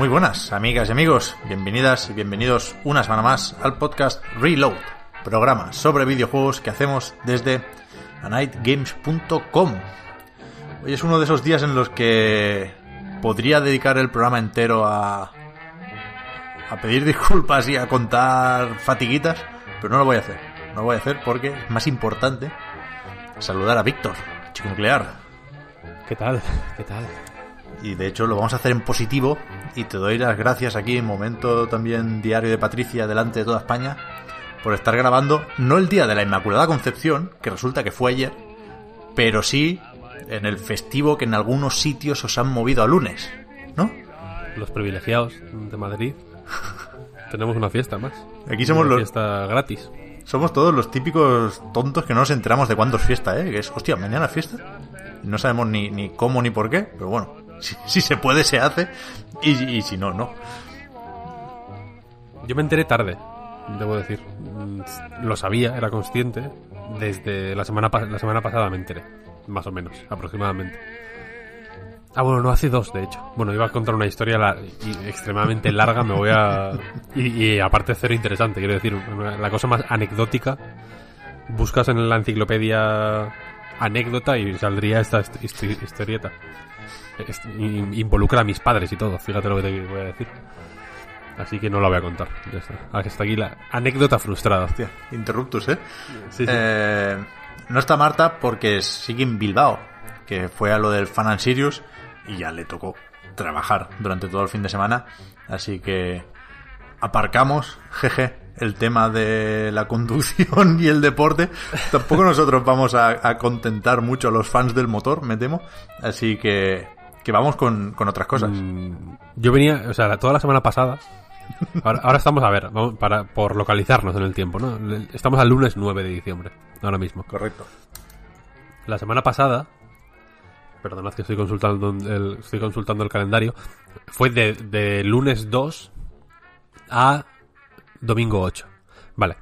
Muy buenas, amigas y amigos. Bienvenidas y bienvenidos una semana más al podcast Reload, programa sobre videojuegos que hacemos desde anightgames.com. Hoy es uno de esos días en los que podría dedicar el programa entero a a pedir disculpas y a contar fatiguitas, pero no lo voy a hacer. No lo voy a hacer porque es más importante saludar a Víctor, chico nuclear. ¿Qué tal? ¿Qué tal? Y de hecho lo vamos a hacer en positivo y te doy las gracias aquí en momento también diario de Patricia delante de toda España por estar grabando no el día de la Inmaculada Concepción, que resulta que fue ayer, pero sí en el festivo que en algunos sitios os han movido a lunes, ¿no? Los privilegiados de Madrid. Tenemos una fiesta más. Aquí somos una los fiesta gratis. somos todos los típicos tontos que no nos enteramos de cuándo es fiesta, ¿eh? Que es, hostia, mañana es fiesta. No sabemos ni, ni cómo ni por qué, pero bueno, si, si se puede se hace y, y si no, no. Yo me enteré tarde, debo decir. Mm, Lo sabía, era consciente. Desde la semana, la semana pasada me enteré. Más o menos, aproximadamente. Ah, bueno, no hace dos, de hecho. Bueno, iba a contar una historia la- y- extremadamente larga, me voy a... Y, y aparte cero interesante, quiero decir, la cosa más anecdótica. Buscas en la enciclopedia anécdota y saldría esta hist- hist- historieta. Involucra a mis padres y todo, fíjate lo que te voy a decir. Así que no la voy a contar. Ya está. Hasta aquí la anécdota frustrada. Hostia, interruptus, ¿eh? Sí, sí. Eh, no está Marta porque sigue en Bilbao, que fue a lo del Fan and Sirius y ya le tocó trabajar durante todo el fin de semana. Así que aparcamos, jeje, el tema de la conducción y el deporte. Tampoco nosotros vamos a, a contentar mucho a los fans del motor, me temo. Así que, que vamos con, con otras cosas. Mm, Yo venía, o sea, toda la semana pasada. Ahora, ahora estamos, a ver, vamos, para, por localizarnos en el tiempo, ¿no? Estamos al lunes 9 de diciembre, ahora mismo. Correcto. La semana pasada, perdonad que estoy consultando el, estoy consultando el calendario, fue de, de lunes 2 a domingo 8. Vale.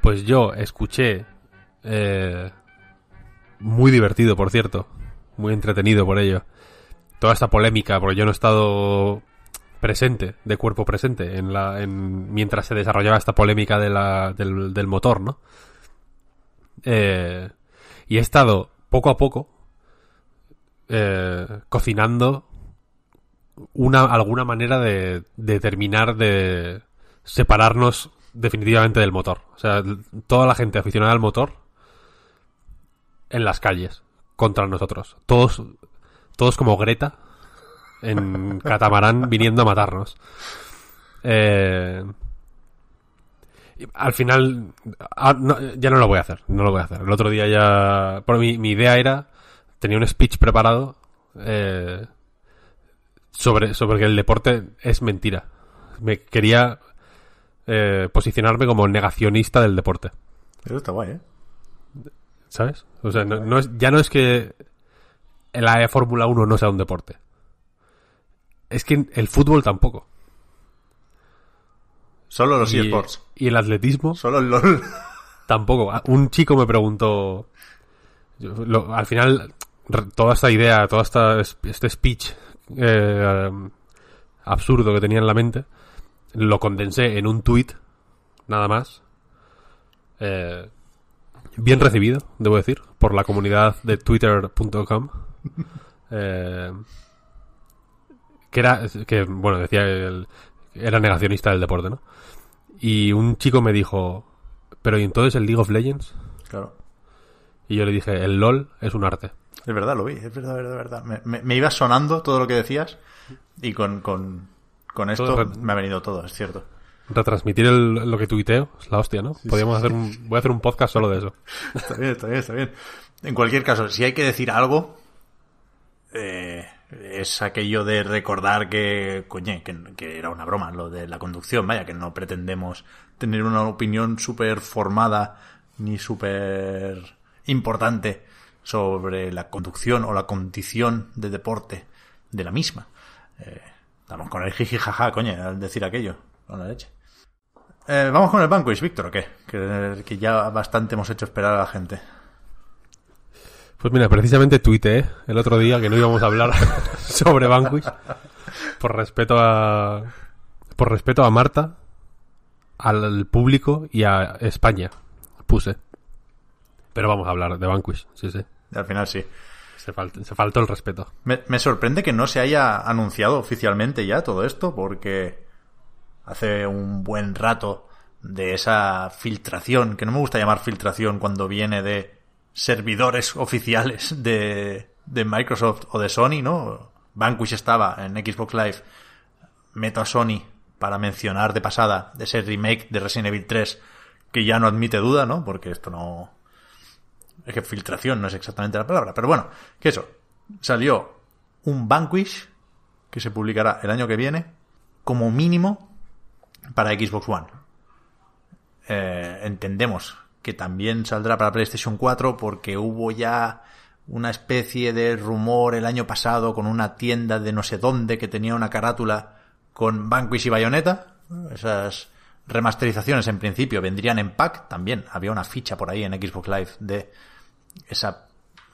Pues yo escuché, eh, muy divertido, por cierto, muy entretenido por ello, toda esta polémica, porque yo no he estado presente, de cuerpo presente, en la, en, mientras se desarrollaba esta polémica de la, del, del motor, ¿no? Eh, y he estado poco a poco eh, cocinando una alguna manera de, de terminar de separarnos definitivamente del motor. O sea, toda la gente aficionada al motor en las calles contra nosotros. Todos, todos como Greta en catamarán viniendo a matarnos. Eh, al final ah, no, ya no lo voy a hacer, no lo voy a hacer. El otro día ya, mi, mi idea era tenía un speech preparado eh, sobre sobre que el deporte es mentira. Me quería eh, posicionarme como negacionista del deporte. Eso está guay, ¿eh? ¿Sabes? O sea, no, no es, ya no es que la Fórmula 1 no sea un deporte. Es que el fútbol tampoco. Solo los y, eSports. y el atletismo Solo el LOL. tampoco. Ah, Un chico me preguntó. yo- lo- al final, toda esta idea, todo esta, este speech eh, absurdo que tenía en la mente, lo condensé en un tweet, nada más. Eh, bien recibido, debo decir, por la comunidad de twitter.com. Eh, que era, que bueno, decía el- era negacionista del deporte, ¿no? Y un chico me dijo, pero ¿y entonces el League of Legends? Claro. Y yo le dije, el LOL es un arte. Es verdad, lo vi, es verdad, verdad, verdad. Me, me- me iba sonando todo lo que decías y con, con, con esto Todo me ha venido todo, es cierto. Retransmitir el- lo que tuiteo es la hostia, ¿no? Podríamos hacer un, voy a hacer un podcast solo de eso. Está bien, está bien, está bien. En cualquier caso, si hay que decir algo, eh, es aquello de recordar que, coñe, que, que era una broma lo de la conducción, vaya, que no pretendemos tener una opinión súper formada ni súper importante sobre la conducción o la condición de deporte de la misma. Eh, con el jiji jaja, coño, al decir aquello, con la leche. Eh, Vamos con el Vanquish, Víctor, ¿o qué? Que, ya bastante hemos hecho esperar a la gente. Pues mira, precisamente tuiteé el otro día que no íbamos a hablar sobre Vanquish por respeto a por respeto a Marta, al público y a España. Puse. Pero vamos a hablar de Vanquish, sí, sí. Al final sí. Se, falt- se faltó el respeto. Me, me sorprende que no se haya anunciado oficialmente ya todo esto, porque hace un buen rato de esa filtración, que no me gusta llamar filtración cuando viene de servidores oficiales de, de Microsoft o de Sony, ¿no? Vanquish estaba en Xbox Live, meto a Sony para mencionar de pasada de ese remake de Resident Evil 3 que ya no admite duda, ¿no? Porque esto no, es que filtración no es exactamente la palabra, pero bueno, que eso. Salió un Vanquish que se publicará el año que viene como mínimo para Xbox One. Eh, entendemos que también saldrá para PlayStation 4 porque hubo ya una especie de rumor el año pasado con una tienda de no sé dónde que tenía una carátula con Vanquish y Bayonetta. Esas remasterizaciones en principio vendrían en pack también. Había una ficha por ahí en Xbox Live de esa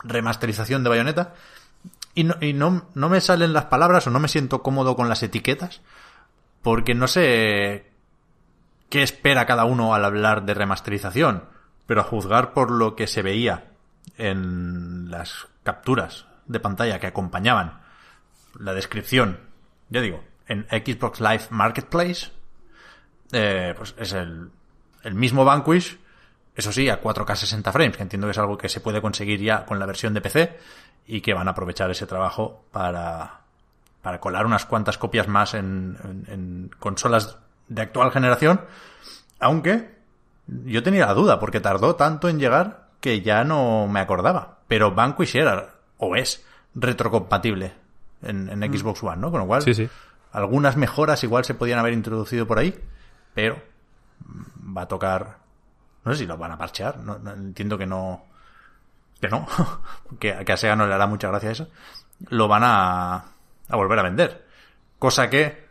remasterización de Bayonetta. Y, no, y no, no me salen las palabras o no me siento cómodo con las etiquetas porque no sé qué espera cada uno al hablar de remasterización, pero a juzgar por lo que se veía en las capturas de pantalla que acompañaban la descripción, ya digo, en Xbox Live Marketplace, eh, pues es el, el mismo Vanquish, eso sí, a 4K 60 frames, que entiendo que es algo que se puede conseguir ya con la versión de PC y que van a aprovechar ese trabajo para, para colar unas cuantas copias más en, en- en consolas de actual generación, aunque yo tenía la duda, porque tardó tanto en llegar que ya no me acordaba. Pero Vanquish era, o es, retrocompatible en, en Xbox One, ¿no? Con lo cual, Sí, sí. algunas mejoras igual se podían haber introducido por ahí, pero mm, va a tocar... No sé si lo van a parchear, no, entiendo que no... Que no, que, que a Sega no le hará mucha gracia eso. Lo van a, a volver a vender. Cosa que,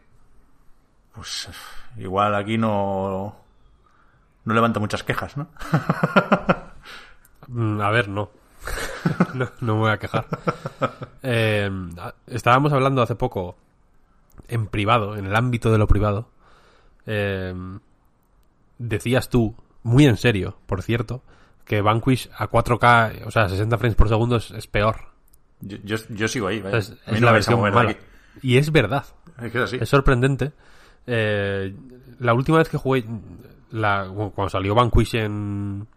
pues, igual aquí no, no levanta muchas quejas, ¿no? Mm, A ver, no. no. no me voy a quejar. Eh, estábamos hablando hace poco en privado, en el ámbito de lo privado. eh, decías tú, muy en serio, por cierto, que Vanquish a 4K, o sea, a 60 frames por segundo es, es peor. Yo, yo, yo sigo ahí, vaya. Es, A mí es no la versión mala. aquí. Y es verdad. Es que es así. Es sorprendente. Eh, la última vez que jugué, la, cuando salió Vanquish en,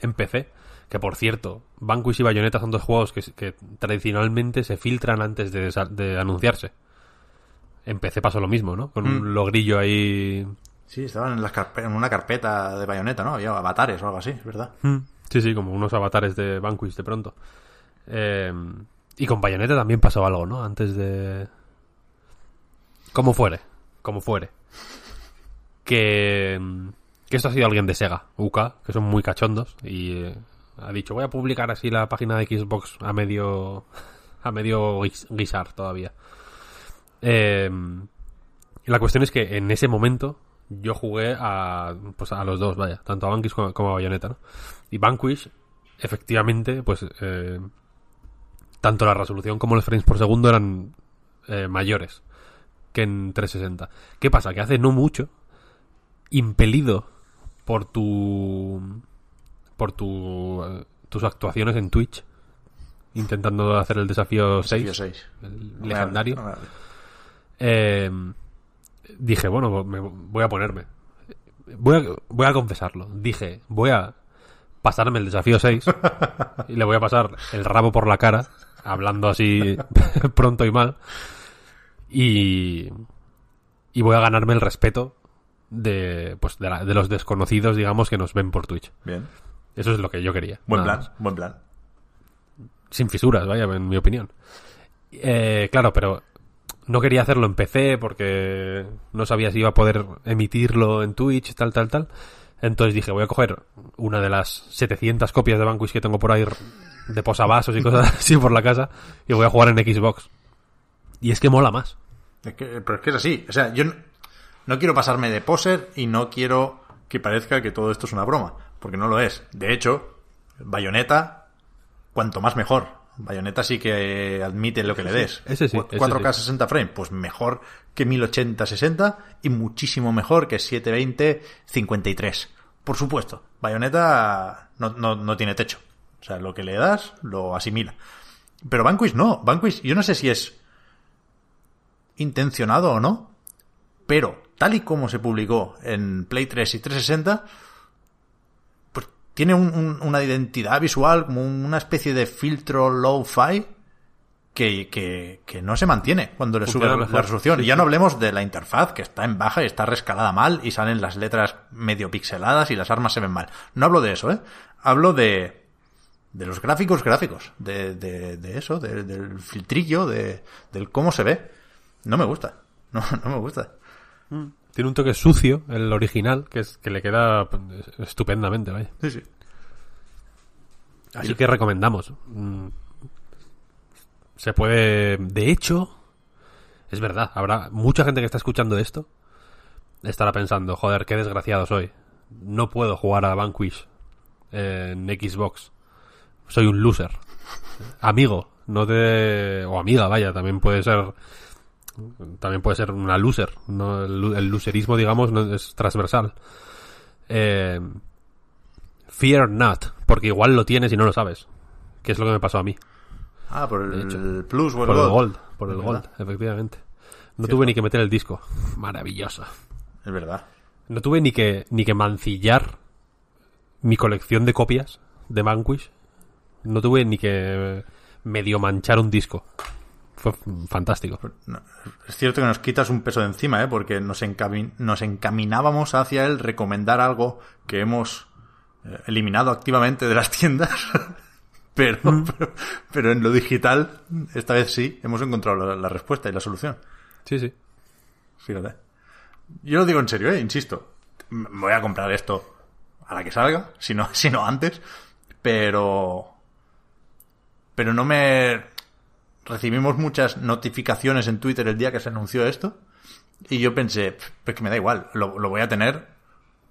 en PC, que por cierto, Vanquish y Bayonetta son dos juegos que, que tradicionalmente se filtran antes de, de anunciarse. En PC pasó lo mismo, ¿no? Con Mm. un logrillo ahí. Sí, estaban en, las en una carpeta de bayoneta, ¿no? Había avatares o algo así, verdad. Mm. Sí, sí, como unos avatares de Vanquish de pronto. Eh, y con Bayonetta también pasó algo, ¿no? Antes de... Como fuere, como fuere. Que... Que esto ha sido alguien de Sega, UK, que son muy cachondos, y eh, ha dicho, voy a publicar así la página de Xbox a medio... a medio guis- guisar todavía. Eh, la cuestión es que en ese momento yo jugué a, pues a los dos, vaya, tanto a Vanquish como, como a Bayonetta, ¿no? Y Vanquish, efectivamente, pues eh, tanto la resolución como los frames por segundo eran eh, mayores que en 360. ¿Qué pasa? Que hace no mucho, impelido por tu por tu eh, tus actuaciones en Twitch, intentando hacer el desafío 6, No me legendario. Eh, dije, bueno, me voy a ponerme. Voy a, voy a confesarlo. Dije, voy a pasarme el desafío 6 y le voy a pasar el rabo por la cara, hablando así pronto y mal. Y, y voy a ganarme el respeto de, pues, de, la- de los desconocidos, digamos, que nos ven por Twitch. Bien. Eso es lo que yo quería. Buen plan, más. buen plan. Sin fisuras, vaya, en mi opinión. Eh, claro, pero no quería hacerlo en PC porque no sabía si iba a poder emitirlo en Twitch, tal, tal, tal. Entonces dije, voy a coger una de las 700 copias de Vanquish que tengo por ahí de posavasos y cosas así por la casa y voy a jugar en Xbox. Y es que mola más. Es que, pero es que es así. O sea, yo no, quiero pasarme de poser y no quiero que parezca que todo esto es una broma, porque no lo es. De hecho, Bayonetta, cuanto más mejor. Bayonetta sí que admite lo que le des. ese sí, Cu- ese 4K sí. 60 frames, pues mejor que 1080-60 y muchísimo mejor que 720-53. Por supuesto, Bayonetta no, no, no tiene techo. O sea, lo que le das lo asimila. Pero Vanquish no. Vanquish, yo no sé si es intencionado o no, pero tal y como se publicó en Play 3 y 360, pues tiene un- un- una identidad visual, como una especie de filtro low-fi que, que, que no se mantiene cuando le sube la resolución. Sí, y ya no hablemos de la interfaz, que está en baja y está rescalada mal y salen las letras medio pixeladas y las armas se ven mal. No hablo de eso, ¿eh? Hablo de, de los gráficos gráficos, de, de, de eso, de- del filtrillo, de, del cómo se ve. No me gusta, no, no me gusta. Tiene un toque sucio, el original, que es que le queda estupendamente, vaya. Sí, sí. Así que recomendamos. Mm. Se puede. De hecho, es verdad, habrá mucha gente que está escuchando esto. Estará pensando, joder, qué desgraciado soy. No puedo jugar a Vanquish en Xbox. Soy un loser. Amigo, no te. O amiga, vaya, también puede ser. También puede ser una loser. No, el, el loserismo, digamos, no es transversal. Eh, fear not, porque igual lo tienes y no lo sabes. Que es lo que me pasó a mí. Ah, por el, plus o el Por el gold. gold, por el gold, efectivamente. No tuve ni que meter el disco. Maravilloso. Es verdad. No tuve ni que, ni que mancillar mi colección de copias de Vanquish. No tuve ni que medio manchar un disco. Fue fantástico. Es cierto que nos quitas un peso de encima, ¿eh? porque nos, encami- nos encaminábamos hacia el recomendar algo que hemos eh, eliminado activamente de las tiendas. pero, pero, pero en lo digital, esta vez sí, hemos encontrado la, la respuesta y la solución. Sí, sí. Fíjate. Yo lo digo en serio, ¿eh? insisto. Voy a comprar esto a la que salga, si no, si no antes. Pero. Pero no me. Recibimos muchas notificaciones en Twitter el día que se anunció esto. Y yo pensé, "Pff, pues que me da igual, lo, lo voy a tener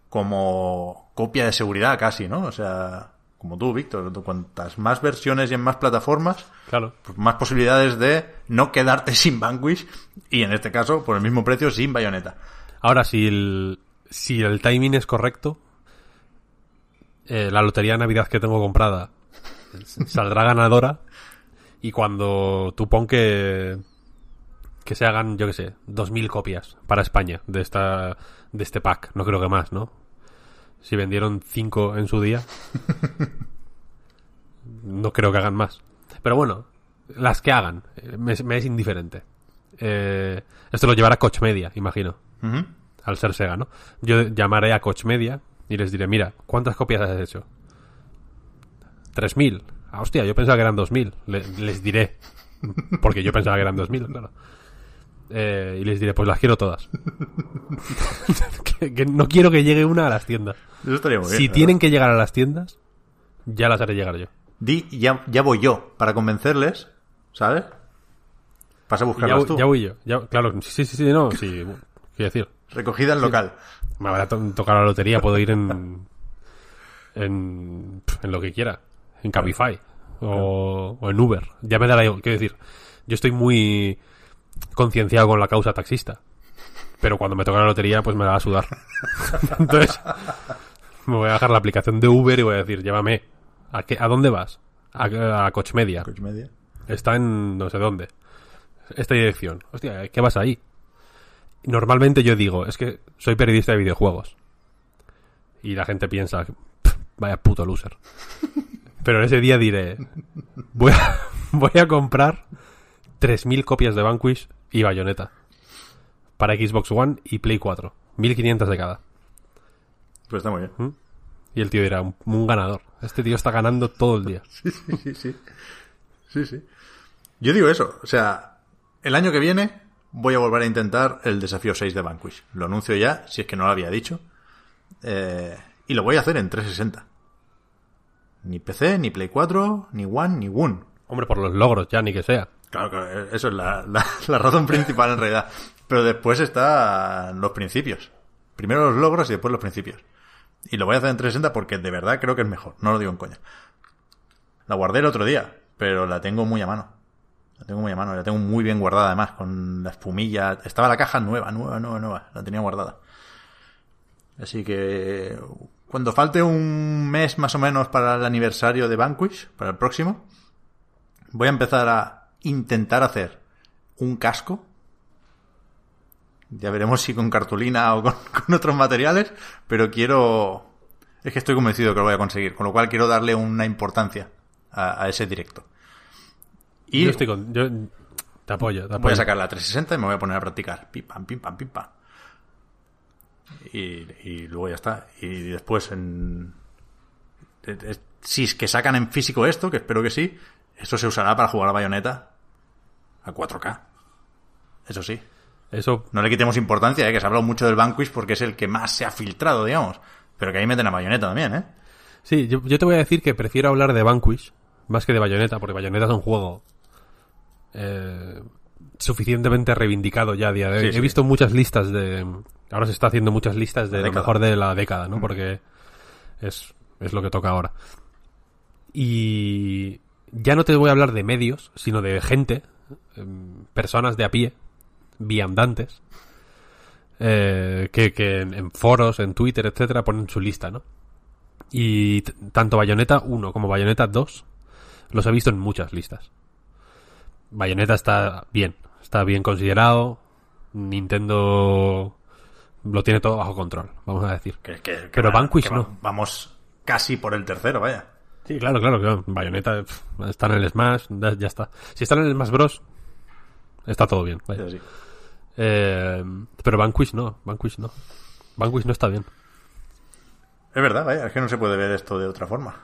como copia de seguridad casi, ¿no? O sea, como tú, Víctor, cuantas más versiones y en más plataformas, Claro. pues más posibilidades de no quedarte sin Vanquish y en este caso, por el mismo precio, sin Bayonetta. Ahora, si el, si el timing es correcto, eh, la lotería de Navidad que tengo comprada saldrá ganadora y cuando tú pon que, que se hagan, yo qué sé, 2.000 copias para España de, esta, de este pack, no creo que más, ¿no? Si vendieron 5 en su día, no creo que hagan más. Pero bueno, las que hagan, me, me es indiferente. Eh, esto lo llevará Coach Media, imagino al ser Sega, ¿no? Yo llamaré a Coach Media y les diré, mira, ¿cuántas copias has hecho? 3.000. Ah, hostia, yo pensaba que eran 2.000. Le- les diré. Porque yo pensaba que eran 2.000, claro. Eh, y les diré, pues las quiero todas. que, que no quiero que llegue una a las tiendas. Eso estaría muy bien. Si tienen que llegar a las tiendas, ya las haré llegar yo. Di, ya, ya voy yo, para convencerles, ¿sabes? Vas a buscarlas tú. ya voy yo. Ya- claro, sí, sí, sí, no, sí. Quiero decir, Recogida en local. me habrá to- tocado la lotería, puedo ir en, en, en lo que quiera, en Cabify o, o en Uber. Ya me dará igual, quiero decir, yo estoy muy concienciado con la causa taxista, pero cuando me toca la lotería, pues me la va a sudar. Entonces, me voy a bajar la aplicación de Uber y voy a decir, llévame. ¿A, qué, ¿a dónde vas? A, a Coach Media. Coach media. Está en no sé dónde. Esta dirección. Hostia, ¿qué vas ahí? Normalmente yo digo, es que soy periodista de videojuegos. Y la gente piensa, "Pff, vaya puto loser. Pero ese día diré, voy a, voy a comprar 3.000 copias de Vanquish y Bayonetta. Para Xbox One y Play 4. 1.500 de cada. Pues está muy bien. Y el tío dirá, un, un ganador. Este tío está ganando todo el día. Sí, sí, sí. Sí, sí. Yo digo eso. O sea, el año que viene voy a volver a intentar el desafío 6 de Vanquish. Lo anuncio ya, si es que no lo había dicho. Eh, y lo voy a hacer en 360. Ni PC, ni Play 4, ni One, ni One. Hombre, por los logros, ya ni que sea. Claro, claro, eso es la, la- la razón principal en realidad. Pero después están los principios. Primero los logros y después los principios. Y lo voy a hacer en 360 porque de verdad creo que es mejor. No lo digo en coña. La guardé el otro día, pero la tengo muy a mano. La tengo muy a mano, la tengo muy bien guardada además, con la espumilla. Estaba la caja nueva, nueva, nueva, nueva. La tenía guardada. Así que cuando falte un mes más o menos para el aniversario de Vanquish, para el próximo, voy a empezar a intentar hacer un casco. Ya veremos si con cartulina o con, con otros materiales, pero quiero... Es que estoy convencido que lo voy a conseguir, con lo cual quiero darle una importancia a, a ese directo. Y Yo estoy con... Yo te apoyo, te voy apoyo. a sacar la 360 y me voy a poner a practicar. Pim, pam, pim, pam, pim, pam. Y, y luego ya está. Y después, en... eh, eh, si es que sacan en físico esto, que espero que sí, esto se usará para jugar a Bayonetta a 4K. Eso sí. Eso, No le quitemos importancia, ¿eh? que se ha hablado mucho del Vanquish porque es el que más se ha filtrado, digamos. Pero que ahí meten a Bayonetta también, ¿eh? sí, yo, yo te voy a decir que prefiero hablar de Vanquish más que de Bayonetta, porque Bayonetta es un juego eh, suficientemente reivindicado ya a día de hoy. Sí, He visto muchas listas de... Ahora se está haciendo muchas listas de La lo década. mejor de la década, ¿no? Porque es, es lo que toca ahora. Y ya no te voy a hablar de medios, sino de gente, em, personas de a pie, viandantes, eh, que, que en, en foros, en Twitter, etcétera, ponen su lista, ¿no? Y tanto Bayonetta 1 como Bayonetta 2 los he visto en muchas listas. Bayonetta está bien, está bien considerado. Nintendo lo tiene todo bajo control, vamos a decir. Que, que- que Pero va- Vanquish va- no. Vamos casi por el tercero, vaya. Sí, claro, claro, claro. Bayonetta está en el Smash, ya, está. Si está en el Smash Bros, está todo bien. vaya. Eh, pero Vanquish no, Vanquish no. Vanquish no está bien. Es verdad, vaya, es que no se puede ver esto de otra forma.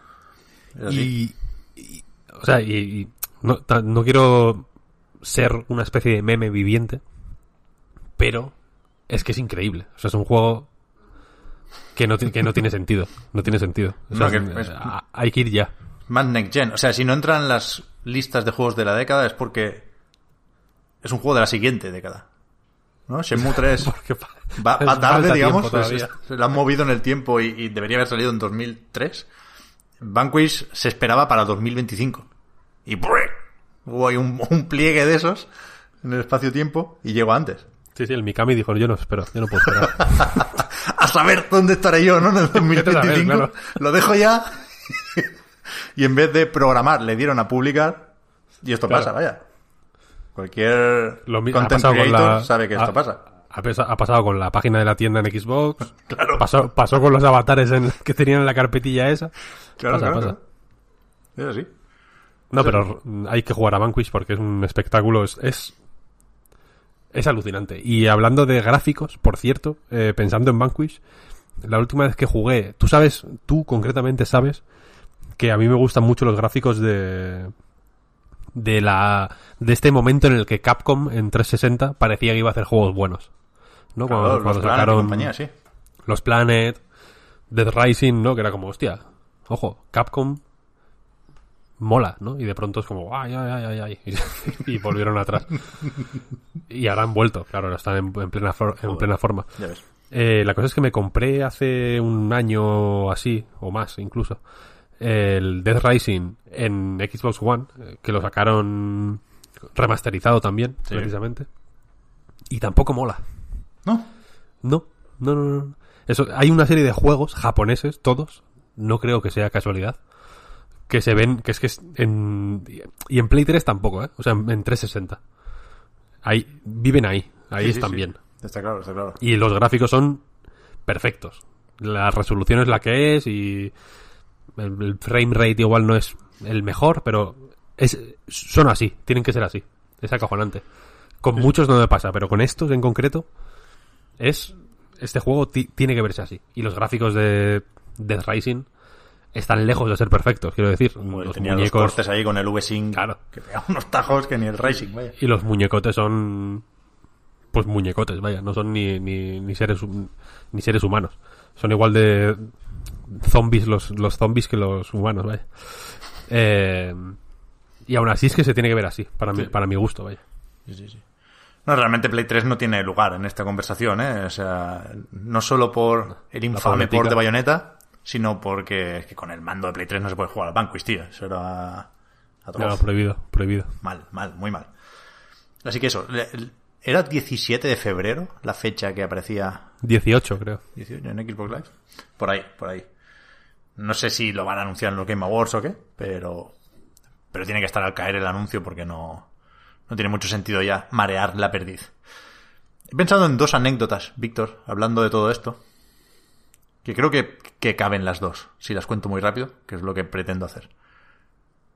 Y, y- o sea, y, y no, no quiero ser una especie de meme viviente, pero es que es increíble. O sea, es un juego que no, que no tiene sentido. No tiene sentido. O sea, No, que es- es- a- hay que ir ya. Más next gen. O sea, si no entran las listas de juegos de la década es porque es un juego de la siguiente década. ¿No? Shenmue 3 Porque fa- va, tarde, digamos. tiempo pues, es- se lo han movido en el tiempo y, y debería haber salido en 2003. Vanquish se esperaba para 2025. Y ¡brrr! Hubo ahí un, un pliegue de esos en el espacio-tiempo y llegó antes. Sí, sí, el Mikami dijo, yo no espero, yo no puedo esperar. a saber dónde estaré yo, ¿no? En el 2025. claro. Lo dejo ya. y en vez de programar, le dieron a publicar. Y esto Claro. pasa, vaya. Cualquier Lo content pasado con creator la, sabe que esto ha- pasa. Ha, pasado con la página de la tienda en Xbox. Claro. Pasó, pasó con los avatares en- que tenían en la carpetilla esa. Claro, pasa, claro, pasa. claro. Es así. No, pero hay que jugar a Vanquish porque es un espectáculo. Es, es, es alucinante. Y hablando de gráficos, por cierto, eh, pensando en Vanquish, la última vez que jugué, tú sabes, tú concretamente sabes que a mí me gustan mucho los gráficos de de la de este momento en el que Capcom en 360 parecía que iba a hacer juegos buenos. ¿no? Claro, Cuando, los cuando sacaron compañía, sí. los Planet, Dead Rising, ¿no? Que era como, hostia, ojo, Capcom mola, ¿no? Y de pronto es como, ay, ay, ay, ay, ay. Y, volvieron atrás. Y ahora han vuelto, claro, ahora están en, en plena, for- en Joder. plena forma. Ya ves. Eh, la cosa es que me compré hace un año así, o más incluso, el Death Rising en Xbox One, eh, que lo sacaron remasterizado también, Sí. precisamente. Y tampoco mola. ¿No? No, no, no, no. Eso, hay una serie de juegos japoneses, todos, no creo que sea casualidad, que se ven, que es que es en, y en Play 3 tampoco, ¿eh? O sea, en, en 360. Ahí, viven ahí, ahí Sí, están sí. bien. Está claro, está claro. Y los gráficos son perfectos. La resolución es la que es y El, el frame rate igual no es el mejor, pero es, son así, tienen que ser así. Es acojonante. Con muchos no me pasa, pero con estos en concreto es este juego ti- tiene que verse así. Y los gráficos de Death Rising están lejos de ser perfectos, quiero decir. Pues los tenía los muñecos cortes ahí con el V-Sync Claro. que pegaba unos tajos que ni el Racing, vaya. y los muñecotes son pues muñecotes, vaya, no son ni, ni, ni seres ni seres humanos. Son igual de zombies los, los zombies que los humanos, vaya. Eh, y aún así es que se tiene que ver así, para, mi, para mi gusto, vaya. No, realmente Play 3 no tiene lugar en esta conversación, ¿eh? O sea, no solo por el infame port de Bayonetta, sino porque es que con el mando de Play 3 no se puede jugar al Banquist, tío. Eso era a No, prohibido, prohibido. Mal, mal, muy mal. Así que eso, era 17 de febrero la fecha que aparecía 18, creo. 18 en Xbox Live. Por ahí, por ahí. No sé si lo van a anunciar en los Game Awards o qué, pero pero tiene que estar al caer el anuncio porque no no tiene mucho sentido ya marear la perdiz. He pensado en dos anécdotas, Víctor, hablando de todo esto, que creo que, que caben las dos, si las cuento muy rápido, que es lo que pretendo hacer.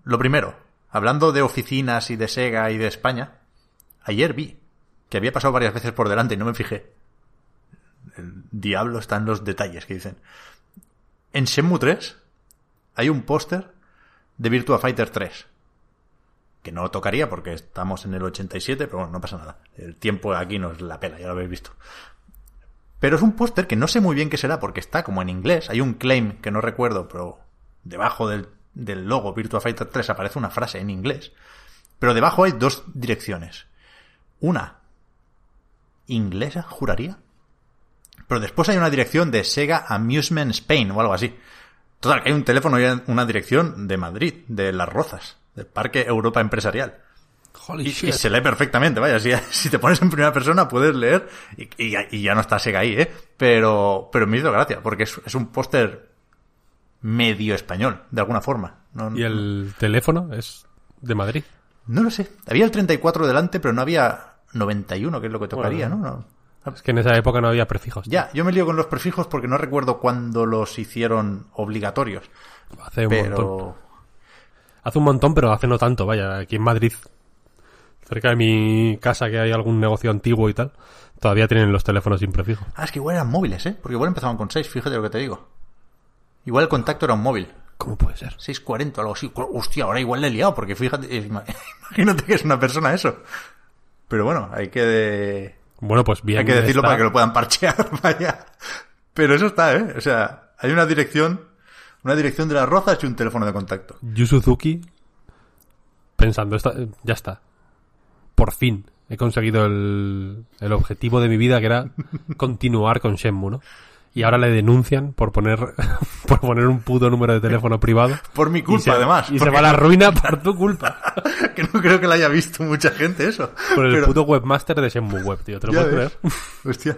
Lo primero, hablando de oficinas y de Sega y de España, ayer vi que había pasado varias veces por delante y no me fijé. El diablo está en los detalles que dicen. En Shenmue 3 hay un póster de Virtua Fighter 3. Que no tocaría porque estamos en el 87, pero bueno, no pasa nada. El tiempo aquí nos la pela, ya lo habéis visto. Pero es un póster que no sé muy bien qué será porque está como en inglés. Hay un claim que no recuerdo, pero debajo del, del logo Virtua Fighter 3 aparece una frase en inglés. Pero debajo hay dos direcciones. Una inglesa, juraría. Pero después hay una dirección de Sega Amusement Spain o algo así. Total, que hay un teléfono y una dirección de Madrid, de Las Rozas, del Parque Europa Empresarial. Holy Y, y se lee perfectamente, vaya, si, si te pones en primera persona puedes leer y, y ya- y ya no está Sega ahí, ¿eh? Pero, pero me hizo gracia, porque es, es un póster medio español, de alguna forma. No, Y el teléfono es de Madrid. no lo sé. Había el 34 delante, pero no había 91, que es lo que tocaría, Bueno. ¿no? no. Es que en esa época no había prefijos. Ya, yo me lío con los prefijos porque no recuerdo cuándo los hicieron obligatorios. Hace un montón. Pero Hace un montón, pero hace no tanto, vaya. Aquí en Madrid, cerca de mi casa, que hay algún negocio antiguo y tal, todavía tienen los teléfonos sin prefijo. Ah, es que igual eran móviles, ¿eh? Porque igual empezaban con 6, fíjate lo que te digo. Igual el contacto era un móvil. ¿Cómo puede ser? 640 o algo así. Hostia, ahora igual le he liado, porque fíjate, eh, ima- imagínate que es una persona eso. Pero bueno, hay que, Bueno, pues bien. hay que decirlo está. para que lo puedan parchear, vaya. Pero eso está, ¿eh? O sea, hay una dirección, una dirección de las rozas y un teléfono de contacto. Yu Suzuki pensando, esta- ya está. Por fin he conseguido el, el objetivo de mi vida, que era continuar con Shenmue, ¿no? Y ahora le denuncian por poner por poner un puto número de teléfono privado. Por mi culpa, se- además. Y se va a la ruina por tu culpa. que no creo que la haya visto mucha gente eso. Por el Pero- puto webmaster de Shenmue Web, tío. ¿Te lo puedes ves. creer? Hostia.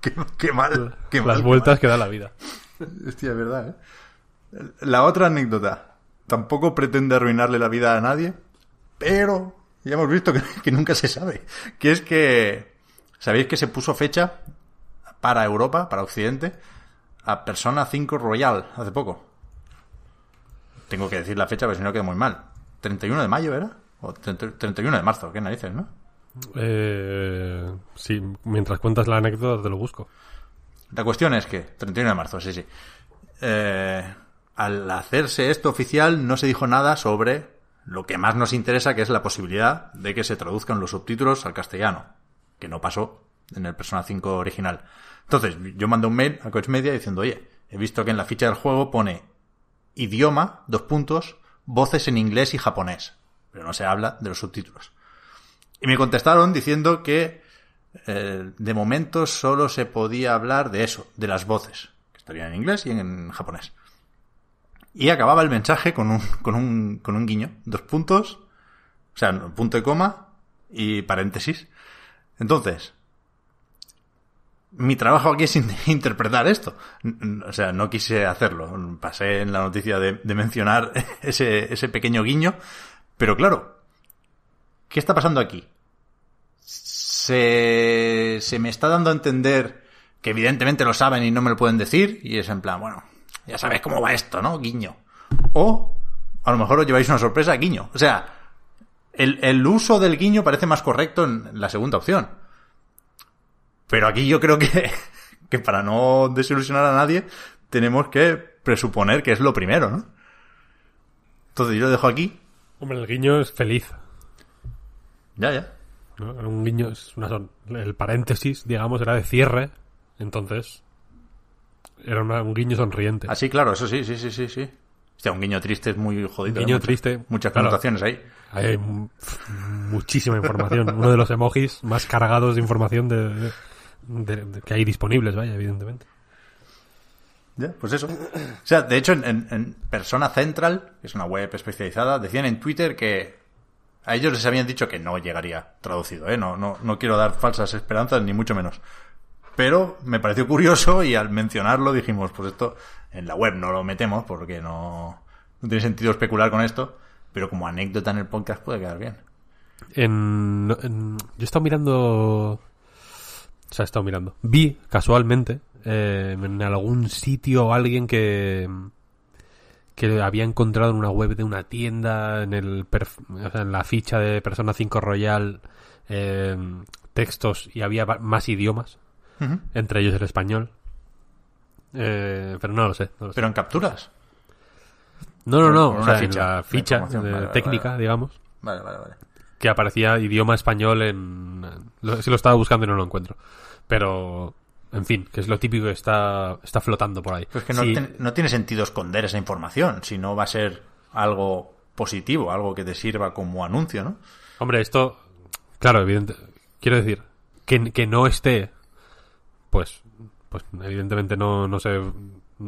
qué, qué mal. Qué mal, Las qué vueltas que da la vida. mal. Hostia, es verdad, ¿eh? La otra anécdota. Tampoco pretende arruinarle la vida a nadie, pero ya hemos visto que, que nunca se sabe. Que es que... ¿Sabéis que se puso fecha para Europa, para Occidente, a Persona 5 Royal hace poco? Tengo que decir la fecha, porque si no queda muy mal. ¿31 de mayo era? O 30 31 de marzo, qué narices, ¿no? Eh, sí, mientras cuentas la anécdota te lo busco. La cuestión es que, 31 de marzo, sí, sí. Eh, al hacerse esto oficial no se dijo nada sobre lo que más nos interesa, que es la posibilidad de que se traduzcan los subtítulos al castellano, que no pasó en el Persona 5 original. Entonces, yo mandé un mail a Coach Media diciendo, oye, he visto que en la ficha del juego pone idioma, dos puntos, voces en inglés y japonés, pero no se habla de los subtítulos. Y me contestaron diciendo que eh, de momento solo se podía hablar de eso, de las voces, que estarían en inglés y en japonés. Y acababa el mensaje con un, con un, con un guiño, dos puntos, o sea, punto y coma y paréntesis. Entonces, mi trabajo aquí es in- interpretar esto. O sea, no quise hacerlo. Pasé en la noticia de, de mencionar ese, ese pequeño guiño. Pero claro, ¿qué está pasando aquí? Se, se me está dando a entender que evidentemente lo saben y no me lo pueden decir. Y es en plan, bueno, ya sabes cómo va esto, ¿no? Guiño. O a lo mejor os lleváis una sorpresa, guiño. O sea, el, el uso del guiño parece más correcto en la segunda opción. Pero aquí yo creo que, que para no desilusionar a nadie, tenemos que presuponer que es lo primero, ¿no? Entonces yo lo dejo aquí. Hombre, el guiño es feliz. Ya, ya. ¿no? Un guiño es una el paréntesis, digamos, era de cierre. Entonces, era una- un guiño sonriente. Así, claro, eso sí, sí, sí, sí, sí. Hostia, un guiño triste es muy jodido. Un guiño ¿eh? Muchas- triste, Muchas claro. connotaciones ahí. Hay mu- muchísima información. Uno de los emojis más cargados de información de, de- de- que hay disponibles, vaya, evidentemente. Ya, pues eso. O sea, de hecho, en, en- en Persona Central, que es una web especializada, decían en Twitter que a ellos les habían dicho que no llegaría traducido, ¿eh? No, no, no quiero dar falsas esperanzas, ni mucho menos. Pero me pareció curioso y al mencionarlo dijimos, pues esto en la web no lo metemos porque no, no tiene sentido especular con esto, pero como anécdota en el podcast puede quedar bien. En, yo he estado mirando. O sea, he estado mirando. Vi casualmente eh, en algún sitio alguien que. que había encontrado en una web de una tienda, en, el en la ficha de Persona 5 Royal, eh, textos y había más idiomas, Entre ellos el español. Eh, pero no lo sé. No, lo sé. Pero en capturas. no, no, no. o sea, en ficha, la la ficha de Vale, técnica, vale. digamos. Vale, vale, vale. que aparecía idioma español en... lo- Si lo estaba buscando y no lo encuentro. Pero, en fin, que es lo típico que está, está flotando por ahí. Pues que no, Sí, ten- no tiene sentido esconder esa información, si no va a ser algo positivo, algo que te sirva como anuncio, ¿no? Hombre, esto, claro, evidente, quiero decir, que, que no esté, pues, pues evidentemente no, no sé,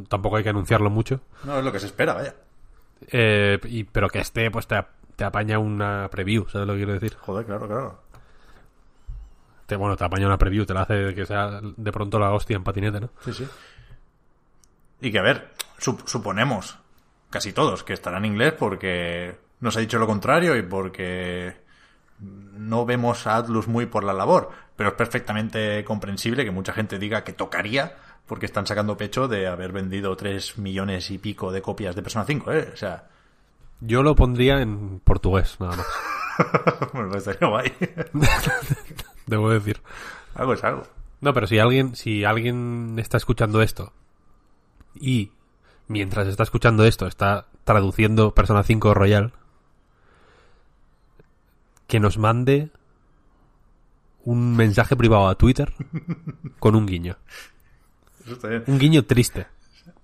tampoco hay que anunciarlo mucho. No es lo que se espera, vaya. Eh, y, pero que esté, pues te, te apaña una preview, ¿sabes lo que quiero decir? Joder, claro, claro. Te, bueno, te apaña una preview, te la hace que sea de pronto la hostia en patinete, ¿no? Sí, sí. Y que, a ver, sup- suponemos, casi todos, que estará en inglés porque nos ha dicho lo contrario y porque no vemos a Atlus muy por la labor. Pero es perfectamente comprensible que mucha gente diga que tocaría porque están sacando pecho de haber vendido 3 millones y pico de copias de Persona 5, ¿eh? O sea, Yo lo pondría en portugués, nada más. bueno, estaría guay. Debo decir. algo es algo. No, pero si alguien, si alguien está escuchando esto y mientras está escuchando esto está traduciendo Persona 5 Royal, que nos mande un mensaje privado a Twitter con un guiño. Eso está bien. Un guiño triste.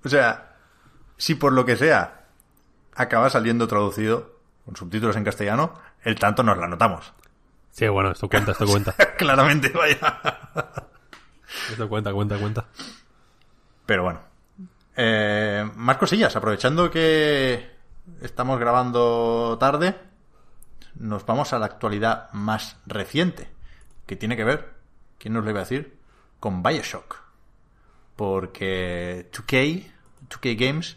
O sea, si por lo que sea acaba saliendo traducido con subtítulos en castellano, el tanto nos la notamos. Sí, bueno, esto cuenta, esto cuenta. Claramente, vaya. Esto cuenta, cuenta, cuenta. Pero bueno. Eh, más cosillas. Aprovechando que estamos grabando tarde, nos vamos a la actualidad más reciente, que tiene que ver, ¿quién nos lo iba a decir? Con Bioshock. Porque 2K, 2K Games,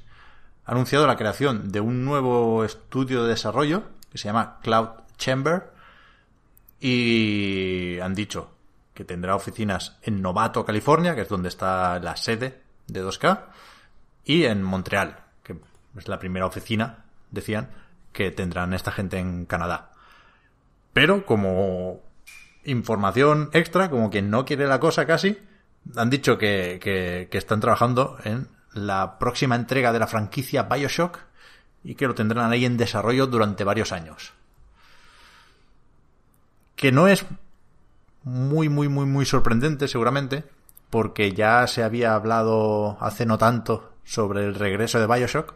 ha anunciado la creación de un nuevo estudio de desarrollo que se llama Cloud Chamber y han dicho que tendrá oficinas en Novato, California, que es donde está la sede de 2K, y en Montreal, que es la primera oficina, decían, que tendrán esta gente en Canadá. Pero como información extra, como quien no quiere la cosa casi, han dicho que, que, están trabajando en la próxima entrega de la franquicia Bioshock y que lo tendrán ahí en desarrollo durante varios años. Que no es muy, muy, muy, muy sorprendente, seguramente, porque ya se había hablado hace no tanto sobre el regreso de Bioshock.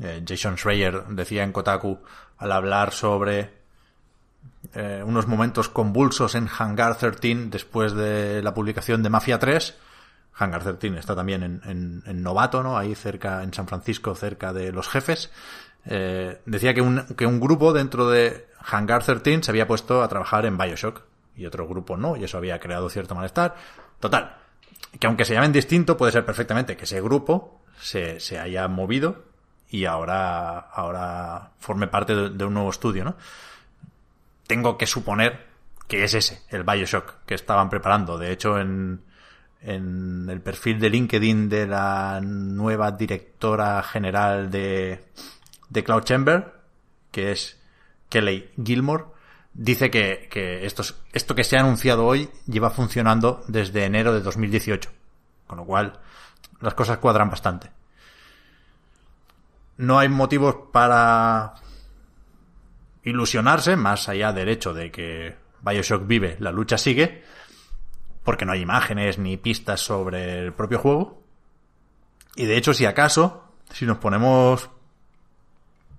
Eh, Jason Schreier decía en Kotaku al hablar sobre eh, unos momentos convulsos en Hangar 13 después de la publicación de Mafia 3. Hangar 13 está también en, en- Novato, ¿no? Ahí cerca, en San Francisco, cerca de los jefes. Eh, decía que un, que un grupo dentro de Hangar 13 se había puesto a trabajar en Bioshock y otro grupo no, y eso había creado cierto malestar. Total, que aunque se llamen distinto, puede ser perfectamente que ese grupo se, se haya movido y ahora, ahora forme parte de, de un nuevo estudio, ¿no? Tengo que suponer que es ese, el Bioshock que estaban preparando. De hecho, en, el perfil de LinkedIn de la nueva directora general de, de Cloud Chamber, que es Kelly Gilmore, dice que, esto que se ha anunciado hoy lleva funcionando desde enero de 2018. Con lo cual, las cosas cuadran bastante. No hay motivos para ilusionarse, más allá del hecho de que Bioshock vive, la lucha sigue, porque no hay imágenes ni pistas sobre el propio juego. Y de hecho, si acaso, si nos ponemos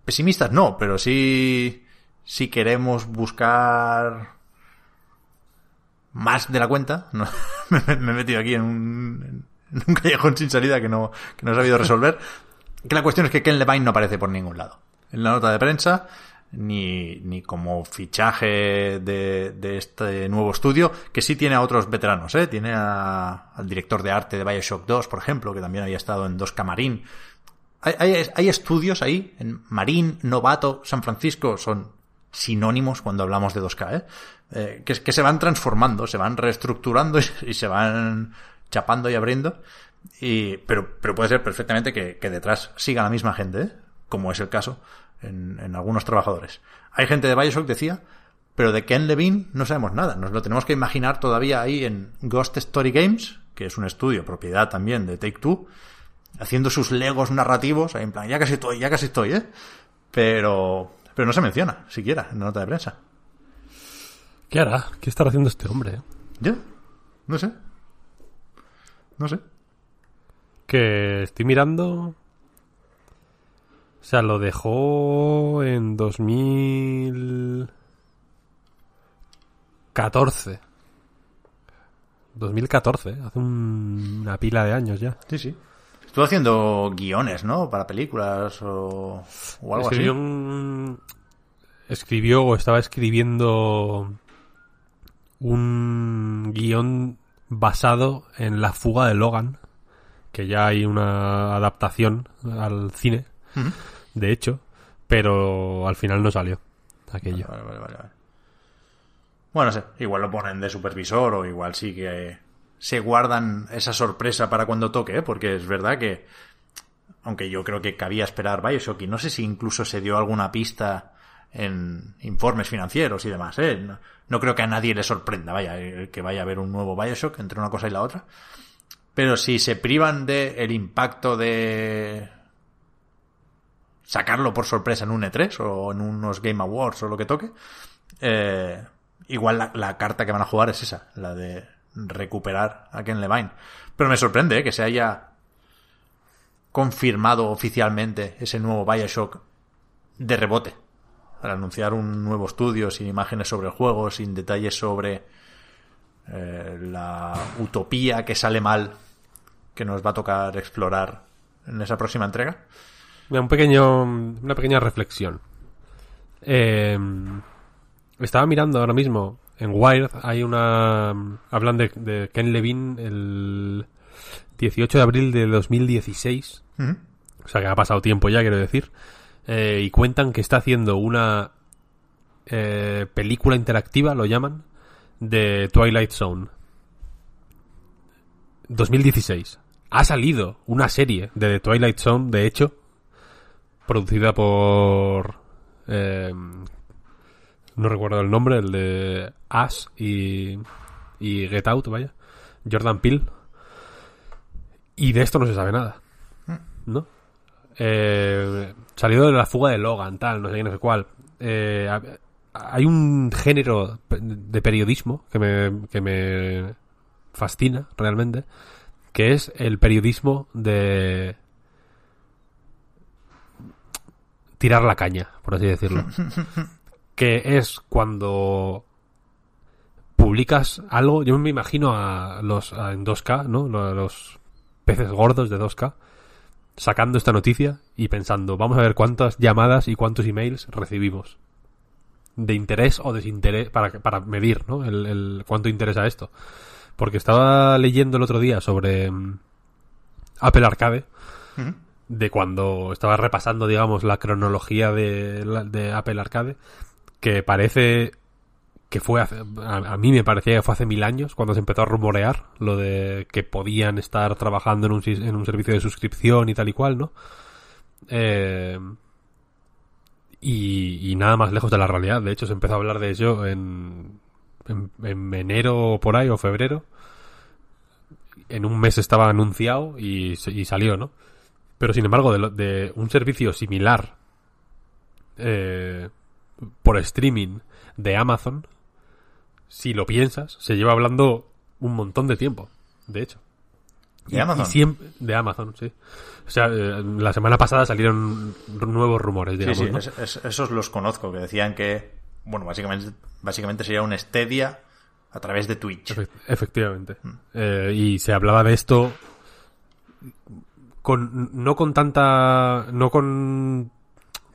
pesimistas, no, pero sí, si queremos buscar más de la cuenta, me, he metido aquí en un, en un callejón sin salida que no, que no he sabido resolver, que la cuestión es que Ken Levine no aparece por ningún lado. En la nota de prensa ni, ni como fichaje de, de, este nuevo estudio, que sí tiene a otros veteranos, ¿eh? Tiene a, al director de arte de Bioshock 2, por ejemplo, que también había estado en Dos Camarín. Hay, hay, hay estudios ahí, en Marín, Novato, San Francisco, son sinónimos cuando hablamos de 2K, ¿eh? eh que, que, se van transformando, se van reestructurando y, y, se van chapando y abriendo. Y, pero, pero puede ser perfectamente que, que detrás siga la misma gente, ¿eh? como es el caso en, algunos trabajadores. Hay gente de Bioshock, decía, pero de Ken Levine no sabemos nada. Nos lo tenemos que imaginar todavía ahí en Ghost Story Games, que es un estudio, propiedad también de Take Two, haciendo sus legos narrativos, ahí en plan, ya casi estoy, ya casi estoy, ¿eh? Pero, pero no se menciona, siquiera, en la nota de prensa. ¿Qué hará? ¿Qué estará haciendo este hombre? ¿Yo? No sé. No sé. Que estoy mirando o sea, lo dejó en 2014. 2014, hace una pila de años ya. Sí, sí. Estuvo haciendo guiones, ¿no? Para películas o, o algo escribió así. Un... Escribió o estaba escribiendo un guion basado en la fuga de Logan, que ya hay una adaptación al cine de hecho, pero al final no salió aquello. Vale, vale, vale, bueno, no sé, igual lo ponen de supervisor o igual sí que se guardan esa sorpresa para cuando toque, ¿eh? porque es verdad que, aunque yo creo que cabía esperar Bioshock y no sé si incluso se dio alguna pista en informes financieros y demás, ¿eh? no, no, creo que a nadie le sorprenda, vaya, que vaya a haber un nuevo Bioshock entre una cosa y la otra. Pero si se privan de el impacto de sacarlo por sorpresa en un E3 o en unos Game Awards o lo que toque, eh, igual la, la, carta que van a jugar es esa, la de recuperar a Ken Levine. Pero me sorprende eh, que se haya confirmado oficialmente ese nuevo Bioshock de rebote. Al anunciar un nuevo estudio sin imágenes sobre el juego, sin detalles sobre eh, la utopía que sale mal que nos va a tocar explorar en esa próxima entrega. Un pequeño, una pequeña reflexión. Eh, estaba mirando ahora mismo en Wired, hay una... Hablan de, de Ken Levine el 18 de abril de 2016. Uh -huh. O sea que ha pasado tiempo ya, quiero decir. Eh, y cuentan que está haciendo una eh, película interactiva, lo llaman, de Twilight Zone. 2016. Ha salido una serie de The Twilight Zone, de hecho, producida por eh, no recuerdo el nombre el de Ash y, y Get Out vaya Jordan Peele y de esto no se sabe nada ¿no? Eh, salido de la fuga de Logan tal no sé qué no sé cuál eh, hay un género de periodismo que me, que me fascina realmente que es el periodismo de tirar la caña, por así decirlo. que es cuando publicas algo, yo me imagino a los a, en 2K, ¿no? Los peces gordos de 2K sacando esta noticia y pensando, vamos a ver cuántas llamadas y cuántos emails recibimos de interés o desinterés para, para medir, ¿no? El, el cuánto interesa esto. Porque estaba leyendo el otro día sobre um, Apple Arcade. -huh de cuando estaba repasando, digamos, la cronología de, de, Apple Arcade, que parece que fue hace- a, a mí me parecía que fue hace mil años cuando se empezó a rumorear lo de que podían estar trabajando en un, en un servicio de suscripción y tal y cual, ¿no? Eh, y, nada más lejos de la realidad. De hecho, se empezó a hablar de ello en, en, en enero por ahí, o febrero. En un mes estaba anunciado y, y salió, ¿no? Pero sin embargo, de, lo- de un servicio similar eh, por streaming de Amazon, si lo piensas, se lleva hablando un montón de tiempo, de hecho. ¿De Amazon? Y siempre, de Amazon, sí. O sea, eh, la semana pasada salieron nuevos rumores, Sí, digamos, sí, ¿no? es- es- esos los conozco, que decían que, bueno, básicamente, básicamente sería un Stadia a través de Twitch. Efect- efectivamente. Mm. Eh, y se hablaba de esto con no con tanta no con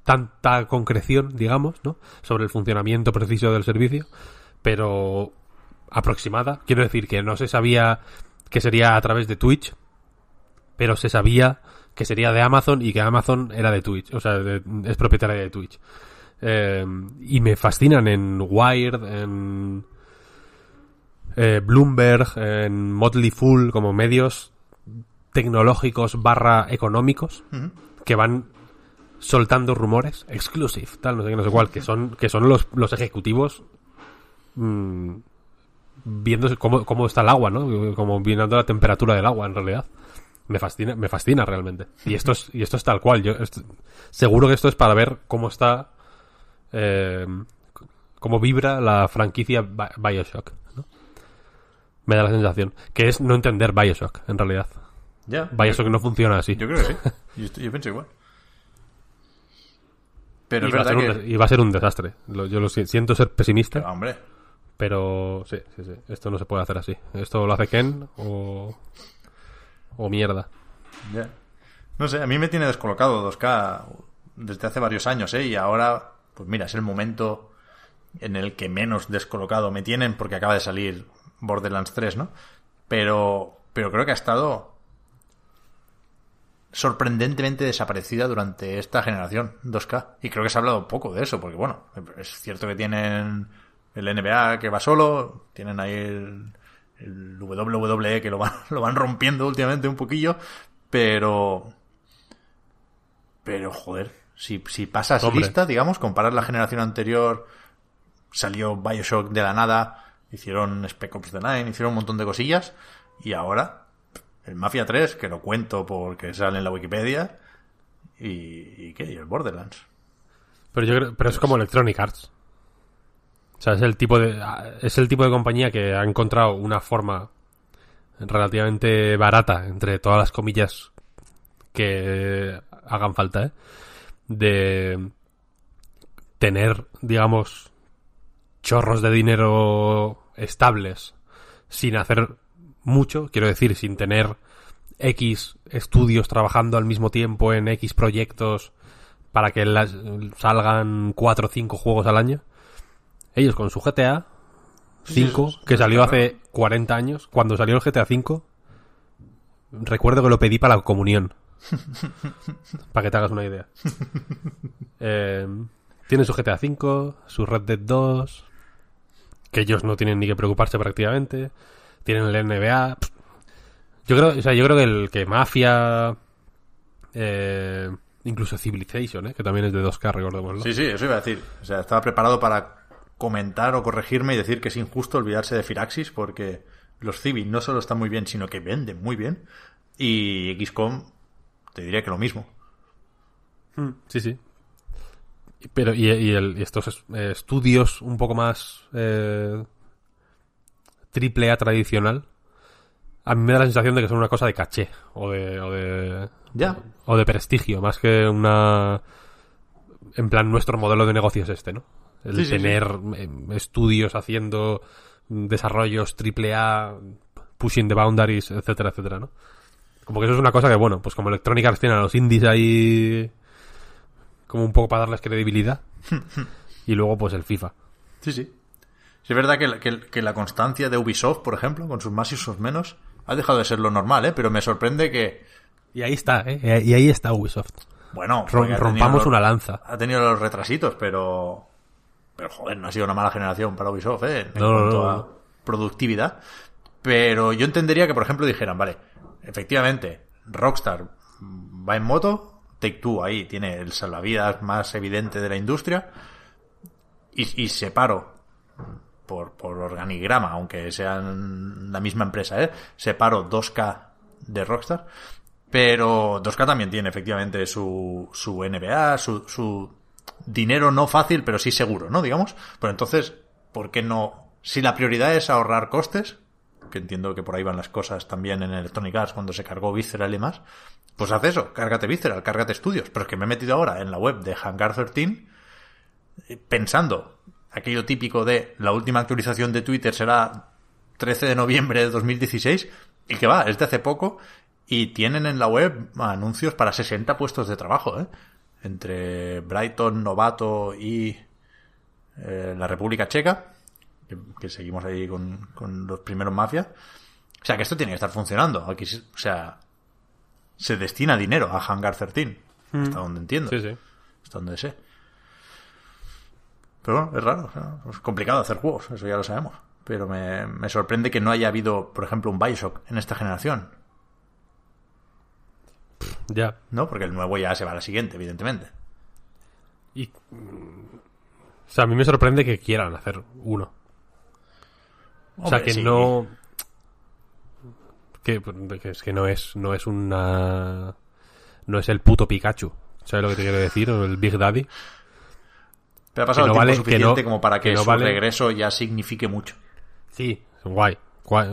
tanta concreción, digamos, ¿no? Sobre el funcionamiento preciso del servicio, pero aproximada. Quiero decir que no se sabía que sería a través de Twitch, pero se sabía que sería de Amazon y que Amazon era de Twitch, o sea, es propietaria de Twitch. Eh, y me fascinan en Wired, en eh, Bloomberg, en Motley Fool, como medios tecnológicos barra económicos que van soltando rumores, exclusive, tal, no sé qué, no sé cuál, que son, que son los, los ejecutivos mm, viendo cómo, cómo está el agua, ¿no? Como viendo la temperatura del agua, en realidad. Me fascina, me fascina realmente. Y esto es, y esto es tal cual. Yo esto- seguro que esto es para ver cómo está, eh, cómo vibra la franquicia Bi- Bioshock, ¿no? Me da la sensación. Que es no entender Bioshock, en realidad. Ya. Bioshock no funciona así. Yo creo que sí. Yo, estoy- yo pienso igual. Pero y, es va a verdad ser un que... des- y va a ser un desastre. Lo- yo lo si- siento ser pesimista, Pero, hombre, pero sí, sí, sí. Esto no se puede hacer así. Esto lo hace Ken o, o mierda. ya. No sé, a mí me tiene descolocado 2K desde hace varios años, ¿eh? Y ahora, pues mira, es el momento en el que menos descolocado me tienen porque acaba de salir Borderlands 3, ¿no? Pero, pero creo que ha estado sorprendentemente desaparecida durante esta generación 2K. Y creo que se ha hablado poco de eso, porque bueno, es cierto que tienen el NBA que va solo, tienen ahí el, el WWE que lo van, lo van rompiendo últimamente un poquillo, pero... Pero joder, si, si pasas Hombre. lista, digamos, comparas la generación anterior, salió Bioshock de la nada, hicieron Spec Ops The Line, hicieron un montón de cosillas, y ahora el Mafia 3, que lo cuento porque sale en la Wikipedia, y, y qué, y el Borderlands. Pero yo creo, pero es como Electronic Arts. O sea, es el tipo de es el tipo de compañía que ha encontrado una forma relativamente barata entre todas las comillas que hagan falta, ¿eh? de tener, digamos, chorros de dinero estables sin hacer mucho, quiero decir, sin tener X estudios trabajando al mismo tiempo en X proyectos para que las, salgan 4 o 5 juegos al año. Ellos con su GTA 5, eso es- que salió hace 40 años, cuando salió el GTA 5, recuerdo que lo pedí para la comunión. para que te hagas una idea. Eh, tiene su GTA 5, su Red Dead 2, que ellos no tienen ni que preocuparse prácticamente. Tienen el NBA. Yo creo, o sea, yo creo que el que Mafia, eh, incluso Civilization, ¿eh? que también es de 2K, recordémoslo. Sí, sí, eso iba a decir. O sea, estaba preparado para comentar o corregirme y decir que es injusto olvidarse de Firaxis porque los Civil no solo están muy bien, sino que venden muy bien. Y XCOM, te diría que lo mismo. Mm, Sí, sí. Pero, y, y el- y estos es- eh, estudios un poco más eh, triple A tradicional, a mí me da la sensación de que son una cosa de caché o de, o de, Ya. o de prestigio, más que una... En plan, nuestro modelo de negocio es este, ¿no? El Sí, sí, tener eh, estudios haciendo desarrollos triple A, pushing the boundaries, etcétera, etcétera, ¿no? Como que eso es una cosa que, bueno, pues como Electronic Arts tiene a los indies ahí como un poco para darles credibilidad. y luego, pues el FIFA. Sí, sí. Sí, es verdad que, la- que- que la constancia de Ubisoft, por ejemplo, con sus más y sus menos, ha dejado de ser lo normal, ¿eh? Pero me sorprende que, Y ahí está, ¿eh? Y ahí está Ubisoft. bueno, Rom- rompamos los- una lanza. Ha tenido los retrasitos, pero... pero joder, no ha sido una mala generación para Ubisoft, ¿eh? En No, no, cuanto no, a no. productividad. Pero yo entendería que, por ejemplo, dijeran, vale, efectivamente, Rockstar va en moto, Take Two ahí tiene el salvavidas más evidente de la industria, y, y separo por, por organigrama, aunque sean la misma empresa, ¿eh? separo 2K de Rockstar, pero 2K también tiene efectivamente su, su NBA, su, su dinero no fácil, pero sí seguro, ¿no? Digamos. Pero entonces, ¿por qué no? Si la prioridad es ahorrar costes, que entiendo que por ahí van las cosas también en Electronic Arts cuando se cargó Visceral y más, pues haz eso, cárgate Visceral, cárgate estudios. Pero es que me he metido ahora en la web de Hangar 13 eh, pensando aquello típico de la última actualización de Twitter será 13 de noviembre de 2016 y que va, es de hace poco y tienen en la web anuncios para 60 puestos de trabajo, ¿eh? Entre Brighton, Novato y eh, la República Checa, que, que seguimos ahí con, con los primeros mafias. O sea, que esto tiene que estar funcionando. Aquí, o sea, se destina dinero a Hangar 13, hasta donde entiendo, Sí, sí. hasta donde sé. Pero bueno, es raro, es complicado hacer juegos, eso ya lo sabemos. Pero me, me sorprende que no haya habido, por ejemplo, un Bioshock en esta generación. Ya. ¿No? Porque el nuevo ya se va a la siguiente, evidentemente. Y, o sea, a mí me sorprende que quieran hacer uno. O sea, que sí. no... Que, que es que no es, no es una... No es el puto Pikachu. ¿Sabes lo que te quiero decir? O el Big Daddy. Pero ha pasado no el tiempo vale- suficiente no- como para que, que no su vale- regreso ya signifique mucho. Sí, guay.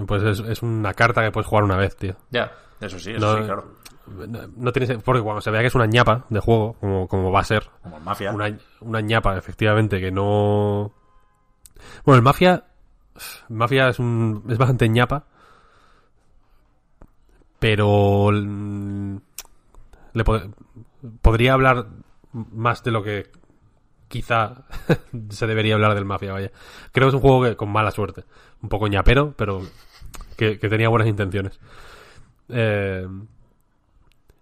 Pues es, es una carta que puedes jugar una vez, tío. Ya, eso sí, eso sí, claro. no, no tiene sen- Porque cuando se vea que es una ñapa de juego, como, como va a ser, Como el Mafia. una, una ñapa, efectivamente, que no... Bueno, el Mafia... Mafia es un... es bastante ñapa. Pero... Le pod- podría hablar más de lo que quizá se debería hablar del Mafia, vaya. Creo que es un juego que, con mala suerte. Un poco ñapero, pero que, tenía buenas intenciones. Eh,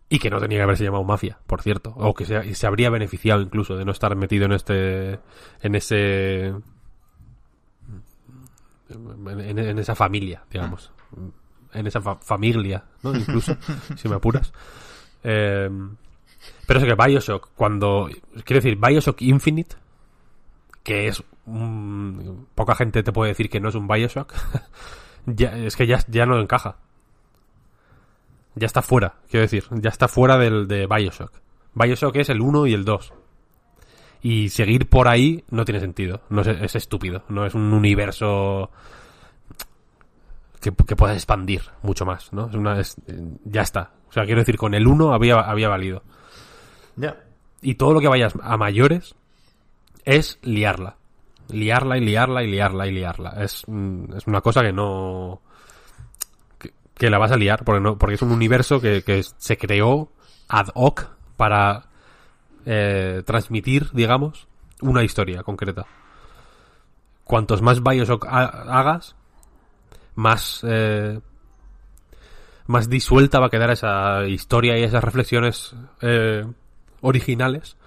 y que no tenía que haberse llamado Mafia, por cierto. O que se, se habría beneficiado incluso de no estar metido en este. en ese. en esa familia, digamos. En esa fa- familia, ¿no? Incluso, si me apuras. Eh, pero es que Bioshock, cuando. Quiero decir, Bioshock Infinite, que es. poca gente te puede decir que no es un Bioshock. ya, es que ya, ya no encaja. Ya está fuera, quiero decir. Ya está fuera del de Bioshock. Bioshock es el 1 y el 2. Y seguir por ahí no tiene sentido. No es, es estúpido. No es un universo que, que puedas expandir mucho más, ¿no? Es una, ya está. O sea, quiero decir, con el 1 había, había valido. Y todo lo que vayas a mayores es liarla. Liarla y liarla y liarla y liarla. Es, mm, es una cosa que no... Que, la vas a liar porque, no, porque es un universo que, que se creó ad hoc para eh, transmitir, digamos, una historia concreta. Cuantos más Bioshock ha- hagas, más... eh, más disuelta va a quedar esa historia y esas reflexiones eh, originales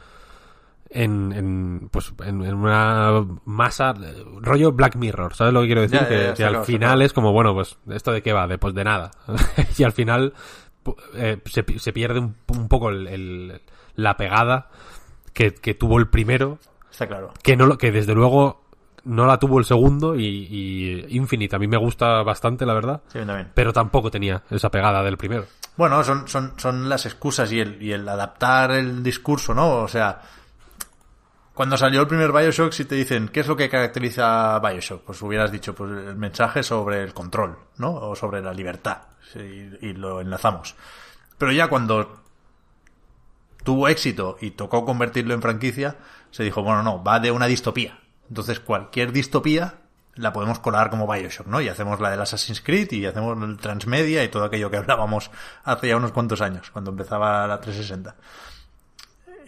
en, en, pues, en, en una masa rollo Black Mirror, ¿sabes lo que quiero decir? Ya, que ya, que está al final claro. es como, bueno, pues esto de qué va, de, pues de nada. y al final eh, se, se pierde un, un poco el- el- la pegada que, que tuvo el primero, Está claro. que no lo- que desde luego no la tuvo el segundo y, y Infinite a mí me gusta bastante, la verdad. Sí. Pero tampoco tenía esa pegada del primero. Bueno, son, son, son las excusas y el, y adaptar el discurso, ¿no? O sea, cuando salió el primer Bioshock, si te dicen, ¿qué es lo que caracteriza a Bioshock? Pues hubieras dicho, pues el mensaje sobre el control, ¿no? O sobre la libertad. Sí, y lo enlazamos. Pero ya cuando tuvo éxito y tocó convertirlo en franquicia, se dijo, bueno, no, va de una distopía. Entonces cualquier distopía la podemos colar como Bioshock, ¿no? Y hacemos la del Assassin's Creed y hacemos el Transmedia y todo aquello que hablábamos hace ya unos cuantos años, cuando empezaba la 360.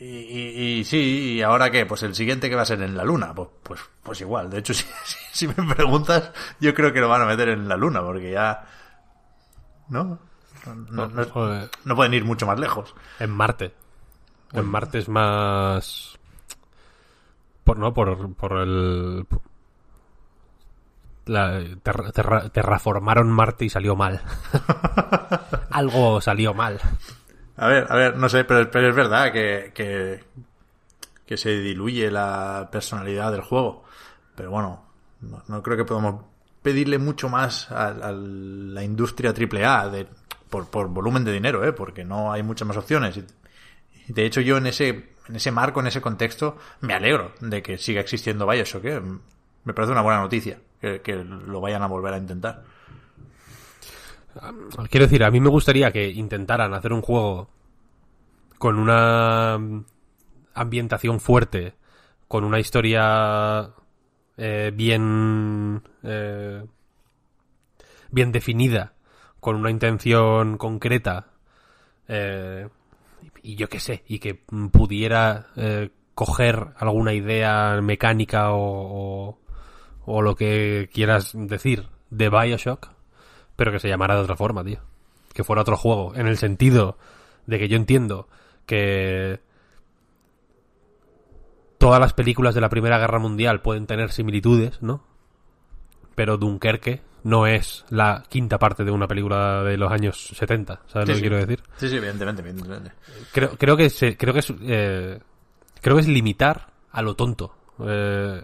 Y, y- y sí, ¿y ahora qué? Pues el siguiente que va a ser en la Luna. Pues, pues, pues igual. De hecho, si, si, si me preguntas, yo creo que lo van a meter en la Luna, porque ya... ¿No? No, no- no- Joder. no pueden ir mucho más lejos. En Marte. En Marte es más. por, no, por, por el... la- terra- terra- terraformaron Marte y salió mal. Algo salió mal. A ver, a ver, no sé, pero, pero es verdad que, que, que se diluye la personalidad del juego. Pero bueno, no, no creo que podamos pedirle mucho más a, a la industria AAA de, por, por volumen de dinero, ¿eh? porque no hay muchas más opciones. Y, y de hecho, yo en ese, en ese marco, en ese contexto, me alegro de que siga existiendo Bioshock. ¿eh? Me parece una buena noticia que, lo vayan a volver a intentar. Quiero decir, a mí me gustaría que intentaran hacer un juego con una ambientación fuerte, con una historia eh, bien eh, bien definida, con una intención concreta, eh, y yo qué sé, y que pudiera coger alguna idea mecánica o, o lo que quieras decir de Bioshock, pero que se llamara de otra forma, tío. Que fuera otro juego, en el sentido de que yo entiendo que todas las películas de la Primera Guerra Mundial pueden tener similitudes, ¿no? Pero Dunkerque no es la quinta parte de una película de los años 70, ¿sabes Sí, lo que sí. quiero decir? Sí, sí, evidentemente, evidentemente. Creo, creo que se, creo que es eh, creo que es limitar a lo tonto eh,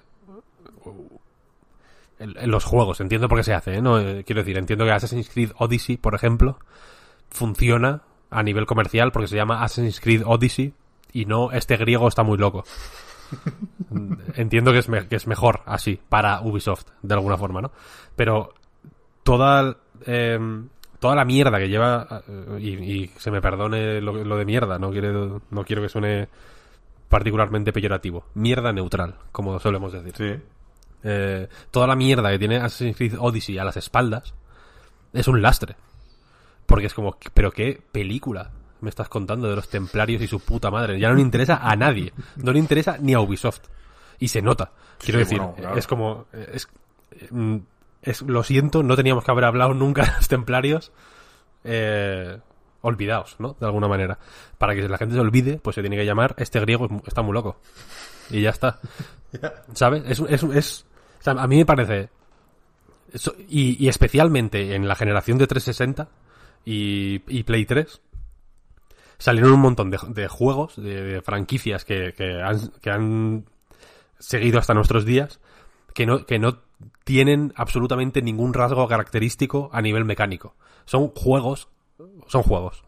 en, los juegos. Entiendo por qué se hace, ¿eh? No, eh, quiero decir, entiendo que Assassin's Creed Odyssey, por ejemplo, funciona a nivel comercial porque se llama Assassin's Creed Odyssey y no este griego está muy loco. Entiendo que es, me- que es mejor así para Ubisoft, de alguna forma, ¿no? Pero toda, eh, toda la mierda que lleva, eh, y, y se me perdone lo, lo de mierda, no quiero, no quiero que suene particularmente peyorativo. Mierda neutral, como solemos decir. Sí. Eh, toda la mierda que tiene Assassin's Creed Odyssey a las espaldas es un lastre. Porque es como, pero qué película me estás contando de los templarios y su puta madre. Ya no le interesa a nadie. No le interesa ni a Ubisoft. Y se nota. Quiero Sí, decir, bueno, claro. es como... Es, mm, es- lo siento, no teníamos que haber hablado nunca de los templarios. Eh, olvidaos, ¿no? De alguna manera. Para que la gente se olvide, pues se tiene que llamar Este griego está muy loco. Y ya está. ¿Sabes? Es, es, es- a mí me parece. y, especialmente en la generación de 360 y, y Play 3, salieron un montón de, de juegos, de, franquicias que, que, han, seguido hasta nuestros días, que no, que no tienen absolutamente ningún rasgo característico a nivel mecánico. Son juegos, son juegos.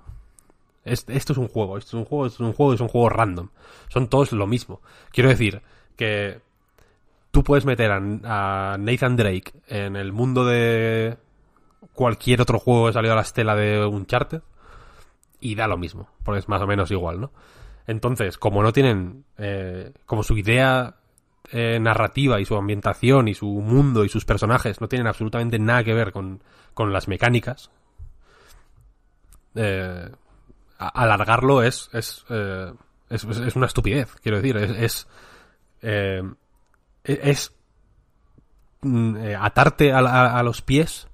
Es- esto es un juego, esto es un juego, esto es un juego, es un juego random. Son todos lo mismo. Quiero decir que tú puedes meter a, Nathan Drake en el mundo de cualquier otro juego que salió a la estela de Uncharted y da lo mismo, porque es más o menos igual, ¿no? Entonces, como no tienen, eh, como su idea eh, narrativa y su ambientación y su mundo y sus personajes no tienen absolutamente nada que ver con, con las mecánicas, eh, alargarlo es es, eh, es es una estupidez quiero decir es es, mm, eh, atarte a, los pies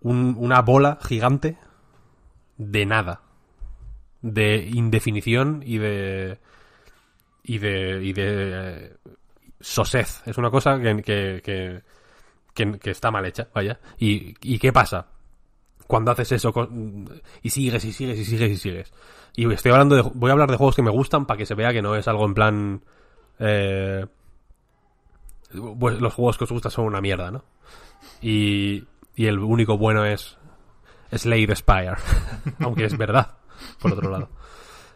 un- una bola gigante de nada de indefinición y de y de y de eh, sosez es una cosa que, que, que, que- está mal hecha vaya y, y qué pasa cuando haces eso y sigues y sigues y sigues y sigues. Y estoy hablando de, voy a hablar de juegos que me gustan para que se vea que no es algo en plan eh, pues los juegos que os gustan son una mierda, ¿no? Y, y el único bueno es Slade Spire, aunque es verdad, por otro lado.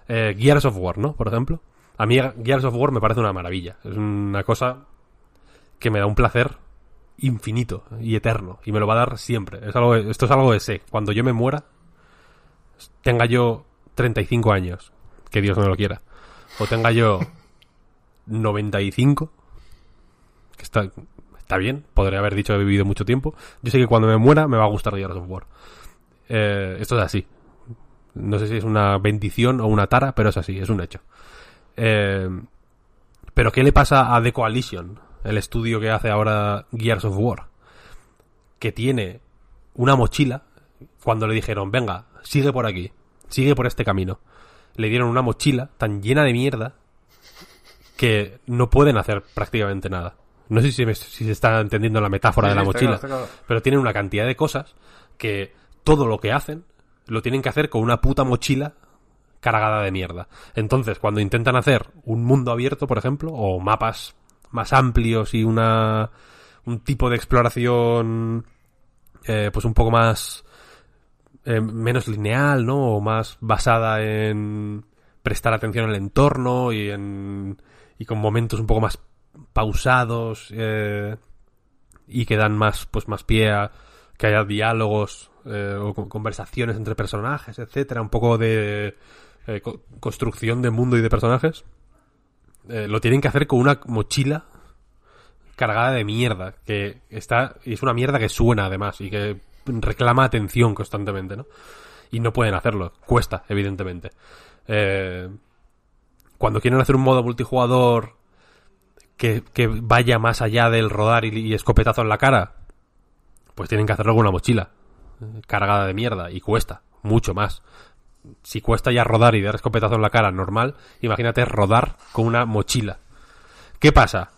Eh, Gears of War, ¿no? Por ejemplo. A mí Gears of War me parece una maravilla. Es una cosa que me da un placer infinito y eterno y me lo va a dar siempre. Es algo, esto es algo que sé. Cuando yo me muera, tenga yo 35 años, que Dios no lo quiera, o tenga yo 95, que está, está bien, podría haber dicho que he vivido mucho tiempo. Yo sé que cuando me muera me va a gustar Gears of War. Eh, esto es así. No sé si es una bendición o una tara, pero es así, es un hecho. Eh, pero ¿qué le pasa a The Coalition, el estudio que hace ahora Gears of War? Que tiene una mochila, cuando le dijeron, venga, sigue por aquí, sigue por este camino. Le dieron una mochila tan llena de mierda que no pueden hacer prácticamente nada. No sé si, me- si se está entendiendo la metáfora Sí, de la mochila, claro, está claro. pero tienen una cantidad de cosas que todo lo que hacen lo tienen que hacer con una puta mochila cargada de mierda. Entonces, cuando intentan hacer un mundo abierto, por ejemplo, o mapas más amplios y una un tipo de exploración eh, pues un poco más eh, menos lineal, ¿no? O más basada en prestar atención al entorno y en y con momentos un poco más pausados eh, y que dan más pues más pie a que haya diálogos eh, o con- conversaciones entre personajes, etcétera, un poco de eh, co- construcción de mundo y de personajes. Lo tienen que hacer con una mochila cargada de mierda, que está y es una mierda que suena además y que reclama atención constantemente, ¿no? Y no pueden hacerlo, cuesta, evidentemente. Cuando quieren hacer un modo multijugador que, vaya más allá del rodar y, escopetazo en la cara, pues tienen que hacerlo con una mochila eh, cargada de mierda y cuesta mucho más. Si cuesta ya rodar y dar escopetazo en la cara normal, imagínate rodar con una mochila. ¿Qué pasa?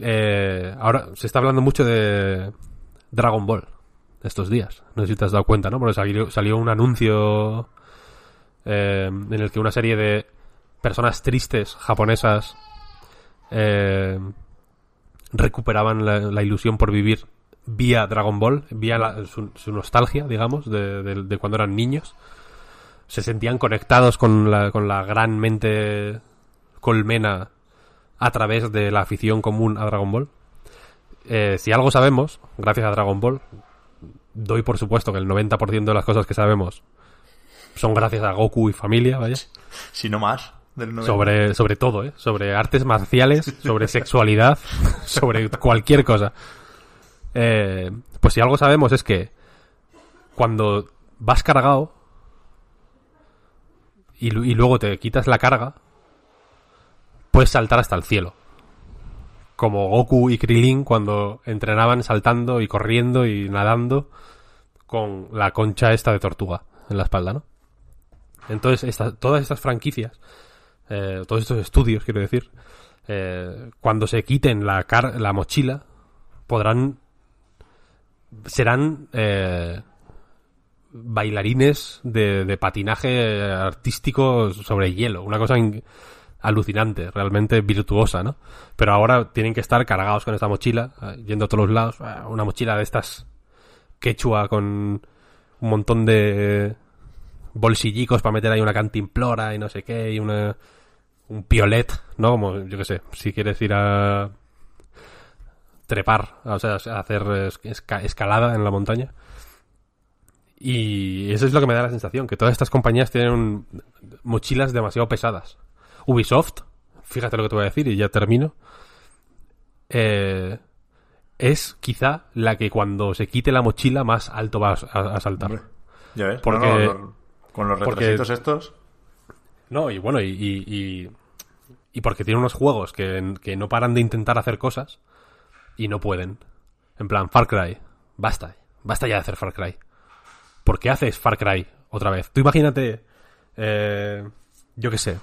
Eh, ahora se está hablando mucho de Dragon Ball estos días. No sé si te has dado cuenta, ¿no? Porque salió, salió un anuncio eh, en el que una serie de personas tristes japonesas eh, recuperaban la, ilusión por vivir vía Dragon Ball, vía su, nostalgia, digamos, de cuando eran niños. Se sentían conectados con la, con la gran mente colmena a través de la afición común a Dragon Ball. Eh, si algo sabemos, gracias a Dragon Ball, doy por supuesto que el 90% de las cosas que sabemos son gracias a Goku y familia, vaya. Si no más. Del 90. Sobre, sobre todo, ¿eh? Sobre artes marciales, sobre sexualidad, sobre cualquier cosa. Eh, pues si algo sabemos es que cuando vas cargado y luego te quitas la carga, puedes saltar hasta el cielo. Como Goku y Krilin cuando entrenaban saltando y corriendo y nadando con la concha esta de tortuga en la espalda, ¿no? Entonces, esta- todas estas franquicias eh, todos estos estudios, quiero decir, eh, cuando se quiten la, car- la mochila, podrán. serán eh, bailarines de, de patinaje artístico sobre hielo. Una cosa in- alucinante, realmente virtuosa, ¿no? Pero ahora tienen que estar cargados con esta mochila, yendo a todos los lados. eh, Una mochila de estas quechua con un montón de bolsillicos para meter ahí una cantimplora y no sé qué, y una un piolet, ¿no? Como, yo qué sé, si quieres ir a trepar, o sea, a hacer es- esca- escalada en la montaña. Y eso es lo que me da la sensación, que todas estas compañías tienen un- mochilas demasiado pesadas. Ubisoft, fíjate lo que te voy a decir y ya termino, eh, es quizá la que cuando se quite la mochila más alto va a, a- a saltar. Hombre, Ya ves. Porque- no, no, los- con los porque- retrasitos estos. No, y bueno, y, y, y, porque tiene unos juegos que, que no paran de intentar hacer cosas y no pueden. En plan, Far Cry. Basta, basta ya de hacer Far Cry. ¿Por qué haces Far Cry otra vez? Tú imagínate, eh, yo qué sé.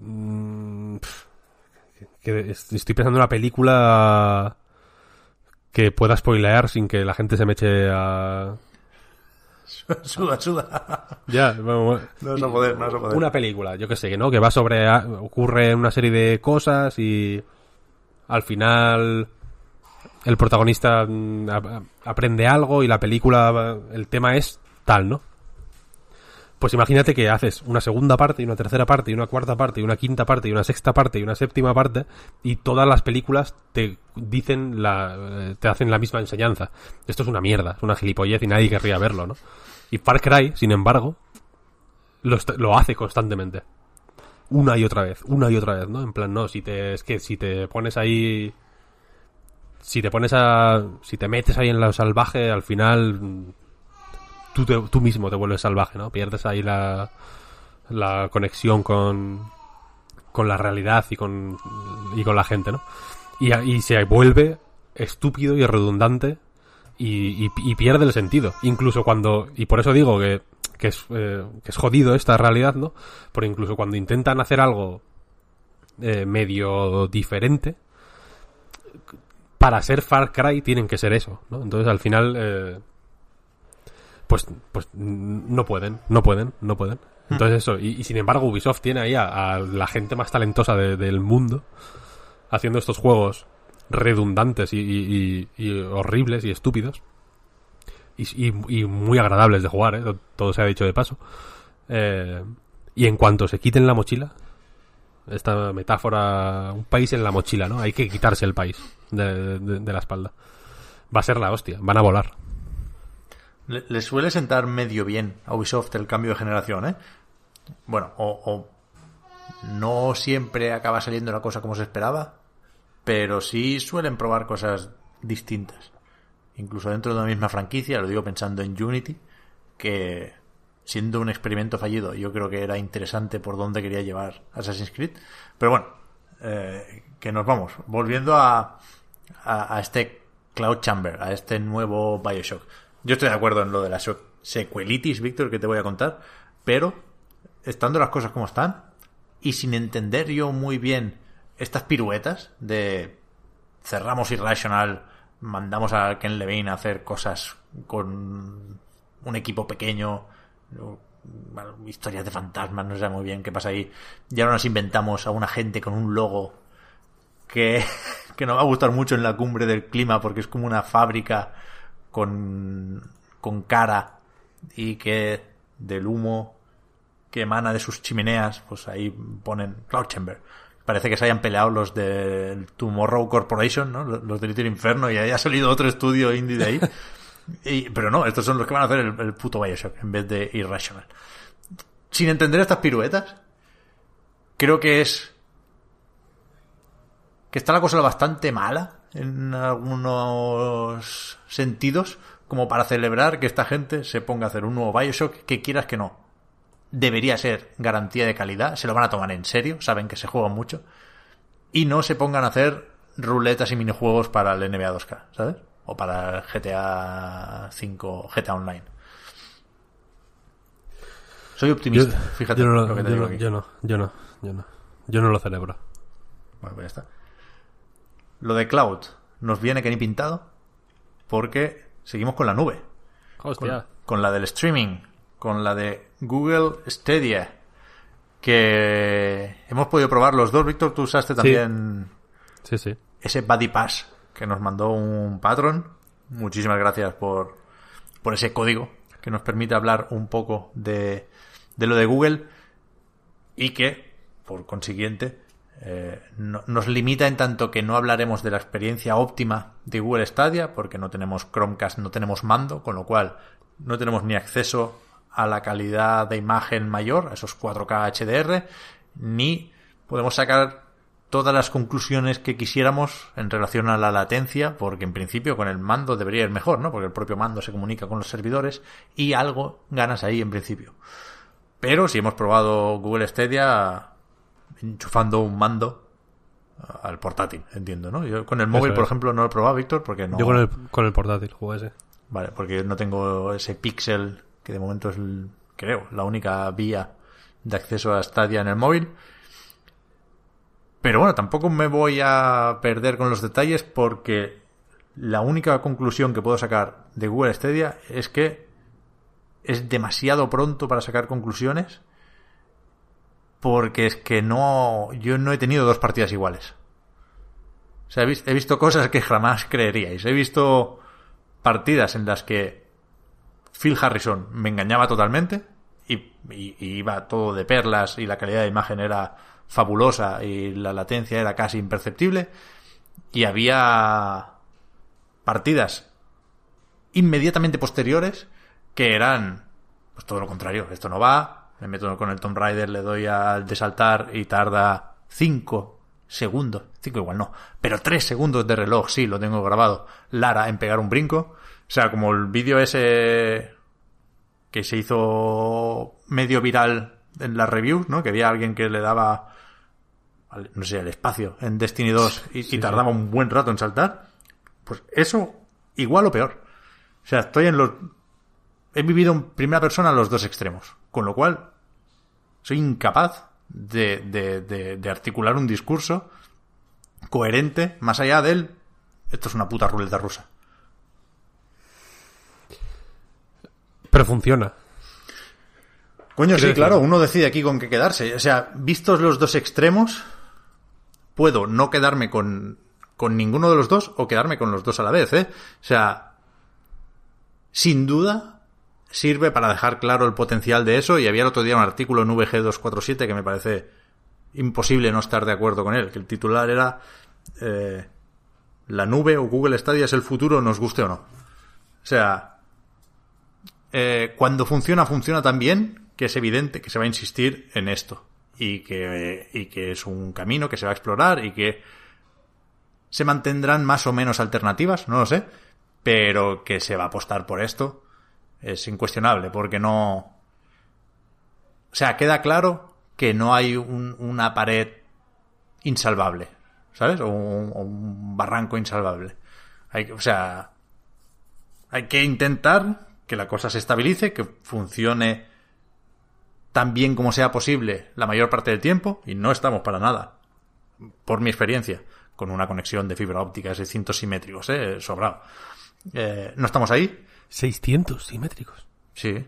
Mm, que estoy pensando en una película que pueda spoilear sin que la gente se me eche a... suda, suda. Ya, bueno. No vas a poder, no vas a poder. Una película, yo que sé, que no, que va sobre a- ocurre una serie de cosas y al final el protagonista mm, aprende algo y la película el tema es tal, ¿no? Pues imagínate que haces una segunda parte y una tercera parte y una cuarta parte y una quinta parte y una sexta parte y una séptima parte y todas las películas te dicen la eh, te hacen la misma enseñanza. Esto es una mierda, es una gilipollez y nadie querría verlo, ¿no? Y Far Cry, sin embargo, lo, hace constantemente. Una y otra vez, una y otra vez, ¿no? En plan, no, si te, es que si te pones ahí, si te pones a, si te metes ahí en lo salvaje, al final, tú, te- tú mismo te vuelves salvaje, ¿no? Pierdes ahí la, la conexión con, con la realidad y con, y con la gente, ¿no? Y, se vuelve estúpido y redundante y pierde el sentido. Incluso cuando, y por eso digo que, que, es, eh, que es jodido esta realidad, ¿no? Porque incluso cuando intentan hacer algo eh, medio diferente, para ser Far Cry tienen que ser eso, ¿no? Entonces al final, eh, pues, pues no pueden, no pueden, no pueden. Entonces eso, y, y sin embargo Ubisoft tiene ahí a, a la gente más talentosa de- del mundo haciendo estos juegos redundantes y, y- y- y horribles y estúpidos y, muy agradables de jugar, ¿eh? todo se ha dicho de paso. Eh, y en cuanto se quiten la mochila, esta metáfora, un país en la mochila, ¿no? Hay que quitarse el país de, de- de la espalda. Va a ser la hostia, van a volar. Le, le suele sentar medio bien a Ubisoft el cambio de generación, ¿eh? Bueno, o, o no siempre acaba saliendo la cosa como se esperaba, pero sí suelen probar cosas distintas. Incluso dentro de una misma franquicia, lo digo pensando en Unity, que siendo un experimento fallido, yo creo que era interesante por dónde quería llevar Assassin's Creed. Pero bueno, eh, que nos vamos. Volviendo a, a, a este Cloud Chamber, a este nuevo Bioshock. Yo estoy de acuerdo en lo de la se- secuelitis, Víctor, que te voy a contar, pero estando las cosas como están y sin entender yo muy bien estas piruetas de cerramos Irrational, mandamos a Ken Levine a hacer cosas con un equipo pequeño, historias de fantasmas, no sé muy bien qué pasa ahí. Y ahora nos inventamos a una gente con un logo que, que nos va a gustar mucho en la cumbre del clima porque es como una fábrica con, con cara y que del humo que emana de sus chimeneas, pues ahí ponen Cloud Chamber. Parece que se hayan peleado los del Tomorrow Corporation, ¿no? Los del Little Inferno y haya salido otro estudio indie de ahí. Y- pero no, estos son los que van a hacer el, el puto Bioshock en vez de Irrational. Sin entender estas piruetas, creo que es que está la cosa bastante mala en algunos sentidos como para celebrar que esta gente se ponga a hacer un nuevo Bioshock que quieras que no. Debería ser garantía de calidad, se lo van a tomar en serio, saben que se juegan mucho y no se pongan a hacer ruletas y minijuegos para el NBA 2K, ¿sabes? O para el GTA 5, GTA Online. Soy optimista, fíjate yo no, lo- lo que te yo, digo no, aquí. yo no, yo no, yo no. Yo no lo celebro. Bueno, pues ya está. Lo de cloud nos viene que ni pintado porque seguimos con la nube. Hostia. Con la del streaming, con la de Google Stadia, que hemos podido probar los dos. Víctor, tú usaste también Sí, sí. ese Buddy Pass que nos mandó un patrón. Muchísimas gracias por, por ese código que nos permite hablar un poco de, de lo de Google y que, por consiguiente, eh, no- nos limita en tanto que no hablaremos de la experiencia óptima de Google Stadia porque no tenemos Chromecast, no tenemos mando, con lo cual no tenemos ni acceso a la calidad de imagen mayor, a esos 4K HDR, ni podemos sacar todas las conclusiones que quisiéramos en relación a la latencia, porque en principio con el mando debería ir mejor, ¿no? Porque el propio mando se comunica con los servidores y algo ganas ahí en principio. Pero si hemos probado Google Stadia enchufando un mando al portátil, entiendo, ¿no? Yo con el móvil, por ejemplo, no lo he probado, Víctor, porque no... Yo con el, con el portátil jugué ese. Vale, porque no tengo ese pixel que de momento es, el- creo, la única vía de acceso a Stadia en el móvil. Pero bueno, tampoco me voy a perder con los detalles porque la única conclusión que puedo sacar de Google Stadia es que es demasiado pronto para sacar conclusiones porque es que no yo no he tenido dos partidas iguales. O sea, he vis- he visto cosas que jamás creeríais. He visto partidas en las que Phil Harrison me engañaba totalmente y- y iba todo de perlas y la calidad de imagen era fabulosa y la latencia era casi imperceptible y había partidas inmediatamente posteriores que eran pues todo lo contrario, esto no va, me meto con el Tomb Raider, le doy al de saltar y tarda 5 segundos, 5 igual no, pero 3 segundos de reloj, sí, lo tengo grabado, Lara en pegar un brinco, o sea, como el vídeo ese que se hizo medio viral en las reviews, ¿no? Que había alguien que le daba, no sé, el espacio en Destiny 2 y, y tardaba un buen rato en saltar. Pues eso, igual o peor. O sea, estoy en los... He vivido en primera persona los dos extremos. Con lo cual, soy incapaz de, de, de, de articular un discurso coherente, más allá de él, esto es una puta ruleta rusa. Pero funciona. Coño, sí, claro, uno decide aquí con qué quedarse. O sea, vistos los dos extremos, puedo no quedarme con, con ninguno de los dos o quedarme con los dos a la vez, ¿eh? O sea, sin duda sirve para dejar claro el potencial de eso y había el otro día un artículo en VG247 que me parece imposible no estar de acuerdo con él, que el titular era eh, la nube o Google Stadia es el futuro, nos guste o no. O sea, eh, cuando funciona, funciona tan bien que es evidente que se va a insistir en esto y que, y que es un camino que se va a explorar y que se mantendrán más o menos alternativas, no lo sé, pero que se va a apostar por esto es incuestionable porque no... O sea, queda claro que no hay un- una pared insalvable, ¿sabes? O un, barranco insalvable. Hay, o sea, hay que intentar que la cosa se estabilice, que funcione tan bien como sea posible la mayor parte del tiempo, y no estamos para nada, por mi experiencia, con una conexión de fibra óptica de 600 simétricos, ¿eh? sobrado. Eh, no estamos ahí, 600 simétricos. sí.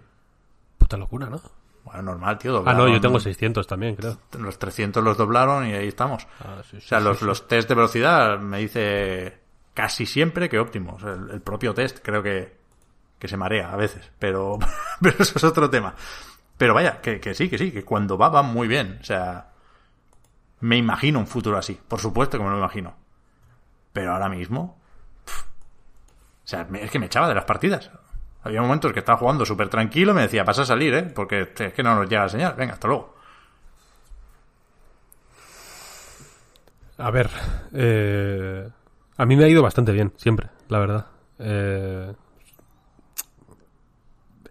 Puta locura, ¿no? Bueno, normal, tío. Ah, doblaron- no, yo tengo 600 también, creo. Los 300 los doblaron y ahí estamos. Ah, sí, O sea, sí, los, los test de velocidad me dice casi siempre que óptimo. O sea, el, el propio test creo que, que se marea a veces, pero, pero eso es otro tema. Pero vaya, que, que sí, que sí, que cuando va, va muy bien. O sea, me imagino un futuro así. Por supuesto que me lo imagino. Pero ahora mismo, o sea, es que me echaba de las partidas. Había momentos que estaba jugando súper tranquilo y me decía, vas a salir, ¿eh? Porque es que no nos llega la señal. Venga, hasta luego. A ver, eh, a mí me ha ido bastante bien, siempre, la verdad. Eh,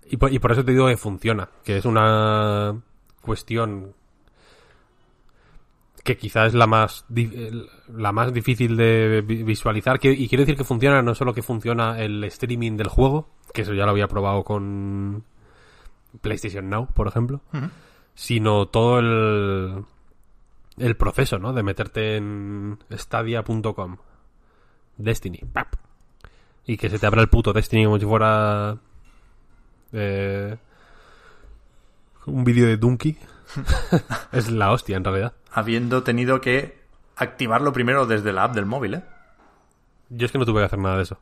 y por eso te digo que funciona, que es una cuestión que quizás es la más la más difícil de vi- visualizar que- y quiero decir que funciona no solo que funciona el streaming del juego que eso ya lo había probado con PlayStation Now por ejemplo sino todo el el proceso, ¿no? De meterte en stadia.com. Destiny. ¡pap! Y que se te abra el puto Destiny como si fuera... eh, un vídeo de Donkey. es la hostia, en realidad. habiendo tenido que activarlo primero desde la app del móvil, ¿eh? Yo es que no tuve que hacer nada de eso.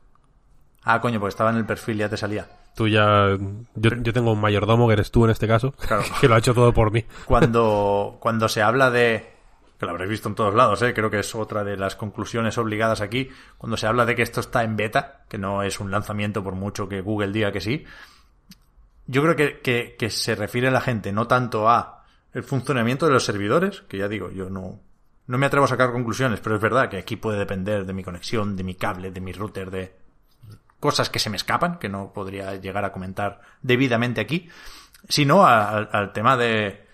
Ah, coño, pues estaba en el perfil y ya te salía. Tú ya... Yo, yo tengo un mayordomo, que eres tú en este caso, Claro. que lo ha hecho todo por mí. Cuando, cuando se habla de... Que lo habréis visto en todos lados, ¿eh? Creo que es otra de las conclusiones obligadas aquí. Cuando se habla de que esto está en beta, que no es un lanzamiento por mucho que Google diga que sí. Yo creo que, que, que se refiere la gente no tanto a el funcionamiento de los servidores, que ya digo, yo no, no me atrevo a sacar conclusiones, pero es verdad que aquí puede depender de mi conexión, de mi cable, de mi router, de cosas que se me escapan, que no podría llegar a comentar debidamente aquí, sino al tema de,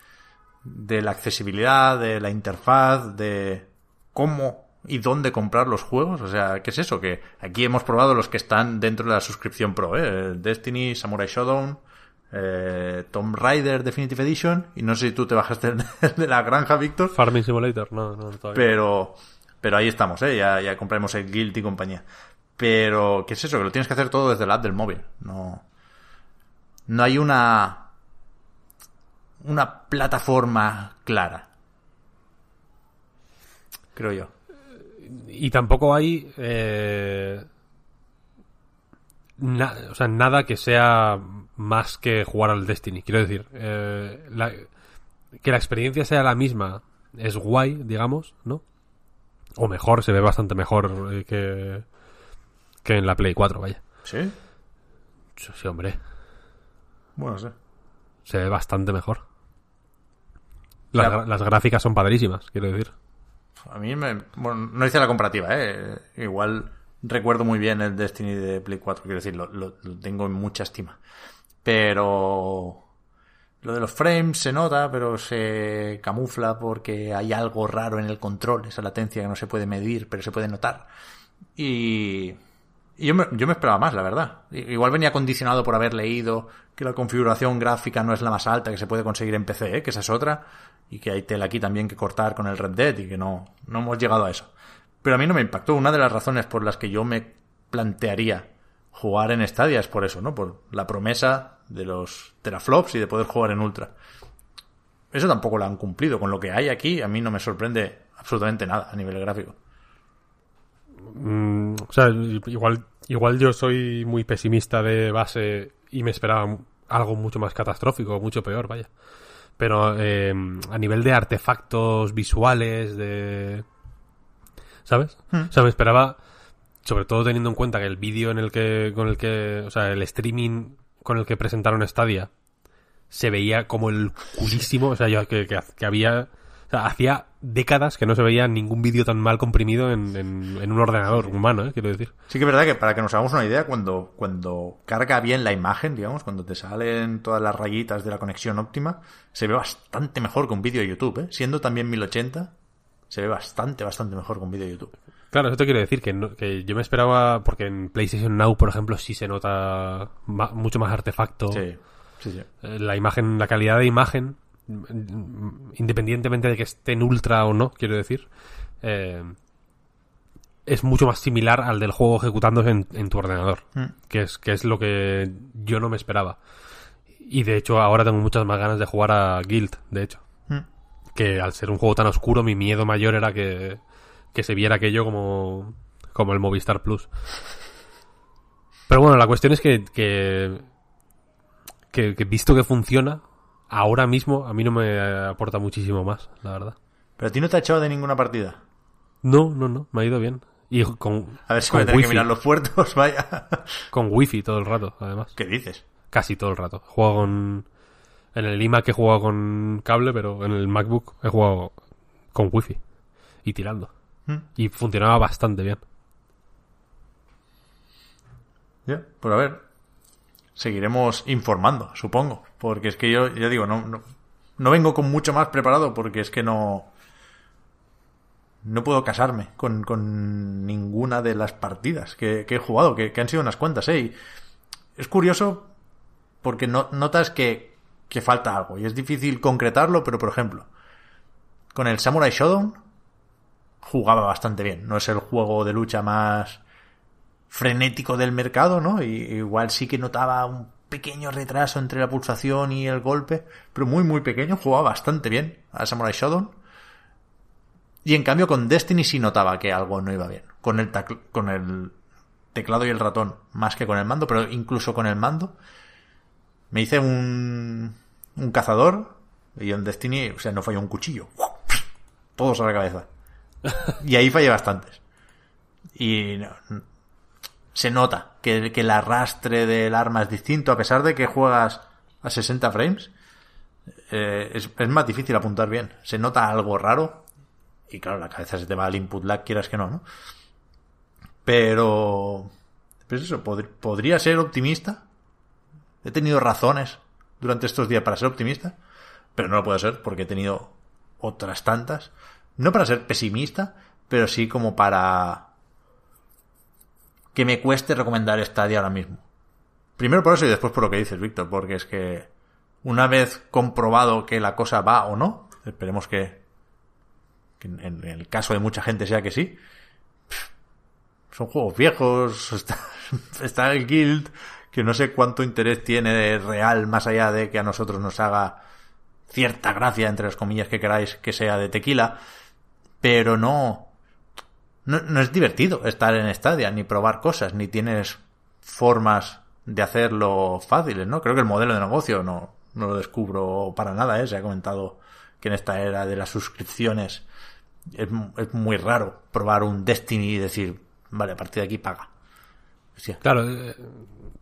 de la accesibilidad, de la interfaz, de cómo y dónde comprar los juegos. O sea, ¿qué es eso? Que aquí hemos probado los que están dentro de la suscripción pro, ¿eh? Destiny, Samurai Shodown, eh, Tomb Raider Definitive Edition, y no sé si tú te bajaste el de, el la granja, Víctor, Farming Simulator, no, no, todavía. pero, pero ahí estamos, ¿eh? Ya, ya compramos el Guild y compañía. Pero, ¿qué es eso? Que lo tienes que hacer todo desde la app del móvil. No, no hay una, una plataforma clara. Creo yo. Y tampoco hay. eh, na- o sea, nada que sea más que jugar al Destiny. Quiero decir, eh, la- que la experiencia sea la misma es guay, digamos, ¿no? O mejor, se ve bastante mejor eh, que, que en la Play 4, vaya. ¿Sí? Sí, hombre, Bueno, sí. se ve bastante mejor. Las, gráficas son padrísimas, quiero decir. A mí me... Bueno, no hice la comparativa, ¿eh? Igual recuerdo muy bien el Destiny de Play 4, quiero decir, lo, lo- lo tengo en mucha estima. Pero... Lo de los frames se nota, pero se camufla porque hay algo raro en el control, esa latencia que no se puede medir, pero se puede notar. Y... Yo me, yo me esperaba más, la verdad. Igual venía condicionado por haber leído que la configuración gráfica no es la más alta que se puede conseguir en PC, ¿eh? que esa es otra, y que hay tela aquí también que cortar con el Red Dead y que no, no hemos llegado a eso. Pero a mí no me impactó. Una de las razones por las que yo me plantearía jugar en Stadia es por eso, ¿no? Por la promesa de los teraflops y de poder jugar en Ultra. Eso tampoco lo han cumplido. Con lo que hay aquí, a mí no me sorprende absolutamente nada a nivel gráfico. Mm, o sea, igual, igual yo soy muy pesimista de base y me esperaba algo mucho más catastrófico, mucho peor, vaya. Pero eh, a nivel de artefactos visuales, de... ¿Sabes? Hmm. O sea, me esperaba, sobre todo teniendo en cuenta que el vídeo en el que, con el que, o sea, el streaming con el que presentaron Stadia se veía como el culísimo, o sea, yo, que, que, había, o sea, hacía décadas que no se veía ningún vídeo tan mal comprimido en, en, en un ordenador humano, ¿eh? quiero decir. Sí que es verdad que para que nos hagamos una idea, cuando, cuando carga bien la imagen, digamos, cuando te salen todas las rayitas de la conexión óptima, se ve bastante mejor que un vídeo de YouTube, ¿eh? Siendo también 1080, se ve bastante, bastante mejor que un vídeo de YouTube. Claro, eso te quiero decir, que, no- que yo me esperaba, porque en PlayStation Now, por ejemplo, sí se nota ma- mucho más artefacto. Sí, sí, sí. Eh, La imagen, la calidad de imagen, mm, independientemente de que esté en ultra o no, quiero decir, eh, es mucho más similar al del juego ejecutándose en, en tu ordenador, Mm. que es, que es lo que yo no me esperaba. Y de hecho ahora tengo muchas más ganas de jugar a Guild, de hecho. Mm. Que al ser un juego tan oscuro, mi miedo mayor era que, que se viera aquello como, como el Movistar Plus. Pero bueno, la cuestión es que, que, que, que visto que funciona, ahora mismo a mí no me aporta muchísimo más, la verdad. Pero a ti no te ha echado de ninguna partida. No, no, no, me ha ido bien. Y con, A ver si con voy a tener que mirar los puertos, vaya. con wifi todo el rato, además. ¿Qué dices? Casi todo el rato. Juego con... En el iMac he jugado con cable, pero en el MacBook he jugado con wifi. Y tirando. Y funcionaba bastante bien. Ya, pues a ver. Seguiremos informando, supongo. Porque es que yo, ya digo, no, no, vengo con mucho más preparado porque es que no. No puedo casarme con, con ninguna de las partidas que, he jugado, que, han sido unas cuantas, ¿eh? Es curioso porque no, notas que, que falta algo y es difícil concretarlo, pero por ejemplo, con el Samurai Shodown jugaba bastante bien. No es el juego de lucha más frenético del mercado, ¿no? Y igual sí que notaba un pequeño retraso entre la pulsación y el golpe, pero muy muy pequeño, jugaba bastante bien a Samurai Shodown. Y en cambio con Destiny sí notaba que algo no iba bien. Con el, con el teclado y el ratón más que con el mando, pero incluso con el mando. Me hice un, un cazador y en Destiny, o sea, no falló un cuchillo. Todos a la cabeza. Y ahí fallé bastantes. Y se nota que, que el arrastre del arma es distinto, a pesar de que juegas a 60 frames. eh, es, más difícil apuntar bien. Se nota algo raro. Y claro, la cabeza se te va al input lag, quieras que no, ¿no? Pero... Pues eso, pod- podría ser optimista. He tenido razones durante estos días para ser optimista. Pero no lo puedo ser porque he tenido otras tantas. No para ser pesimista, pero sí como para que me cueste recomendar Stadia ahora mismo. Primero por eso y después por lo que dices, Víctor, porque es que una vez comprobado que la cosa va o no, esperemos que, en, el caso de mucha gente sea que sí, son juegos viejos, está, el Guild, que no sé cuánto interés tiene real más allá de que a nosotros nos haga cierta gracia, entre las comillas que queráis, que sea de tequila, pero no, no, no es divertido estar en Stadia, ni probar cosas, ni tienes formas de hacerlo fáciles, ¿no? Creo que el modelo de negocio no, no lo descubro para nada, ¿eh? Se ha comentado que en esta era de las suscripciones es, es muy raro probar un Destiny y decir, vale, a partir de aquí paga. Hostia, Claro, eh,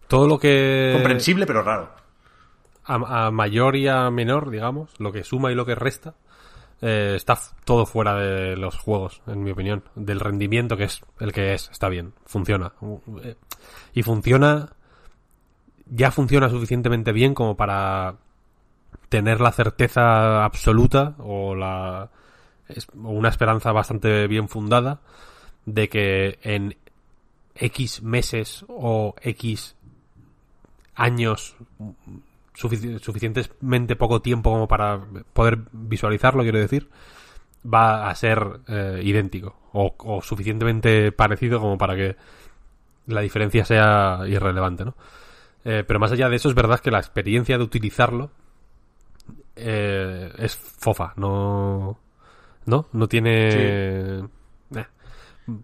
todo lo que... comprensible, pero raro. a, a mayor y a menor, digamos, lo que suma y lo que resta, eh, está todo fuera de los juegos, en mi opinión. Del rendimiento que es el que es, está bien, funciona. Uh, eh, Y funciona, ya funciona suficientemente bien como para tener la certeza absoluta o la o una esperanza bastante bien fundada de que en X meses o X años sufici- suficientemente poco tiempo como para poder visualizarlo, quiero decir, va a ser eh, idéntico o, o suficientemente parecido como para que la diferencia sea irrelevante, ¿no? Eh, pero más allá de eso, es verdad que la experiencia de utilizarlo eh, es fofa, no... ¿No? No tiene...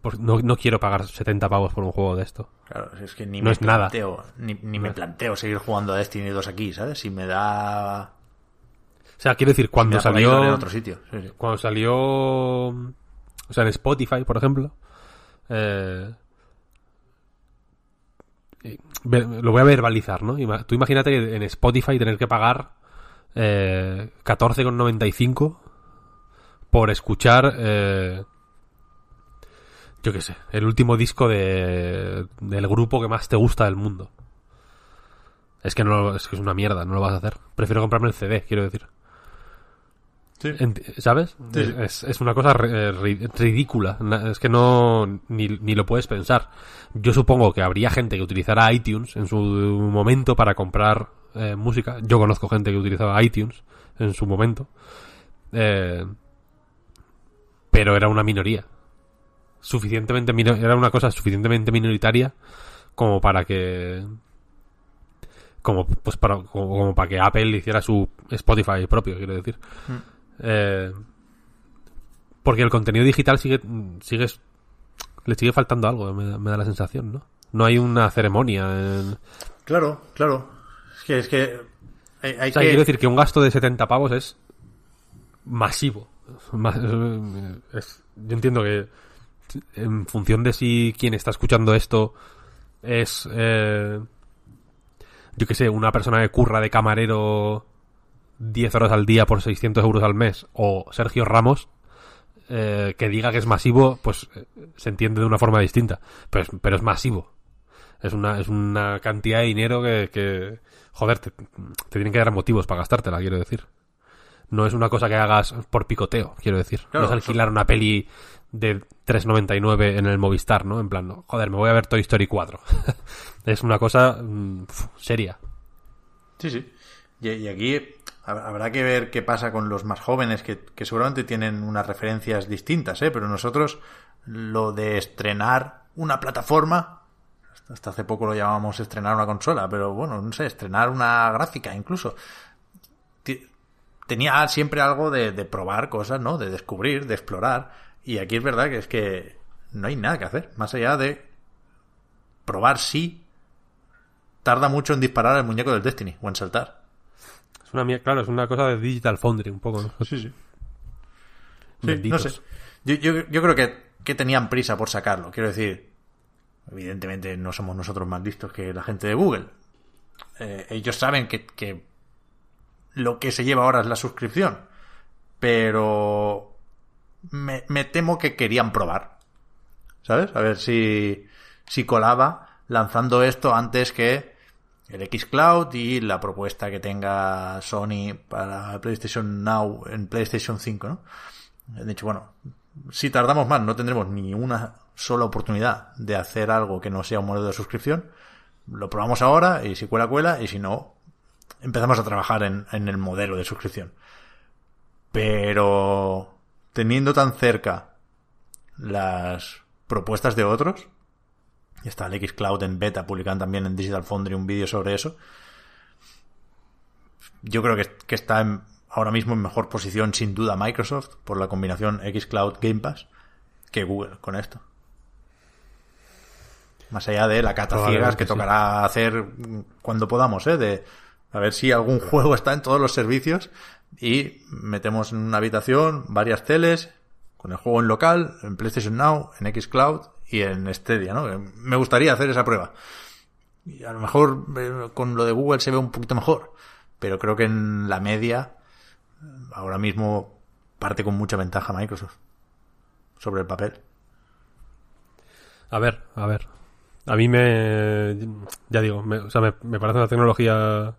por- no, no quiero pagar 70 pavos por un juego de esto. Claro, es que ni No me es nada. planteo, ni, ni me planteo seguir jugando a Destiny 2 aquí, ¿sabes? Si me da... O sea, quiero decir, cuando en salió... otro sitio. Sí, sí. Cuando salió... O sea, en Spotify, por ejemplo. eh, lo voy a verbalizar, ¿no? Tú imagínate que en Spotify tener que pagar eh, 14,95 por escuchar... eh, yo qué sé, el último disco de, del grupo que más te gusta del mundo. Es que no es que es una mierda, no lo vas a hacer. Prefiero comprarme el CD, quiero decir. ¿Sabes? Sí, sí. Es, es una cosa eh, ri- ridícula. Es que no. Ni, ni lo puedes pensar. Yo supongo que habría gente que utilizara iTunes en su momento para comprar eh, música. Yo conozco gente que utilizaba iTunes en su momento. Eh, pero era una minoría. Suficientemente. Era una cosa suficientemente minoritaria como para que. Como, pues para, como, como para que Apple hiciera su Spotify propio, quiero decir. Eh, porque el contenido digital sigue, sigue le sigue faltando algo, me, da- me da la sensación, ¿no? No hay una ceremonia. en- Claro, claro. Es que, es que hay, hay O sea, que... quiero decir que un gasto de 70 pavos es masivo. Ma- es- es- yo entiendo que en función de si quien está escuchando esto es, eh, yo qué sé, una persona que curra de camarero 10 horas al día por 600 euros al mes o Sergio Ramos, eh, que diga que es masivo, pues eh, se entiende de una forma distinta. Pero es, pero es masivo. Es una, es una cantidad de dinero que, joder, te, te tienen que dar motivos para gastártela, quiero decir. No es una cosa que hagas por picoteo, quiero decir. Claro, no es alquilar una peli de 3.99 en el Movistar, ¿no? En plan, no, joder, me voy a ver Toy Story 4. es una cosa mm, seria. Sí, sí. Y, y aquí hab- habrá que ver qué pasa con los más jóvenes, que, que seguramente tienen unas referencias distintas, ¿eh? Pero nosotros, lo de estrenar una plataforma, hasta- hasta hace poco lo llamábamos estrenar una consola, pero bueno, no sé, estrenar una gráfica incluso. Tenía siempre algo de, de probar cosas, ¿no? De descubrir, de explorar. Y aquí es verdad que es que no hay nada que hacer, más allá de probar sí tarda mucho en disparar el muñeco del Destiny o en saltar. Es una, mier- claro, es una cosa de Digital Foundry un poco, ¿no? Sí, sí. Sí, no sé. Yo, yo, yo creo que, que tenían prisa por sacarlo. Quiero decir, evidentemente no somos nosotros más listos que la gente de Google. Eh, ellos saben que, que lo que se lleva ahora es la suscripción. Pero me, temo que querían probar. ¿Sabes? A ver si, si colaba lanzando esto antes que el xCloud y la propuesta que tenga Sony para PlayStation Now en PlayStation 5, ¿no? De hecho, bueno, si tardamos más no tendremos ni una sola oportunidad de hacer algo que no sea un modelo de suscripción. Lo probamos ahora y si cuela, cuela y si no, empezamos a trabajar en, en el modelo de suscripción. Pero teniendo tan cerca las propuestas de otros, y está el xCloud en beta, publican también en Digital Foundry un vídeo sobre eso. Yo creo que, que está en- ahora mismo en mejor posición sin duda Microsoft por la combinación xCloud Game Pass que Google con esto. Más allá de la cata ciegas que sí. tocará hacer cuando podamos, ¿eh? De a ver si algún juego está en todos los servicios y metemos en una habitación varias teles con el juego en local, en PlayStation Now, en xCloud y en Stadia, ¿no? Me gustaría hacer esa prueba. Y a lo mejor eh, con lo de Google se ve un poquito mejor, pero creo que en la media ahora mismo parte con mucha ventaja Microsoft sobre el papel. A ver, a ver. A mí me. Ya digo, me, o sea, me, me parece una tecnología.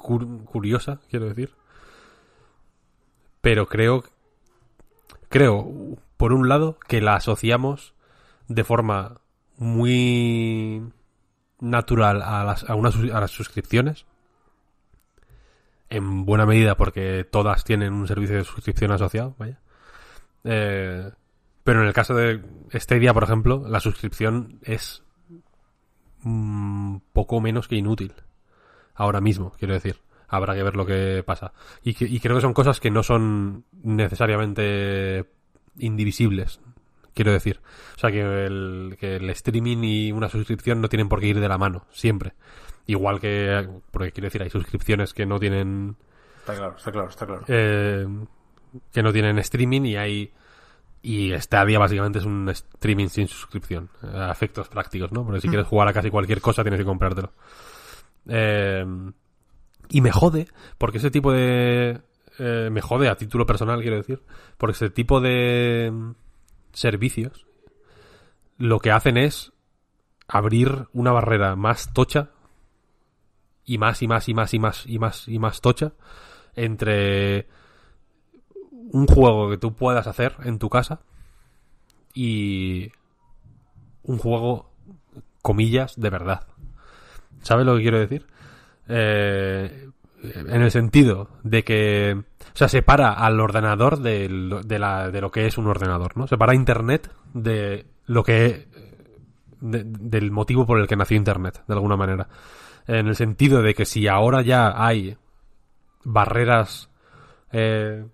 Cur- curiosa, quiero decir. Pero creo. Creo, por un lado, que la asociamos de forma muy natural a las, a, unas, a las suscripciones. En buena medida porque todas tienen un servicio de suscripción asociado, vaya. Eh, pero en el caso de Stadia, por ejemplo, la suscripción es mm, poco menos que inútil. Ahora mismo, quiero decir. Habrá que ver lo que pasa. Y, que- y creo que son cosas que no son necesariamente indivisibles. Quiero decir. O sea, que el, que el streaming y una suscripción no tienen por qué ir de la mano, siempre. Igual que, porque quiero decir, hay suscripciones que no tienen Está claro, está claro, está claro. eh, que no tienen streaming y hay y Stadia básicamente es un streaming sin suscripción a efectos prácticos no porque si quieres jugar a casi cualquier cosa tienes que comprártelo Eh, y me jode porque ese tipo de eh, me jode a título personal quiero decir porque ese tipo de mm, servicios lo que hacen es abrir una barrera más tocha y más y más y más y más y más y más tocha entre un juego que tú puedas hacer en tu casa y un juego comillas de verdad. ¿Sabes lo que quiero decir? Eh, en el sentido de que o sea separa al ordenador del- de, la- de lo que es un ordenador, ¿no? Separa Internet de lo que de- del motivo por el que nació Internet, de alguna manera. En el sentido de que si ahora ya hay barreras eh,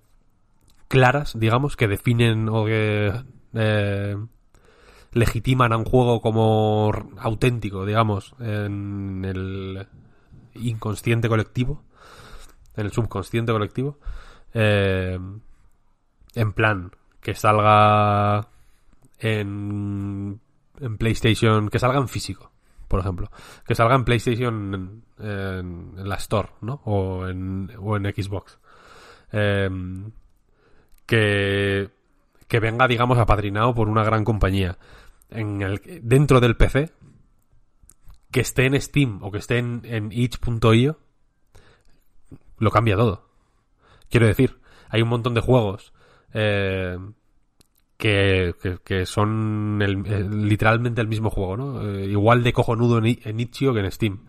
claras, digamos, que definen o que eh, legitiman a un juego como auténtico, digamos, en el inconsciente colectivo, en el subconsciente colectivo, eh, en plan, que salga en, en PlayStation, que salga en físico, por ejemplo, que salga en PlayStation en, la Store, ¿no? O en, o en Xbox. Eh, que, que venga, digamos, apadrinado por una gran compañía. En el, dentro del PC, que esté en Steam o que esté en, itch.io, lo cambia todo. Quiero decir, hay un montón de juegos eh, que, que, son literalmente el mismo juego, ¿no? Eh, igual de cojonudo en, en itch.io que en Steam.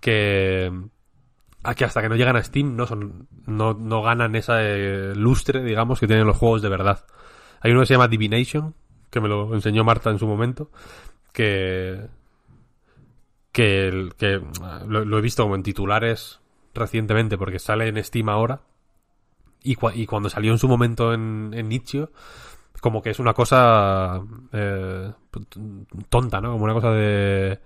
Que, hasta que no llegan a Steam no son no, no ganan esa eh, lustre, digamos, que tienen los juegos de verdad. Hay uno que se llama Divination, que me lo enseñó Marta en su momento, que que, el- que lo, lo he visto como en titulares recientemente porque sale en Steam ahora y, cua- y cuando salió en su momento en, en Itch.io como que es una cosa eh, tonta, ¿no? Como una cosa de,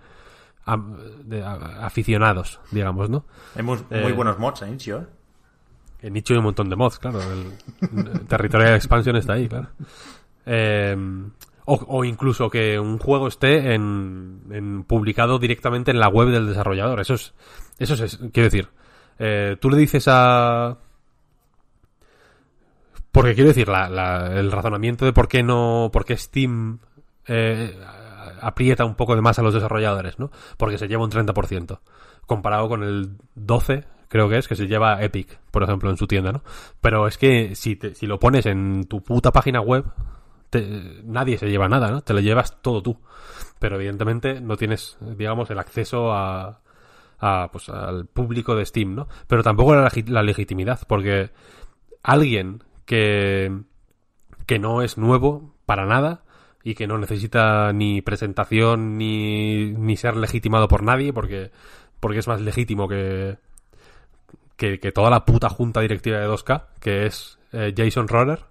de aficionados, digamos, ¿no? Hay muy, Eh, muy buenos mods en Itch.io, ¿eh? En nicho hay un montón de mods, claro. El, el Territorial Expansion está ahí, claro. Eh, o, incluso que un juego esté en, publicado directamente en la web del desarrollador. Eso es, eso es, quiero decir, eh, tú le dices a, porque quiero decir, el razonamiento de por qué no, por qué Steam eh, aprieta un poco de más a los desarrolladores, ¿no? Porque se lleva un 30%, comparado con el 12, creo que es, que se lleva Epic, por ejemplo, en su tienda, ¿no? Pero es que si, te- si lo pones en tu puta página web, te- nadie se lleva nada, ¿no? Te lo llevas todo tú. Pero evidentemente no tienes, digamos, el acceso a, a, pues, al público de Steam, ¿no? Pero tampoco la, legi- la legitimidad, porque alguien que, que no es nuevo para nada y que no necesita ni presentación ni, ni ser legitimado por nadie, porque, porque es más legítimo que, que, que toda la puta junta directiva de 2K, que es eh, Jason Roller.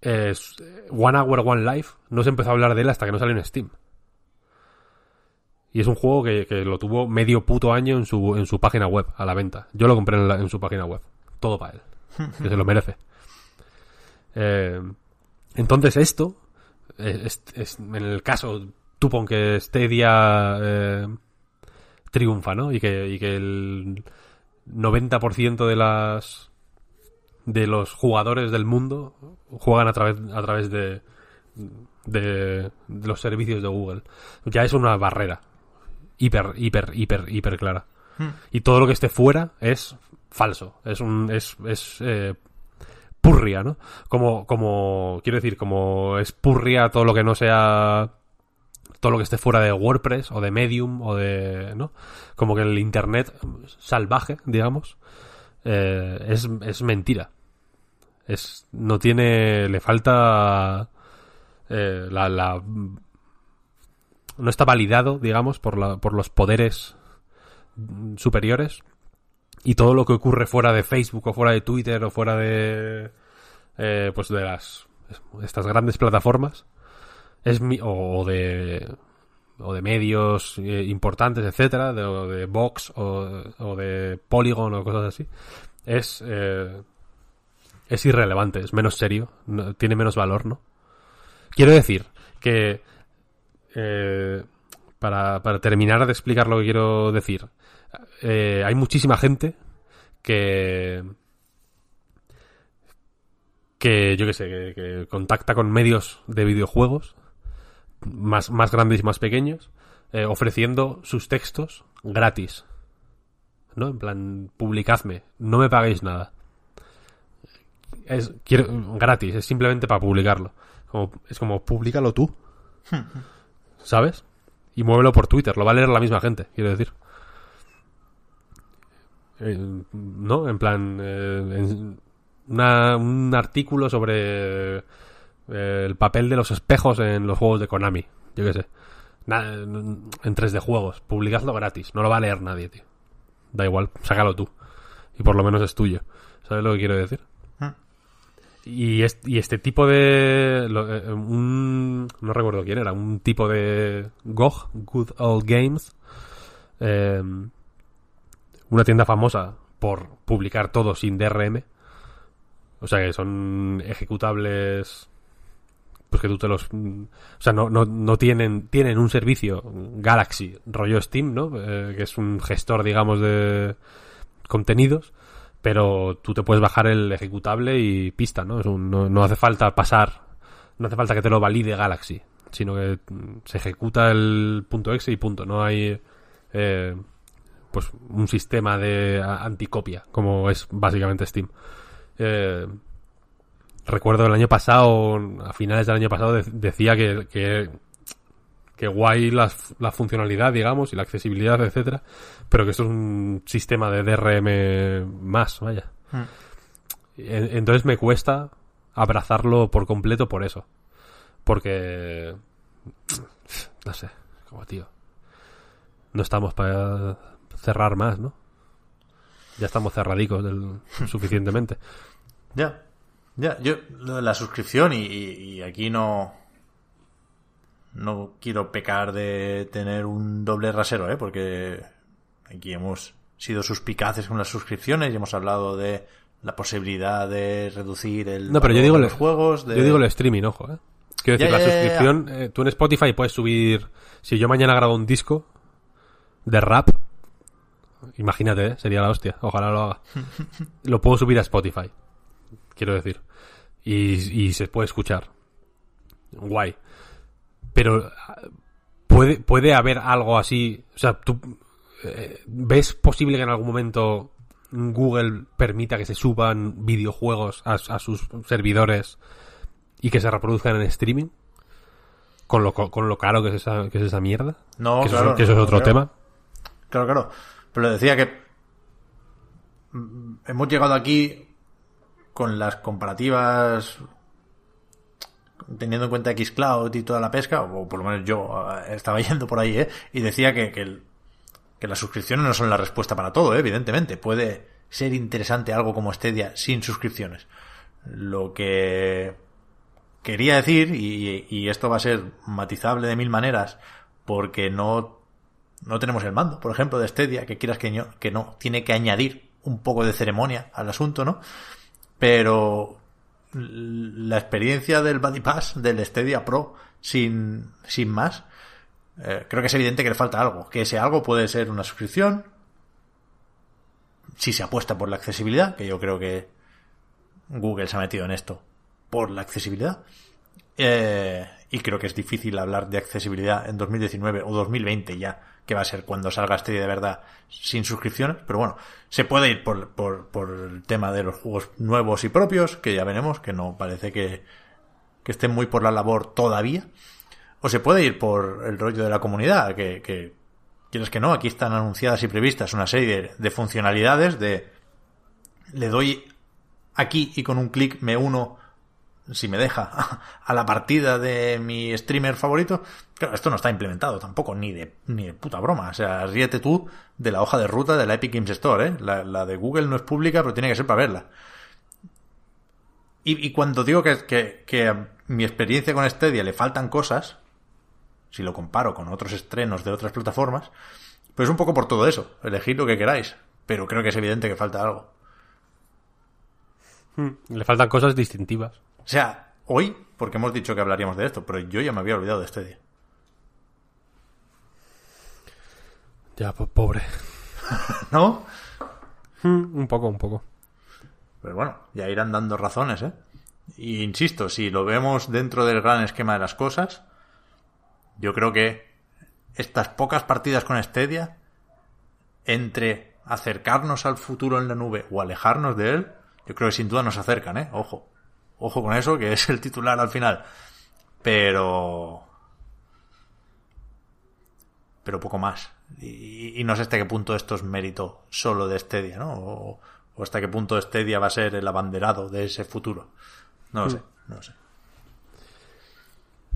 Es One Hour One Life. No se empezó a hablar de él hasta que no salió en Steam. Y es un juego que, que lo tuvo medio puto año en su, en su página web, a la venta. Yo lo compré en, la- en su página web. Todo para él. Que se lo merece. Eh, entonces esto, eh, es, es- en el caso, tú pon que Stadia eh, triunfa, ¿no? Y que, y que el 90% de las de los jugadores del mundo juegan a través a través de, de, de los servicios de Google. Ya es una barrera hiper hiper hiper hiper clara. Y todo lo que esté fuera es falso, es un es, es eh, purria, ¿no? Como, como, quiero decir, como es purria todo lo que no sea todo lo que esté fuera de WordPress o de Medium o de, ¿no? Como que el Internet salvaje, digamos, eh, es, es mentira. Es, no tiene, le falta eh, la, la, no está validado, digamos, por, la, por los poderes superiores. Y todo lo que ocurre fuera de Facebook o fuera de Twitter o fuera de eh, pues de las estas grandes plataformas es mi, o de o de medios eh, importantes etcétera de, o de Vox o, o, de Polygon o cosas así es eh, es irrelevante es menos serio tiene menos valor no quiero decir que eh, para, para terminar de explicar lo que quiero decir eh, hay muchísima gente que que yo que sé, que, que, contacta con medios de videojuegos más, más grandes y más pequeños, eh, ofreciendo sus textos gratis. ¿No? En plan, publicadme, no me paguéis nada. Es quiero, gratis, es simplemente para publicarlo. Como, es como, públicalo tú. ¿Sabes? Y muévelo por Twitter, lo va a leer la misma gente, quiero decir. Eh, ¿No? En plan, eh, en una, un artículo sobre eh, el papel de los espejos en los juegos de Konami. Yo qué sé. Nada, en 3D juegos. Publicadlo gratis. No lo va a leer nadie, tío. Da igual, sácalo tú. Y por lo menos es tuyo. ¿Sabes lo que quiero decir? Y, este, y este tipo de... Lo, eh, un, no recuerdo quién era. Un tipo de GOG, Good Old Games. Eh, una tienda famosa por publicar todo sin DRM. O sea que son ejecutables. Pues que tú te los. O sea, no, no, no tienen. Tienen un servicio Galaxy, rollo Steam, ¿no? Eh, que es un gestor, digamos, de contenidos. Pero tú te puedes bajar el ejecutable y pista, ¿no? No, hace falta pasar. No hace falta que te lo valide Galaxy. Sino que se ejecuta el punto .exe y punto. No hay. Eh, pues un sistema de anticopia, como es básicamente Steam. Eh, recuerdo el año pasado, a finales del año pasado, de, decía que, que guay la, la, funcionalidad, digamos, y la accesibilidad, etcétera, pero que esto es un sistema de DRM más, vaya. Hmm. Entonces me cuesta abrazarlo por completo por eso. Porque... No sé, como tío. No estamos para cerrar más, ¿no? Ya estamos cerradicos del, suficientemente. Ya, ya, yo, la suscripción y, y, aquí no, no quiero pecar de tener un doble rasero, ¿eh? Porque aquí hemos sido suspicaces con las suscripciones y hemos hablado de la posibilidad de reducir el no pero yo digo de los juegos de... yo digo el streaming ojo eh quiero decir ya, ya, la suscripción ya, eh, tú en Spotify puedes subir si yo mañana grabo un disco de rap Imagínate, ¿eh? sería la hostia. Ojalá lo haga. lo puedo subir a Spotify. Quiero decir. Y, y, se puede escuchar. Guay. Pero puede, puede haber algo así. O sea, tú eh, ves posible que en algún momento Google permita que se suban videojuegos a, a sus servidores y que se reproduzcan en streaming. Con lo, con lo caro que es esa, que es esa mierda. No, que claro. Eso, que eso no, es otro claro. tema. Claro, claro. Pero decía que hemos llegado aquí con las comparativas teniendo en cuenta Xcloud y toda la pesca, o por lo menos yo estaba yendo por ahí, ¿eh? Y decía que, que las suscripciones no son la respuesta para todo, ¿eh? evidentemente. Puede ser interesante algo como Stadia sin suscripciones. Lo que quería decir, y, y esto va a ser matizable de mil maneras, porque no no tenemos el mando, por ejemplo, de Stadia, que quieras que no, que no, tiene que añadir un poco de ceremonia al asunto, ¿no? Pero la experiencia del Buddy Pass, del Stadia Pro, sin, sin más, eh, creo que es evidente que le falta algo. Que ese algo puede ser una suscripción, si se apuesta por la accesibilidad, que yo creo que Google se ha metido en esto por la accesibilidad. Eh, y creo que es difícil hablar de accesibilidad en 2019 o 2020 ya, que va a ser cuando salga Stadia de verdad sin suscripciones, pero bueno, se puede ir por, por, por el tema de los juegos nuevos y propios, que ya veremos, que no parece que, que estén muy por la labor todavía, o se puede ir por el rollo de la comunidad, que, que quieres que no, aquí están anunciadas y previstas una serie de, de funcionalidades de le doy aquí y con un clic me uno si me deja, a la partida de mi streamer favorito. Claro, esto no está implementado tampoco, ni de, ni de puta broma. O sea, ríete tú de la hoja de ruta de la Epic Games Store, ¿eh? La, la de Google no es pública, pero tiene que ser para verla. Y, y cuando digo que, que, a mi experiencia con Stadia le faltan cosas, si lo comparo con otros estrenos de otras plataformas, pues un poco por todo eso. Elegid lo que queráis. Pero creo que es evidente que falta algo. Hmm, le faltan cosas distintivas. O sea, hoy, porque hemos dicho que hablaríamos de esto, pero yo ya me había olvidado de este día. Ya, pues pobre. ¿No? Hmm, un poco, un poco. Pero bueno, ya irán dando razones, ¿eh? Y insisto, si lo vemos dentro del gran esquema de las cosas, yo creo que estas pocas partidas con Stadia, entre acercarnos al futuro en la nube o alejarnos de él, yo creo que sin duda nos acercan, ¿eh? Ojo. Ojo con eso, que es el titular al final. Pero... Pero poco más. Y, y no sé hasta qué punto esto es mérito solo de Stadia, ¿no? O, o hasta qué punto Stadia va a ser el abanderado de ese futuro. No lo sé, no lo sé.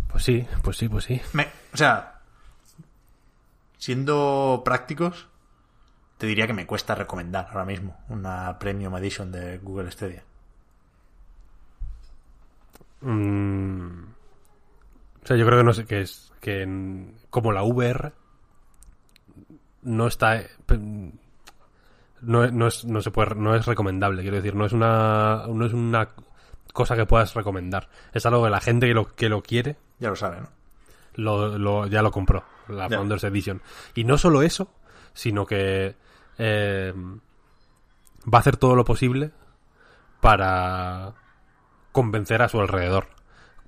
Pues sí, pues sí, pues sí. Me, o sea, siendo prácticos, te diría que me cuesta recomendar ahora mismo una Premium Edition de Google Stadia. Mm, o sea, yo creo que no sé que es que en- como la VR no está no, no es no se puede no es recomendable, quiero decir, no es una no es una cosa que puedas recomendar. Es algo que la gente que lo que lo quiere Ya lo sabe, ¿no? lo, lo- ya lo compró, la. Founders Edition. Y no solo eso, sino que eh, va a hacer todo lo posible para convencer a su alrededor.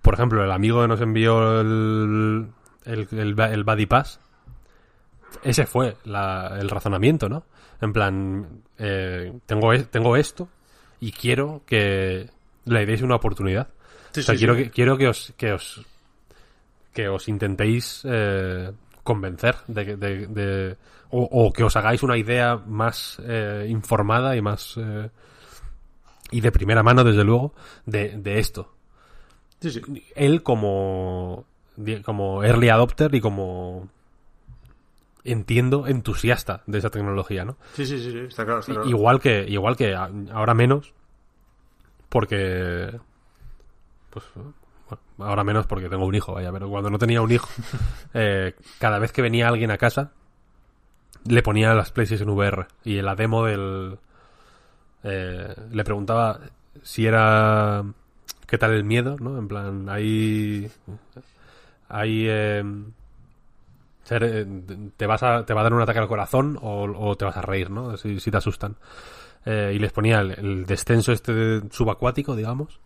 Por ejemplo, el amigo que nos envió el, el, el, el Buddy Pass, ese fue la- el razonamiento, ¿no? En plan, eh, tengo, e- tengo esto y quiero que le deis una oportunidad. Sí, O sea, sí, quiero, sí. Que, quiero que os que os que os intentéis eh, convencer de, que- de, de- o, o que os hagáis una idea más eh, informada y más eh, y de primera mano desde luego de, de esto Sí, sí. él como como early adopter y como entiendo entusiasta de esa tecnología no Sí, sí, sí, sí, está claro. Está claro. Igual que, igual que ahora menos, porque. Pues. bueno, ahora menos porque tengo un hijo, vaya, pero cuando no tenía un hijo, eh, cada vez que venía alguien a casa, le ponía las PlayStation VR. Y la demo del. Eh, le preguntaba si era. ¿Qué tal el miedo? ¿No? En plan, hay. Hay. eh, te vas a, te va a dar un ataque al corazón o, te vas a reír, ¿no? Si, te asustan. Eh, y les ponía el, descenso este subacuático, digamos,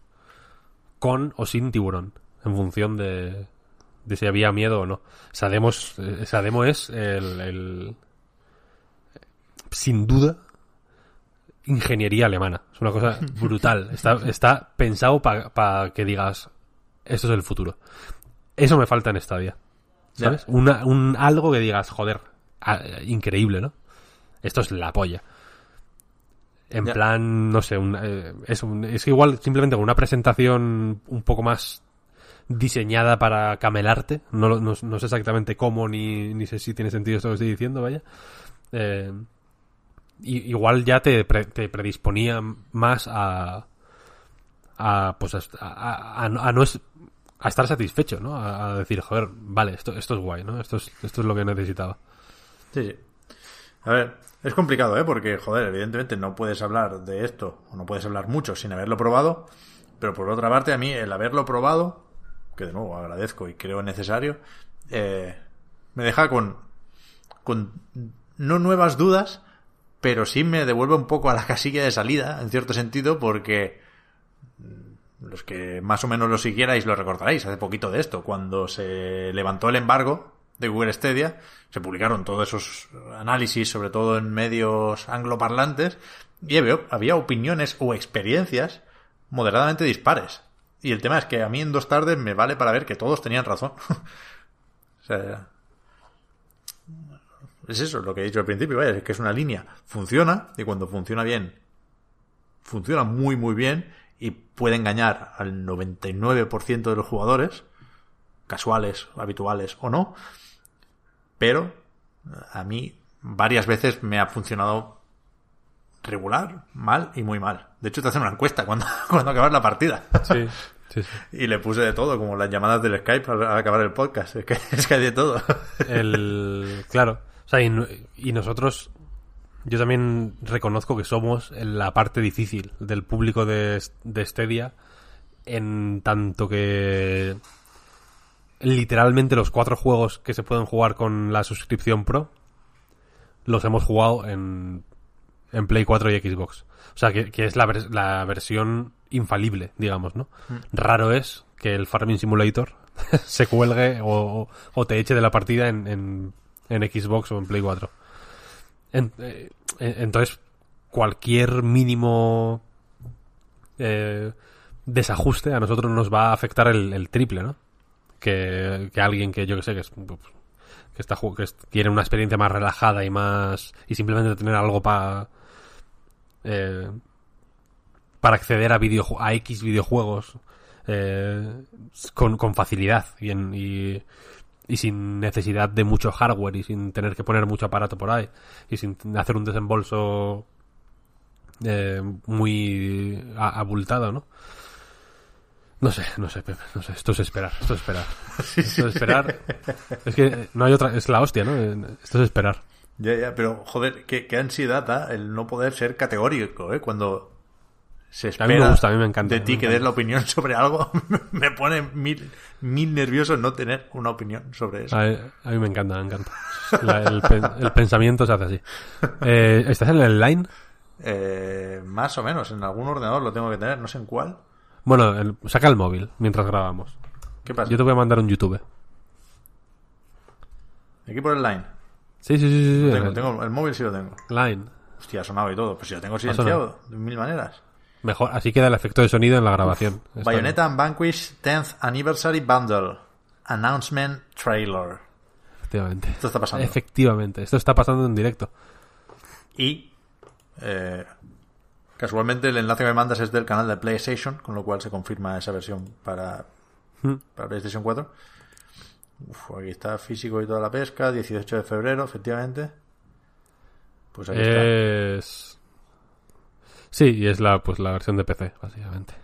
con o sin tiburón, en función de, de si había miedo o no. Esa demo es, el- sin duda, ingeniería alemana. Es una cosa brutal. Está, está pensado para que digas, esto es el futuro. Eso me falta en Stadia. ¿Sabes? Una, un algo que digas, joder, ah, increíble, ¿no? Esto es la polla. En plan, no sé, un, eh, es, un- es igual simplemente con una presentación un poco más diseñada para camelarte. No, lo- no, no sé exactamente cómo ni, ni sé si tiene sentido esto que estoy diciendo, vaya. Eh, igual ya te, pre- te predisponía más a, a pues a, no es- a estar satisfecho, ¿no? A, a decir, joder, vale, esto, esto es guay, ¿no? Esto es, esto es lo que necesitaba. Sí, sí. A ver, es complicado, ¿eh? Porque, joder, evidentemente no puedes hablar de esto, o no puedes hablar mucho sin haberlo probado, pero por otra parte, a mí el haberlo probado, que de nuevo agradezco y creo necesario, eh, me deja con, con no nuevas dudas, pero sí me devuelve un poco a la casilla de salida, en cierto sentido, porque los que más o menos lo siguierais lo recordaréis hace poquito de esto, cuando se levantó el embargo de Google Stadia, se publicaron todos esos análisis, sobre todo en medios angloparlantes, y había, opiniones o experiencias moderadamente dispares. Y el tema es que a mí en dos tardes me vale para ver que todos tenían razón. o sea, es eso lo que he dicho al principio, vaya, es que es una línea. Funciona, y cuando funciona bien, funciona muy, muy bien, y puede engañar al 99% de los jugadores, casuales, habituales o no, pero a mí varias veces me ha funcionado regular, mal y muy mal. De hecho, te hacen una encuesta cuando, cuando acabas la partida. Sí, sí, sí. Y le puse de todo, como las llamadas del Skype al, al acabar el podcast. Es que, es que hay de todo. El, claro. O sea, y, no- y nosotros, yo también reconozco que somos en la parte difícil del público de, de Stadia, en tanto que literalmente los cuatro juegos que se pueden jugar con la suscripción Pro los hemos jugado en, en Play 4 y Xbox. O sea, que, que es la, vers- la versión infalible, digamos, ¿no? Raro es que el Farming Simulator se cuelgue o, o- o te eche de la partida en, en, en Xbox o en Play 4. En- eh, en- entonces, cualquier mínimo eh, desajuste a nosotros nos va a afectar el, triple, ¿no? Que, que alguien que yo que sé que es que está que quiere una experiencia más relajada y más y simplemente tener algo para para acceder a videoju- a X videojuegos eh, con, con facilidad y, en- y, y sin necesidad de mucho hardware y sin tener que poner mucho aparato por ahí y sin hacer un desembolso eh, muy abultado, ¿no? No sé, no sé, Pepe, no sé. Esto es esperar, esto es esperar. Esto es esperar. Es que no hay otra, es la hostia, ¿no? Esto es esperar. Ya, ya, pero joder, qué, qué ansiedad da el no poder ser categórico, ¿eh? Cuando se A mí me gusta, a mí me encanta, de ti que des la opinión sobre algo, me pone mil, mil nervioso no tener una opinión sobre eso. A, a mí me encanta, me encanta. La- el, pen- el pensamiento se hace así. Eh, ¿Estás en el line? Eh, más o menos, en algún ordenador lo tengo que tener, no sé en cuál. Bueno, el- saca el móvil mientras grabamos. ¿Qué pasa? Yo te voy a mandar un YouTube. Aquí por el line. Sí, sí, sí, sí. tengo, el tengo- el móvil sí lo tengo. Line. Hostia, ha sonado y todo. Pues si lo tengo silenciado, de mil maneras. Mejor, así queda el efecto de sonido en la grabación. Está Bayonetta and Vanquish 10th Anniversary Bundle. Announcement Trailer. bien, Efectivamente. Esto está pasando. Efectivamente. Esto está pasando en directo. Y eh, casualmente el enlace que me mandas es del canal de PlayStation, con lo cual se confirma esa versión para, Hmm. para PlayStation 4. Uf, aquí está físico y toda la pesca, 18 de febrero, efectivamente. Pues ahí está. Sí, y es la, pues, la versión de PC, básicamente.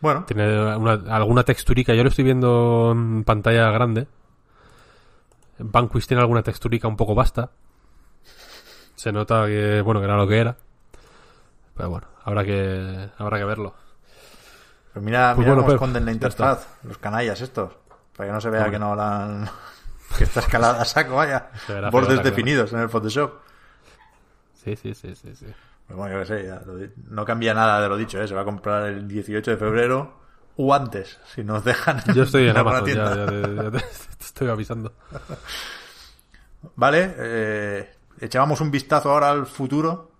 Bueno, Tiene una- alguna texturica. Yo lo estoy viendo en pantalla grande. Vanquish tiene alguna texturica un poco vasta. Se nota que, bueno, que era lo que era. Pero bueno, habrá que, habrá que verlo. pues mira, Pues mira bueno, cómo esconden la interfaz, los canallas estos. Para que no se vea que no la han... que está escalada a saco, vaya. Feo, Bordes claro. definidos en el Photoshop. Sí, sí, sí, sí, sí. Pues bueno, yo qué sé, ya lo no cambia nada de lo dicho, ¿eh? se va a comprar el 18 de febrero o antes, si nos dejan. Yo estoy en Amazon, ya, tienda. ya te, ya te- te estoy avisando. Vale, eh, echábamos un vistazo ahora al futuro,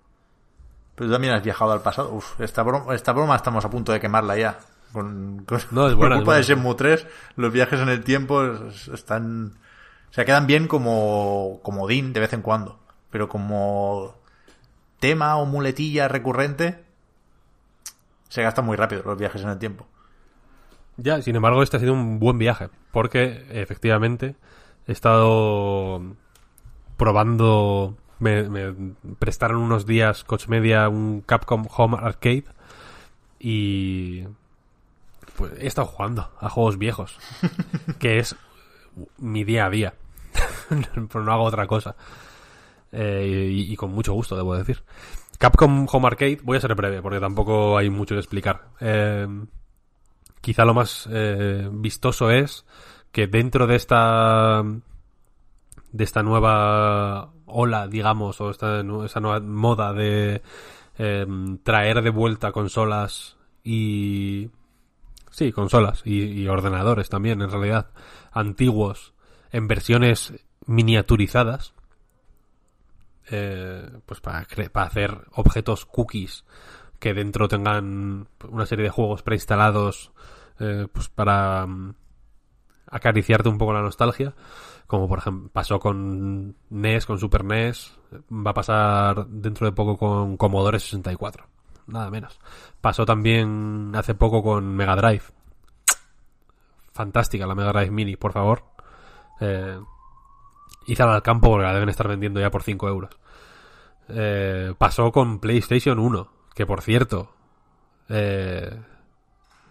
pero tú también has viajado al pasado. Uf, esta broma, esta broma estamos a punto de quemarla ya. Con, con- No, es por buena, es culpa buena. de Shenmue 3, los viajes en el tiempo es- están... O sea, quedan bien como comodín de vez en cuando, pero como tema o muletilla recurrente, se gastan muy rápido los viajes en el tiempo. Ya, sin embargo, este ha sido un buen viaje, porque efectivamente he estado probando, me, me prestaron unos días Coach Media un Capcom Home Arcade y pues he estado jugando a juegos viejos, que es mi día a día, pero no hago otra cosa. Eh, y, con mucho gusto, debo decir. Capcom Home Arcade, voy a ser breve, porque tampoco hay mucho que explicar. Eh, quizá lo más eh, vistoso es que dentro de esta de esta nueva ola, digamos, o esta, esta nueva moda de eh, traer de vuelta consolas y... Sí, consolas y ordenadores también, en realidad, antiguos, en versiones miniaturizadas, eh, pues para, para hacer objetos cookies que dentro tengan una serie de juegos preinstalados eh, pues para mm, acariciarte un poco la nostalgia como por ejemplo pasó con NES, con Super NES va a pasar dentro de poco con Commodore 64 nada menos. Pasó también hace poco con Mega Drive. Fantástica la Mega Drive Mini por favor. Eh, Ízala al campo porque la deben estar vendiendo ya por 5 euros. Eh, pasó con PlayStation 1, que por cierto, eh,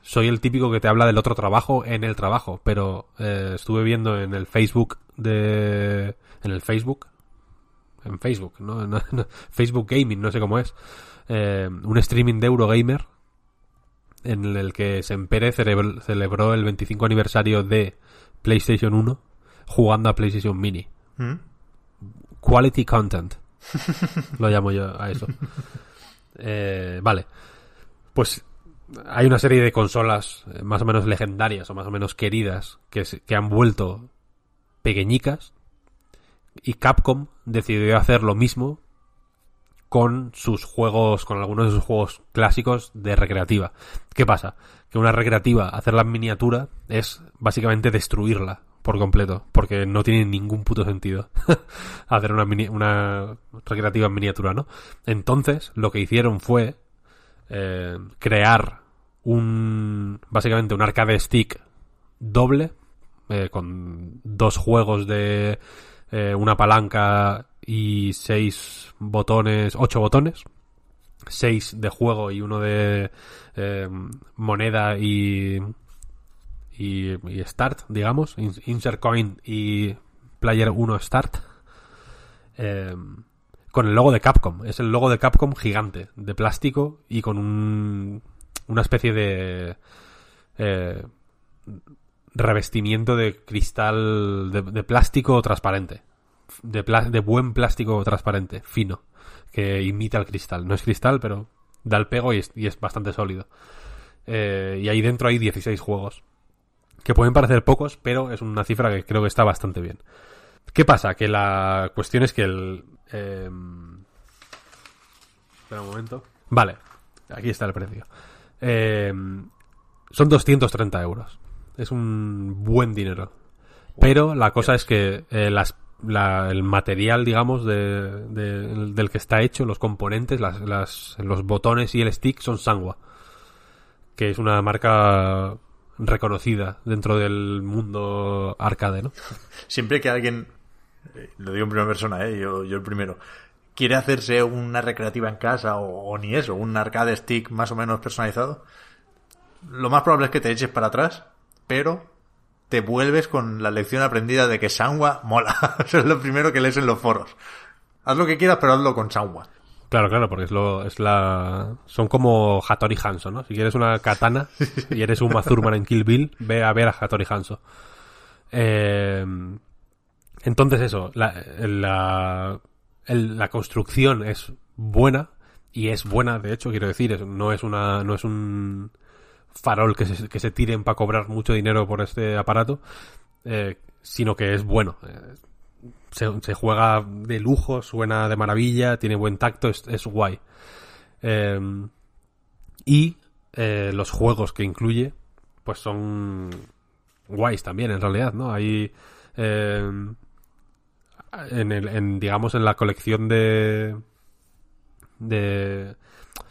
soy el típico que te habla del otro trabajo en el trabajo, pero eh, estuve viendo en el Facebook de... En el Facebook. En Facebook, ¿no? No, Facebook Gaming, no sé cómo es. un streaming de Eurogamer en el que Sempere celebró el 25 aniversario de PlayStation 1 jugando a PlayStation Mini. ¿Mm? Quality content. Lo llamo yo a eso. Eh, vale. Pues hay una serie de consolas eh, más o menos legendarias o más o menos queridas que, que han vuelto pequeñicas y Capcom decidió hacer lo mismo con sus juegos, con algunos de sus juegos clásicos de recreativa. ¿Qué pasa? Que una recreativa, hacerla en miniatura, es básicamente destruirla por completo, porque no tiene ningún puto sentido hacer una, mini- una recreativa en miniatura, ¿no? Entonces, lo que hicieron fue eh, crear un, básicamente un arcade stick doble, eh, con dos juegos de eh, una palanca y seis botones, ocho botones, seis de juego y uno de eh, moneda y, y start, digamos, in- insert coin y player 1 start. Eh, con el logo de Capcom. Es el logo de Capcom gigante, de plástico y con un, una especie de eh, revestimiento de cristal de, plástico transparente. De, buen plástico transparente, fino, que imita el cristal. No es cristal, pero da el pego y es, y es bastante sólido. Eh, y ahí dentro hay 16 juegos. Que pueden parecer pocos, pero es una cifra que creo que está bastante bien. ¿Qué pasa? Que la cuestión es que el... eh, Espera un momento. Vale, aquí está el precio. Eh, son 230 euros. Es un buen dinero. Pero la cosa es que eh, las- la- el material, digamos, de- de- del que está hecho, los componentes, las- las- los botones y el stick son Sangwa. Que es una marca reconocida dentro del mundo arcade, ¿no? Siempre que alguien, eh, lo digo en primera persona, eh, yo, yo el primero, quiere hacerse una recreativa en casa o, ni eso, un arcade stick más o menos personalizado, lo más probable es que te eches para atrás, pero te vuelves con la lección aprendida de que Sanwa mola. Eso es lo primero que lees en los foros. Haz lo que quieras, pero hazlo con Sanwa. Claro, claro, porque es lo, es la, son como Hattori Hanzo, ¿no? Si quieres una katana y eres un Mazurman en Kill Bill, ve a ver a Hattori Hanzo. Eh, entonces eso, la, la, el- la construcción es buena y es buena, de hecho, quiero decir, no es una, no es un farol que se, que se tiren para cobrar mucho dinero por este aparato, eh, sino que es bueno. Eh, se, juega de lujo, suena de maravilla, tiene buen tacto, es, guay. Eh, y eh, los juegos que incluye, pues son guays también, en realidad, ¿no? Hay. eh, en, el, en, digamos, en la colección de.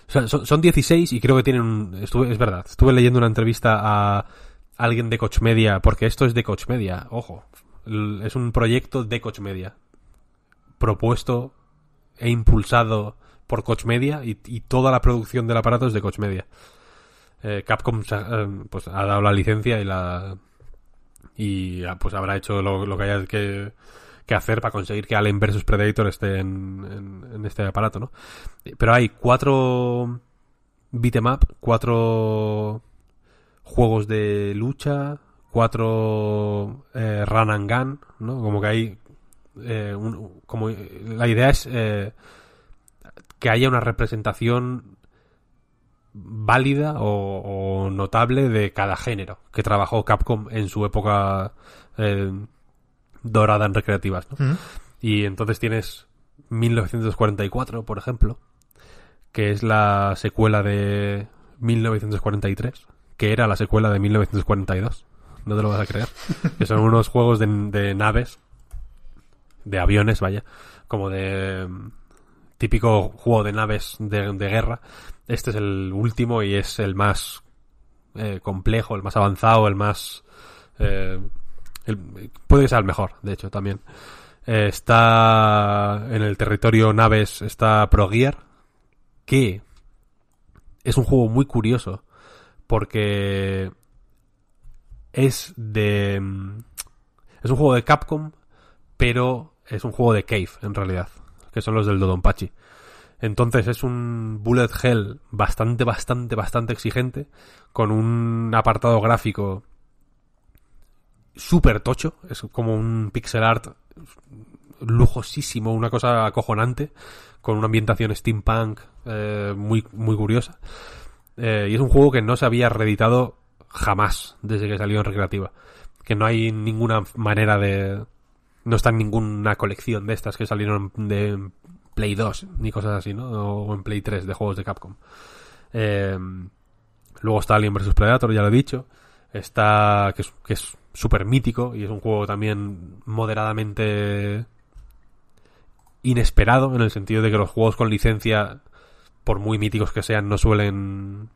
son, son 16 y creo que tienen. un- es verdad, estuve leyendo una entrevista a alguien de Coach Media, porque esto es de Coach Media, ojo. Es un proyecto de Coach Media. Propuesto e impulsado por Coach Media y, toda la producción del aparato es de Coach Media. Eh, Capcom eh, pues, ha dado la licencia y la y ah, pues habrá hecho lo, que haya que, que hacer para conseguir que Alien vs Predator esté en, en- este aparato, ¿no? Pero hay cuatro beat'em up, cuatro juegos de lucha, cuatro eh, run and gun, ¿no? Como que hay eh, un- como la idea es eh, que haya una representación válida o, o notable de cada género que trabajó Capcom en su época eh, dorada en recreativas. ¿no? Y entonces tienes 1944, por ejemplo, que es la secuela de 1943, que era la secuela de 1942. No te lo vas a creer. que son unos juegos de, de naves, de aviones, vaya, como de mm, típico juego de naves de, de guerra. Este es el último y es el más eh, complejo, el más avanzado, el más... eh, puede que sea el mejor, de hecho, también. Eh, está en el territorio naves, está Pro Gear, que es un juego muy curioso, porque es de... mm, Es un juego de Capcom, pero es un juego de Cave, en realidad, que son los del Dodonpachi. Entonces es un bullet hell bastante, bastante, bastante exigente, con un apartado gráfico súper tocho, es como un pixel art lujosísimo, una cosa acojonante, con una ambientación steampunk eh, muy, muy curiosa. Eh, y es un juego que no se había reeditado jamás desde que salió en recreativa. Que no hay ninguna manera de... No está en ninguna colección de estas que salieron de Play 2, ni cosas así, ¿no? O en Play 3 de juegos de Capcom. Eh, luego está Alien vs Predator, ya lo he dicho. Está... que es, que súper mítico y es un juego también moderadamente inesperado en el sentido de que los juegos con licencia por muy míticos que sean no suelen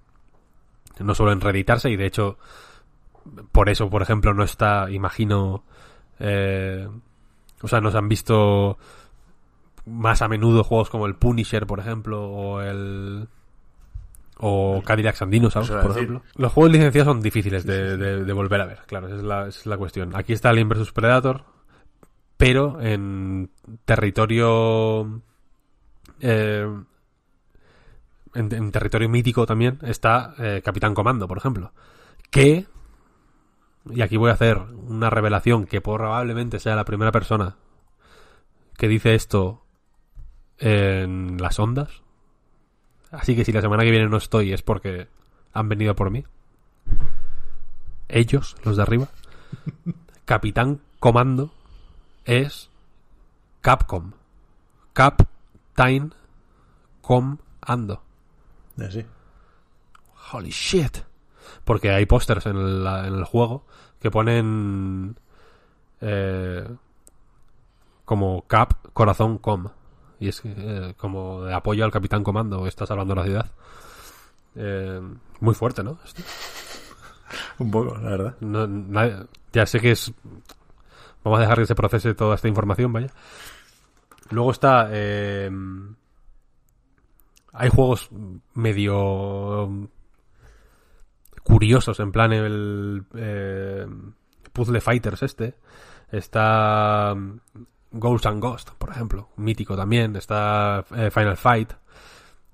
no suelen reeditarse y de hecho por eso por ejemplo no está imagino eh, o sea nos han visto más a menudo juegos como el Punisher por ejemplo o el o Eso iba a por decir. ejemplo. Los juegos licenciados son difíciles de, de- de volver a ver, claro, esa es la, esa es la cuestión. Aquí está Alien vs Predator, pero en territorio eh, en, en territorio mítico también está eh, Capitán Comando, por ejemplo, que y aquí voy a hacer una revelación que probablemente sea la primera persona que dice esto en las ondas. Así que si la semana que viene no estoy es porque han venido por mí. Ellos, los de arriba. Capitán Comando es Capcom. Captain Comando. Así. Holy shit. Porque hay pósters en, el- en el juego que ponen eh, como Cap Corazón Com. Y es eh, como de apoyo al Capitán Comando. Está salvando la ciudad. Eh, muy fuerte, ¿no? Esto. Un poco, la verdad. No, nadie- ya sé que es. Vamos a dejar que se procese toda esta información, vaya. Luego está. eh, hay juegos medio. curiosos, en plan el. eh, Puzzle Fighters este. Está. mm, Ghosts and Ghost, por ejemplo. Mítico también. Está eh, Final Fight.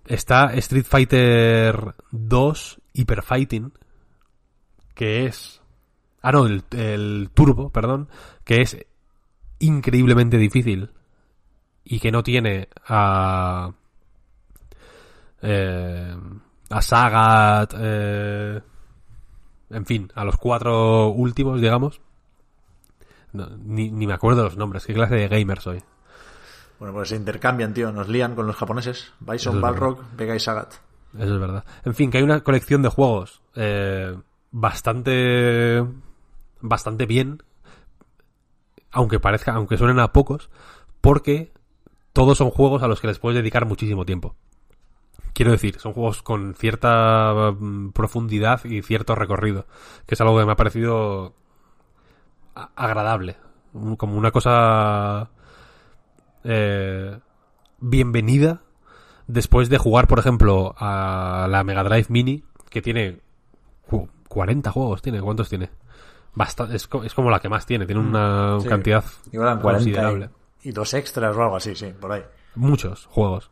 Está Street Fighter 2 Hyper Fighting que es... Ah, no, el, el Turbo, perdón, que es increíblemente difícil y que no tiene a... eh, a Sagat, eh, en fin, a los cuatro últimos, digamos. No, ni, ni me acuerdo los nombres, qué clase de gamer soy. Bueno, pues se intercambian, tío. Nos lían con los japoneses. Bison, es Balrog, Vega y Sagat. Eso es verdad. En fin, que hay una colección de juegos eh, bastante. bastante bien. Aunque parezca, aunque suenen a pocos, porque todos son juegos a los que les puedes dedicar muchísimo tiempo. Quiero decir, son juegos con cierta mm, profundidad y cierto recorrido, que es algo que me ha parecido agradable, como una cosa eh, bienvenida después de jugar, por ejemplo, a la Mega Drive Mini, que tiene cu- 40 juegos, tiene, ¿cuántos tiene? Bastante, es, co- es como la que más tiene, tiene una sí. cantidad Igual eran 40 considerable. y, y dos extras o algo así, sí, por ahí. Muchos juegos.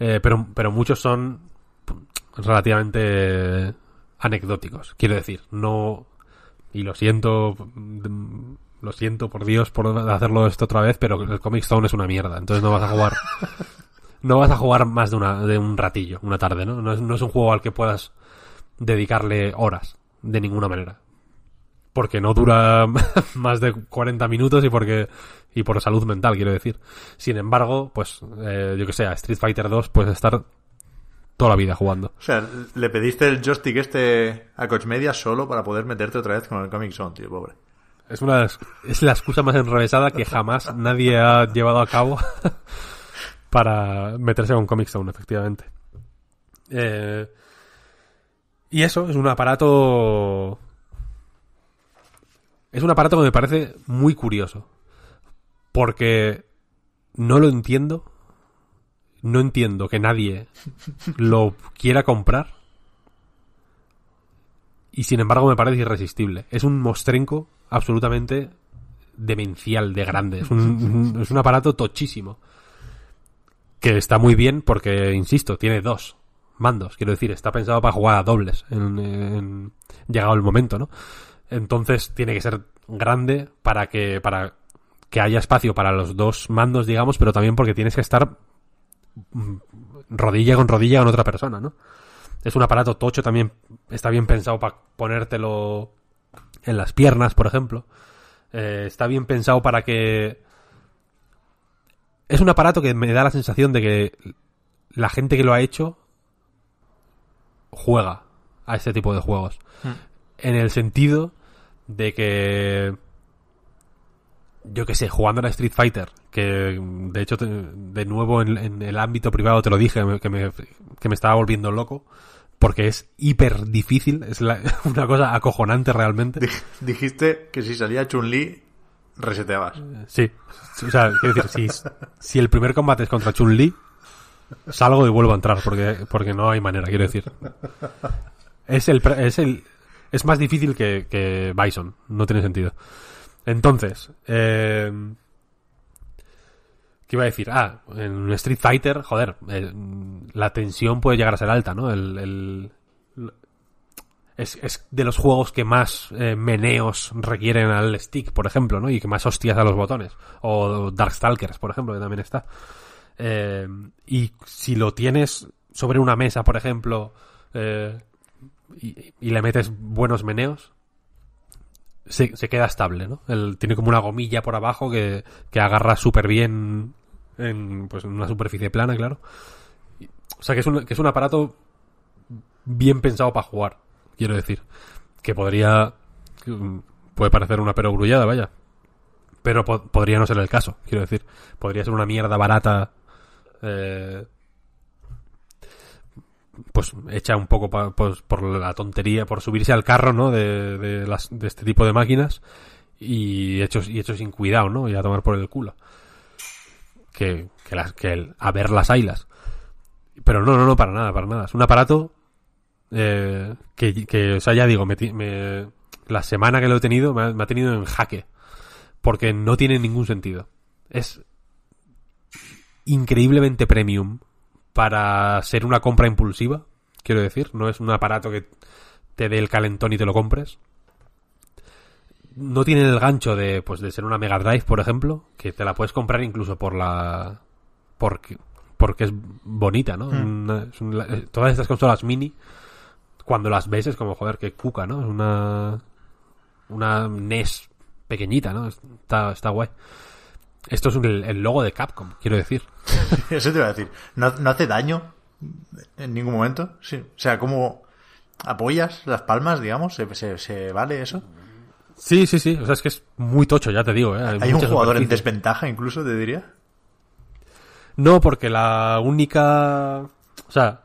Eh, pero, pero muchos son relativamente anecdóticos. Quiero decir, no. Y lo siento. Lo siento por Dios por hacerlo esto otra vez, pero el Comic Zone es una mierda. Entonces no vas a jugar. no vas a jugar más de, una, de un ratillo, una tarde, ¿no? No es, no es un juego al que puedas dedicarle horas, de ninguna manera. Porque no dura más de 40 minutos y porque y por salud mental, quiero decir. Sin embargo, pues, eh, yo que sé, a Street Fighter 2 puedes estar toda la vida jugando. O sea, le pediste el joystick este a Coach Media solo para poder meterte otra vez con el Comic Zone, tío, pobre. Es una es la excusa más enrevesada que jamás nadie ha llevado a cabo para meterse con Comic Zone, efectivamente. Eh, y eso es un aparato es un aparato que me parece muy curioso. Porque no lo entiendo. No entiendo que nadie lo quiera comprar. Y sin embargo me parece irresistible. Es un mostrenco absolutamente demencial de grande. Es un, es un aparato tochísimo. Que está muy bien porque, insisto, tiene dos mandos. Quiero decir, está pensado para jugar a dobles en, en- llegado el momento, ¿no? Entonces tiene que ser grande para que, para que haya espacio para los dos mandos, digamos, pero también porque tienes que estar mm, rodilla con rodilla con otra persona, ¿no? Es un aparato tocho, también está bien pensado para ponértelo en las piernas, por ejemplo. Eh, está bien pensado para que... Es un aparato que me da la sensación de que la gente que lo ha hecho juega a este tipo de juegos. En el sentido de que yo que sé, jugando a la Street Fighter, que de hecho te- de nuevo en, en el ámbito privado te lo dije, que me, que me estaba volviendo loco, porque es hiper difícil, es la- una cosa acojonante realmente. Dij- Dijiste que si salía Chun-Li, reseteabas. Sí, o sea, quiero decir, si, si el primer combate es contra Chun-Li, salgo y vuelvo a entrar, porque, porque no hay manera, quiero decir. Es el, es el, es más difícil que, que Bison, no tiene sentido. Entonces, eh, ¿qué iba a decir? Ah, en Street Fighter, joder, eh, la tensión puede llegar a ser alta, ¿no? El, es, es de los juegos que más eh, meneos requieren al stick, por ejemplo, ¿no? Y que más hostias a los botones. O Darkstalkers, por ejemplo, que también está. Y si lo tienes sobre una mesa, por ejemplo, eh, y, y le metes buenos meneos, se, queda estable, ¿no? Tiene como una gomilla por abajo que, que agarra súper bien en, pues, en una superficie plana, claro. O sea que es un, que es un aparato bien pensado para jugar, quiero decir. Que podría... Puede parecer una perogrullada, vaya. Pero po- podría no ser el caso, quiero decir. Podría ser una mierda barata. eh, pues hecha un poco pues, por la tontería, por subirse al carro, ¿no? De, de, las, de este tipo de máquinas. Y hecho, y hecho sin cuidado, ¿no? Y a tomar por el culo. Que, que, las, que el- a ver las ailas. Pero no, no, no, para nada, para nada. Es un aparato eh, que, que, o sea, ya digo, me, me- la semana que lo he tenido me ha tenido en jaque. Porque no tiene ningún sentido. Es increíblemente premium para ser una compra impulsiva, quiero decir. No es un aparato que te dé el calentón y te lo compres. No tiene el gancho de, pues, de ser una Mega Drive, por ejemplo, que te la puedes comprar incluso por la... porque, porque es bonita, ¿no? Una- es un- eh, todas estas consolas mini, cuando las ves es como, joder, qué cuca, ¿no? Es una... una NES pequeñita, ¿no? Está, está guay. Esto es un- el, logo de Capcom, quiero decir. Eso te iba a decir. ¿No, no hace daño en ningún momento? Sí. O sea, ¿cómo apoyas las palmas, digamos? ¿Se, se, se vale eso? Sí, sí, sí. O sea, es que es muy tocho, ya te digo. ¿eh? ¿Hay un muchas jugador en desventaja incluso, te diría? No, porque la única... O sea,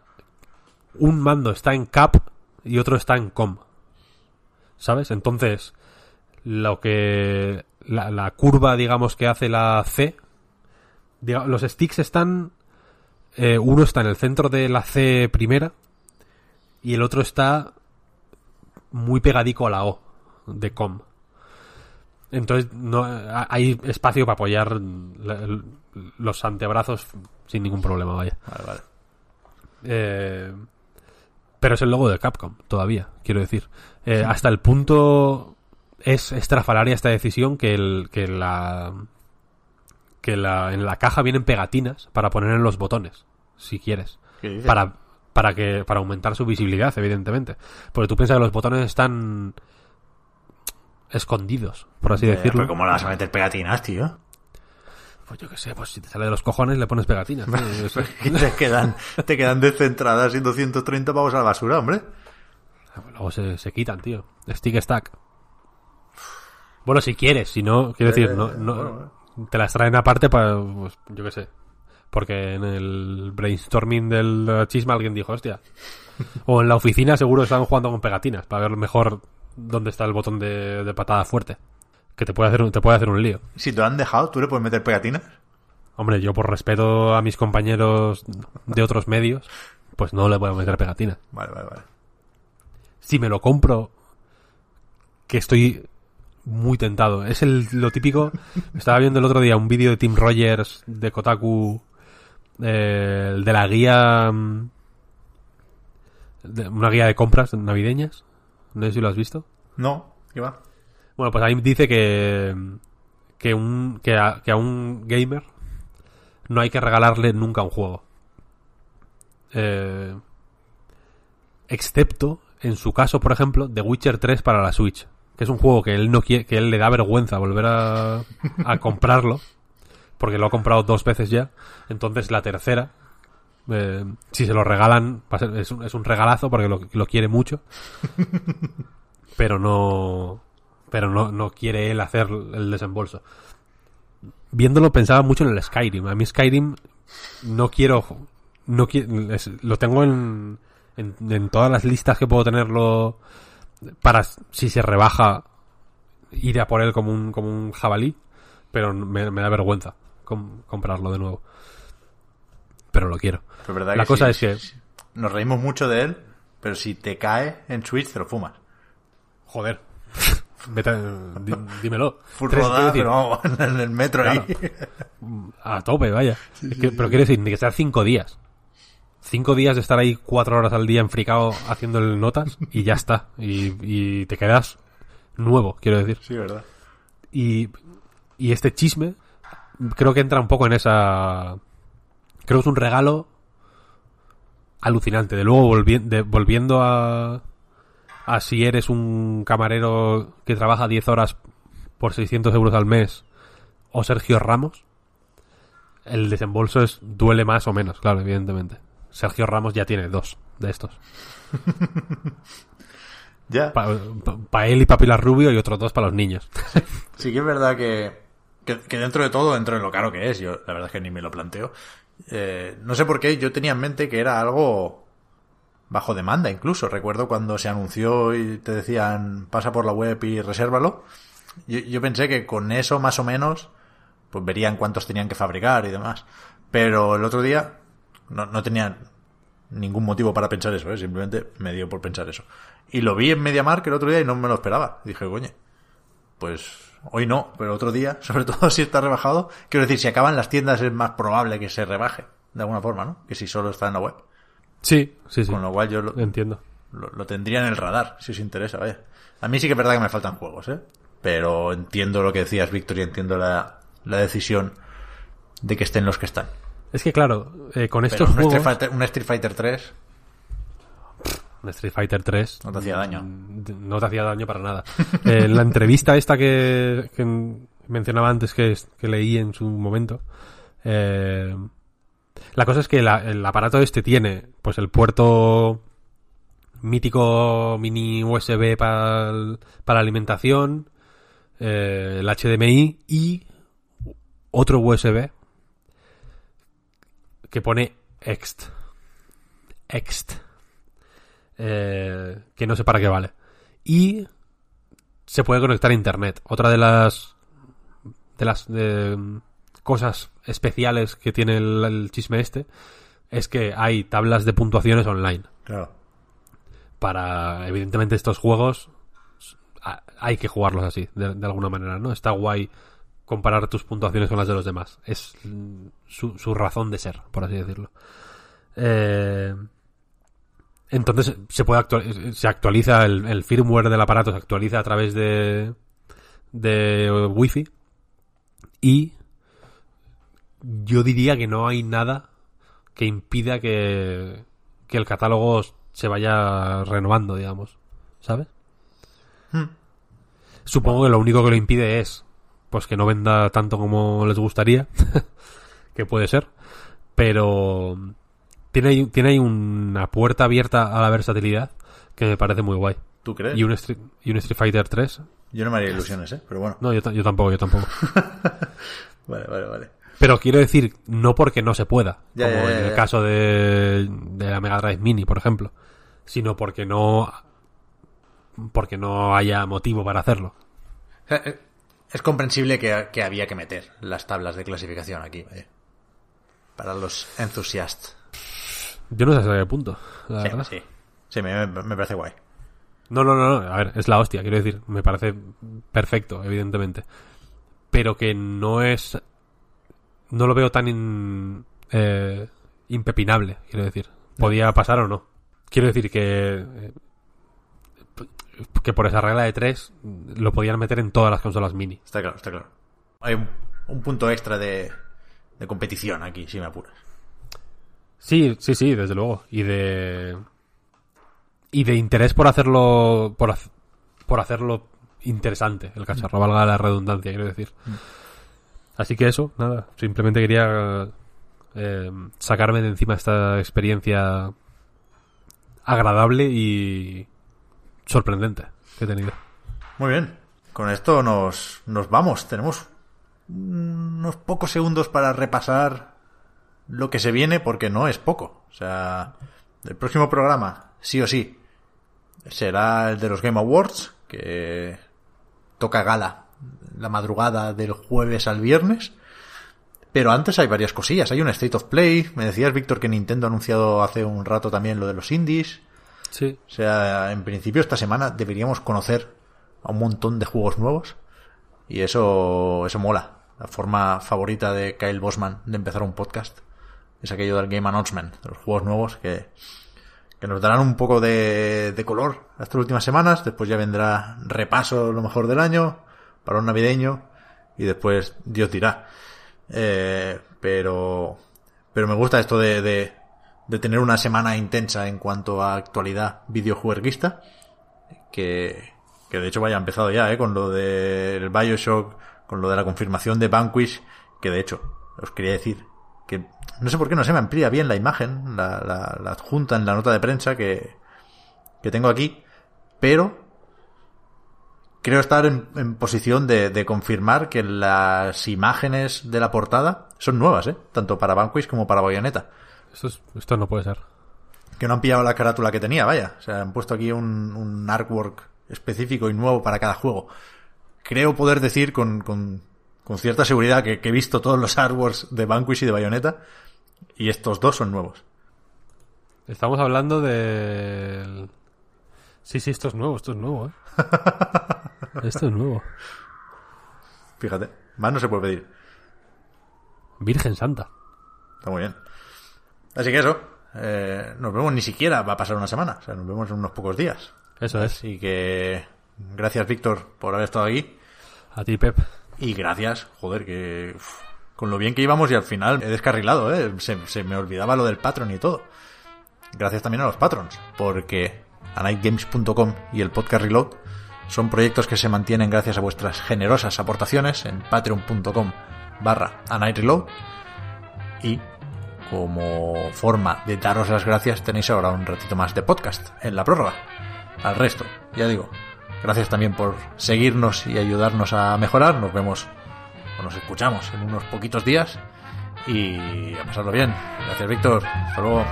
un mando está en cap y otro está en com. ¿Sabes? Entonces, lo que... La, la curva, digamos, que hace la C... los sticks están... eh, uno está en el centro de la C primera y el otro está muy pegadico a la O de com. Entonces no ha- hay espacio para apoyar la- los antebrazos sin ningún problema, vaya. Vale, vale. Eh, pero es el logo de Capcom, todavía, quiero decir. Eh, Hasta el punto es estrafalaria esta decisión que, el, que la que la, en la caja vienen pegatinas para poner en los botones, si quieres. Para, para que, para aumentar su visibilidad, evidentemente. Porque tú piensas que los botones están escondidos, por así decirlo. pero ¿Cómo le vas a meter pegatinas, tío? Pues yo qué sé, pues si te sale de los cojones le pones pegatinas. tío, te quedan, te quedan descentradas y 230 pavos a la basura, hombre. Luego se, se quitan, tío. Stick stack. Bueno, si quieres, si no, quiero decir, no, no, te las traen aparte para, pues, yo qué sé. Porque en el brainstorming del eh, chisme alguien dijo, hostia. O en la oficina seguro están jugando con pegatinas para ver mejor dónde está el botón de, de patada fuerte. Que te puede hacer un, te puede hacer un lío. Si te lo han dejado, ¿tú le puedes meter pegatinas? Hombre, yo por respeto a mis compañeros de otros medios, pues no le puedo meter pegatinas. Vale, vale, vale. si me lo compro, que estoy muy tentado. Es el, lo típico. Estaba viendo el otro día un vídeo de Tim Rogers de Kotaku, eh, el de la guía, mm, de- una guía de compras navideñas. No sé si lo has visto. No, ¿qué va? Bueno, pues ahí dice que que un que a, que a un gamer no hay que regalarle nunca un juego. Eh, excepto en su caso, por ejemplo, The Witcher 3 para la Switch, que es un juego que él no quiere, que él le da vergüenza volver a, a comprarlo, porque lo ha comprado dos veces ya. Entonces la tercera, eh, si se lo regalan, va a ser- es, un, es un regalazo porque lo, lo quiere mucho, pero no, pero no, no quiere él hacer el desembolso. Viéndolo pensaba mucho en el Skyrim. A mí Skyrim no quiero, no es- lo tengo en, en, en todas las listas que puedo tenerlo para si se rebaja ir a por él como un, como un jabalí, pero me, me da vergüenza com- comprarlo de nuevo. Pero lo quiero. Pero La cosa sí, es que, Nos reímos mucho de él, pero si te cae en Switch, te lo fumas. joder, vete, dímelo. Full Tres, rodada, quiero decir, pero vamos, en el metro Claro. ahí. A tope, vaya. Pero quiero decir, ni que sea cinco días. Cinco días de estar ahí cuatro horas al día enfricado haciendo el notas y ya está. Y, y te quedas nuevo, quiero decir. Sí, verdad. Y, y este chisme creo que entra un poco en esa... Creo que es un regalo alucinante. De luego volvi- de- volviendo a, a si eres un camarero que trabaja 10 horas por 600 euros al mes o Sergio Ramos, el desembolso es duele más o menos, claro, evidentemente. Sergio Ramos ya tiene dos de estos. Ya. Para él y para Pilar Rubio y otros dos para los niños. Sí que es verdad que, que, que dentro de todo, dentro de lo caro que es, yo la verdad es que ni me lo planteo. eh, no sé por qué, yo tenía en mente que era algo bajo demanda incluso. Recuerdo cuando se anunció y te decían pasa por la web y resérvalo. Yo, yo pensé que con eso más o menos pues verían cuántos tenían que fabricar y demás. Pero el otro día no, no tenía ningún motivo para pensar eso, ¿eh? simplemente me dio por pensar eso. Y lo vi en MediaMarkt el otro día y no me lo esperaba. Dije, coño, pues hoy no, pero otro día, sobre todo si está rebajado. Quiero decir, si acaban las tiendas es más probable que se rebaje, de alguna forma, ¿no? Que si solo está en la web. Sí, sí, sí. Con lo cual yo lo, Entiendo. lo, lo tendría en el radar, si os interesa, vaya. A mí sí que es verdad que me faltan juegos, ¿eh? Pero entiendo lo que decías, Víctor, y entiendo la, la decisión de que estén los que están. Es que claro, eh, con estos un juegos... Street, Fighter, un Street Fighter 3 Un Street Fighter 3 no te hacía daño. Mm, no te hacía daño para nada. Eh, en la entrevista esta que, que mencionaba antes que, que leí en su momento, eh, la cosa es que la- el aparato este tiene pues el puerto mítico mini USB para, el- para alimentación, eh, el HDMI y otro USB que pone Ext. Ext eh, que no sé para qué vale. Y se puede conectar a internet. Otra de las de las cosas especiales que tiene el, el chisme este es que hay tablas de puntuaciones online. Claro. Para, evidentemente, estos juegos hay que jugarlos así, de, de alguna manera, ¿no? Está guay comparar tus puntuaciones con las de los demás. Es su, su razón de ser, por así decirlo. Eh, entonces se puede actual- se actualiza el, el firmware del aparato, se actualiza a través de de wifi y yo diría que no hay nada que impida que, que el catálogo se vaya renovando, digamos. ¿Sabes? Hmm. Supongo que lo único que lo impide es pues que no venda tanto como les gustaría, que puede ser, pero tiene ahí, tiene ahí una puerta abierta a la versatilidad que me parece muy guay. ¿Tú crees? Y un, Street, y un Street Fighter 3. Yo no me haría ilusiones, ¿eh? Pero bueno. No, yo, ta- yo tampoco, yo tampoco. Vale, vale, vale. Pero quiero decir, no porque no se pueda, Ya, como ya, ya, en el ya. caso de, de la Mega Drive Mini, por ejemplo, sino porque no porque no haya motivo para hacerlo. Eh, Es comprensible que, que había que meter las tablas de clasificación aquí, vaya. Para los entusiastas. Yo no sé hasta qué punto, la Sí, verdad. sí. Sí, me, me parece guay. No, no, no, no, a ver, es la hostia, quiero decir, me parece perfecto, evidentemente. Pero que no es... No lo veo tan in- eh, impepinable, quiero decir. Podía pasar o no. Quiero decir que... eh, que por esa regla de tres lo podían meter en todas las consolas mini. Está claro, está claro. Hay un, un punto extra de, de competición aquí, si me apuras. Sí, sí, sí, desde luego. Y de. Y de interés por hacerlo. Por, por hacerlo interesante, el cacharro, valga la redundancia, quiero decir. Así que eso, nada. Simplemente quería eh, sacarme de encima esta experiencia agradable y sorprendente que he tenido. Muy bien. Con esto nos, nos vamos. Tenemos unos pocos segundos para repasar lo que se viene porque no es poco. O sea, el próximo programa, sí o sí, será el de los Game Awards, que toca gala la madrugada del jueves al viernes. Pero antes hay varias cosillas. Hay un State of Play. Me decías, Víctor, que Nintendo ha anunciado hace un rato también lo de los indies. Sí. O sea, en principio esta semana deberíamos conocer a un montón de juegos nuevos. Y eso, eso mola. La forma favorita de Kyle Bosman de empezar un podcast es aquello del Game Announcement, de los juegos nuevos que, que nos darán un poco de, de color estas últimas semanas. Después ya vendrá repaso lo mejor del año, para un navideño, y después Dios dirá. Eh, pero, pero me gusta esto de, de, de tener una semana intensa en cuanto a actualidad videojueguista. Que, que de hecho vaya empezado ya, ¿eh? con lo del Bioshock, con lo de la confirmación de Vanquish, que de hecho, os quería decir que no sé por qué no se me amplía bien la imagen, la, la, la adjunta en la nota de prensa que, que tengo aquí, pero creo estar en, en posición de, de confirmar que las imágenes de la portada son nuevas, ¿eh? tanto para Vanquish como para Bayonetta. Esto, es- esto no puede ser. Que no han pillado la carátula que tenía, vaya. O sea, han puesto aquí un, un artwork específico y nuevo para cada juego. Creo poder decir con, con, con cierta seguridad que, que he visto todos los artworks de Vanquish y de Bayonetta y estos dos son nuevos. Estamos hablando del... Sí, sí, esto es nuevo, esto es nuevo, ¿eh? esto es nuevo. Fíjate, más no se puede pedir. Virgen Santa. Está muy bien. Así que eso, eh, nos vemos ni siquiera va a pasar una semana, o sea, nos vemos en unos pocos días. Eso es. Así que gracias Víctor por haber estado aquí A ti, Pep. y gracias, joder, que uf, con lo bien que íbamos y al final he descarrilado, ¿eh? se, se me olvidaba lo del Patreon y todo. Gracias también a los patrons, porque anightgames.com y el podcast Reload son proyectos que se mantienen gracias a vuestras generosas aportaciones en patreon.com barra anightreload y como forma de daros las gracias tenéis ahora un ratito más de podcast en la prórroga. Al resto, ya digo, gracias también por seguirnos y ayudarnos a mejorar. Nos vemos o nos escuchamos en unos poquitos días y a pasarlo bien. Gracias Víctor, hasta luego.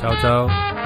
Chao, chao.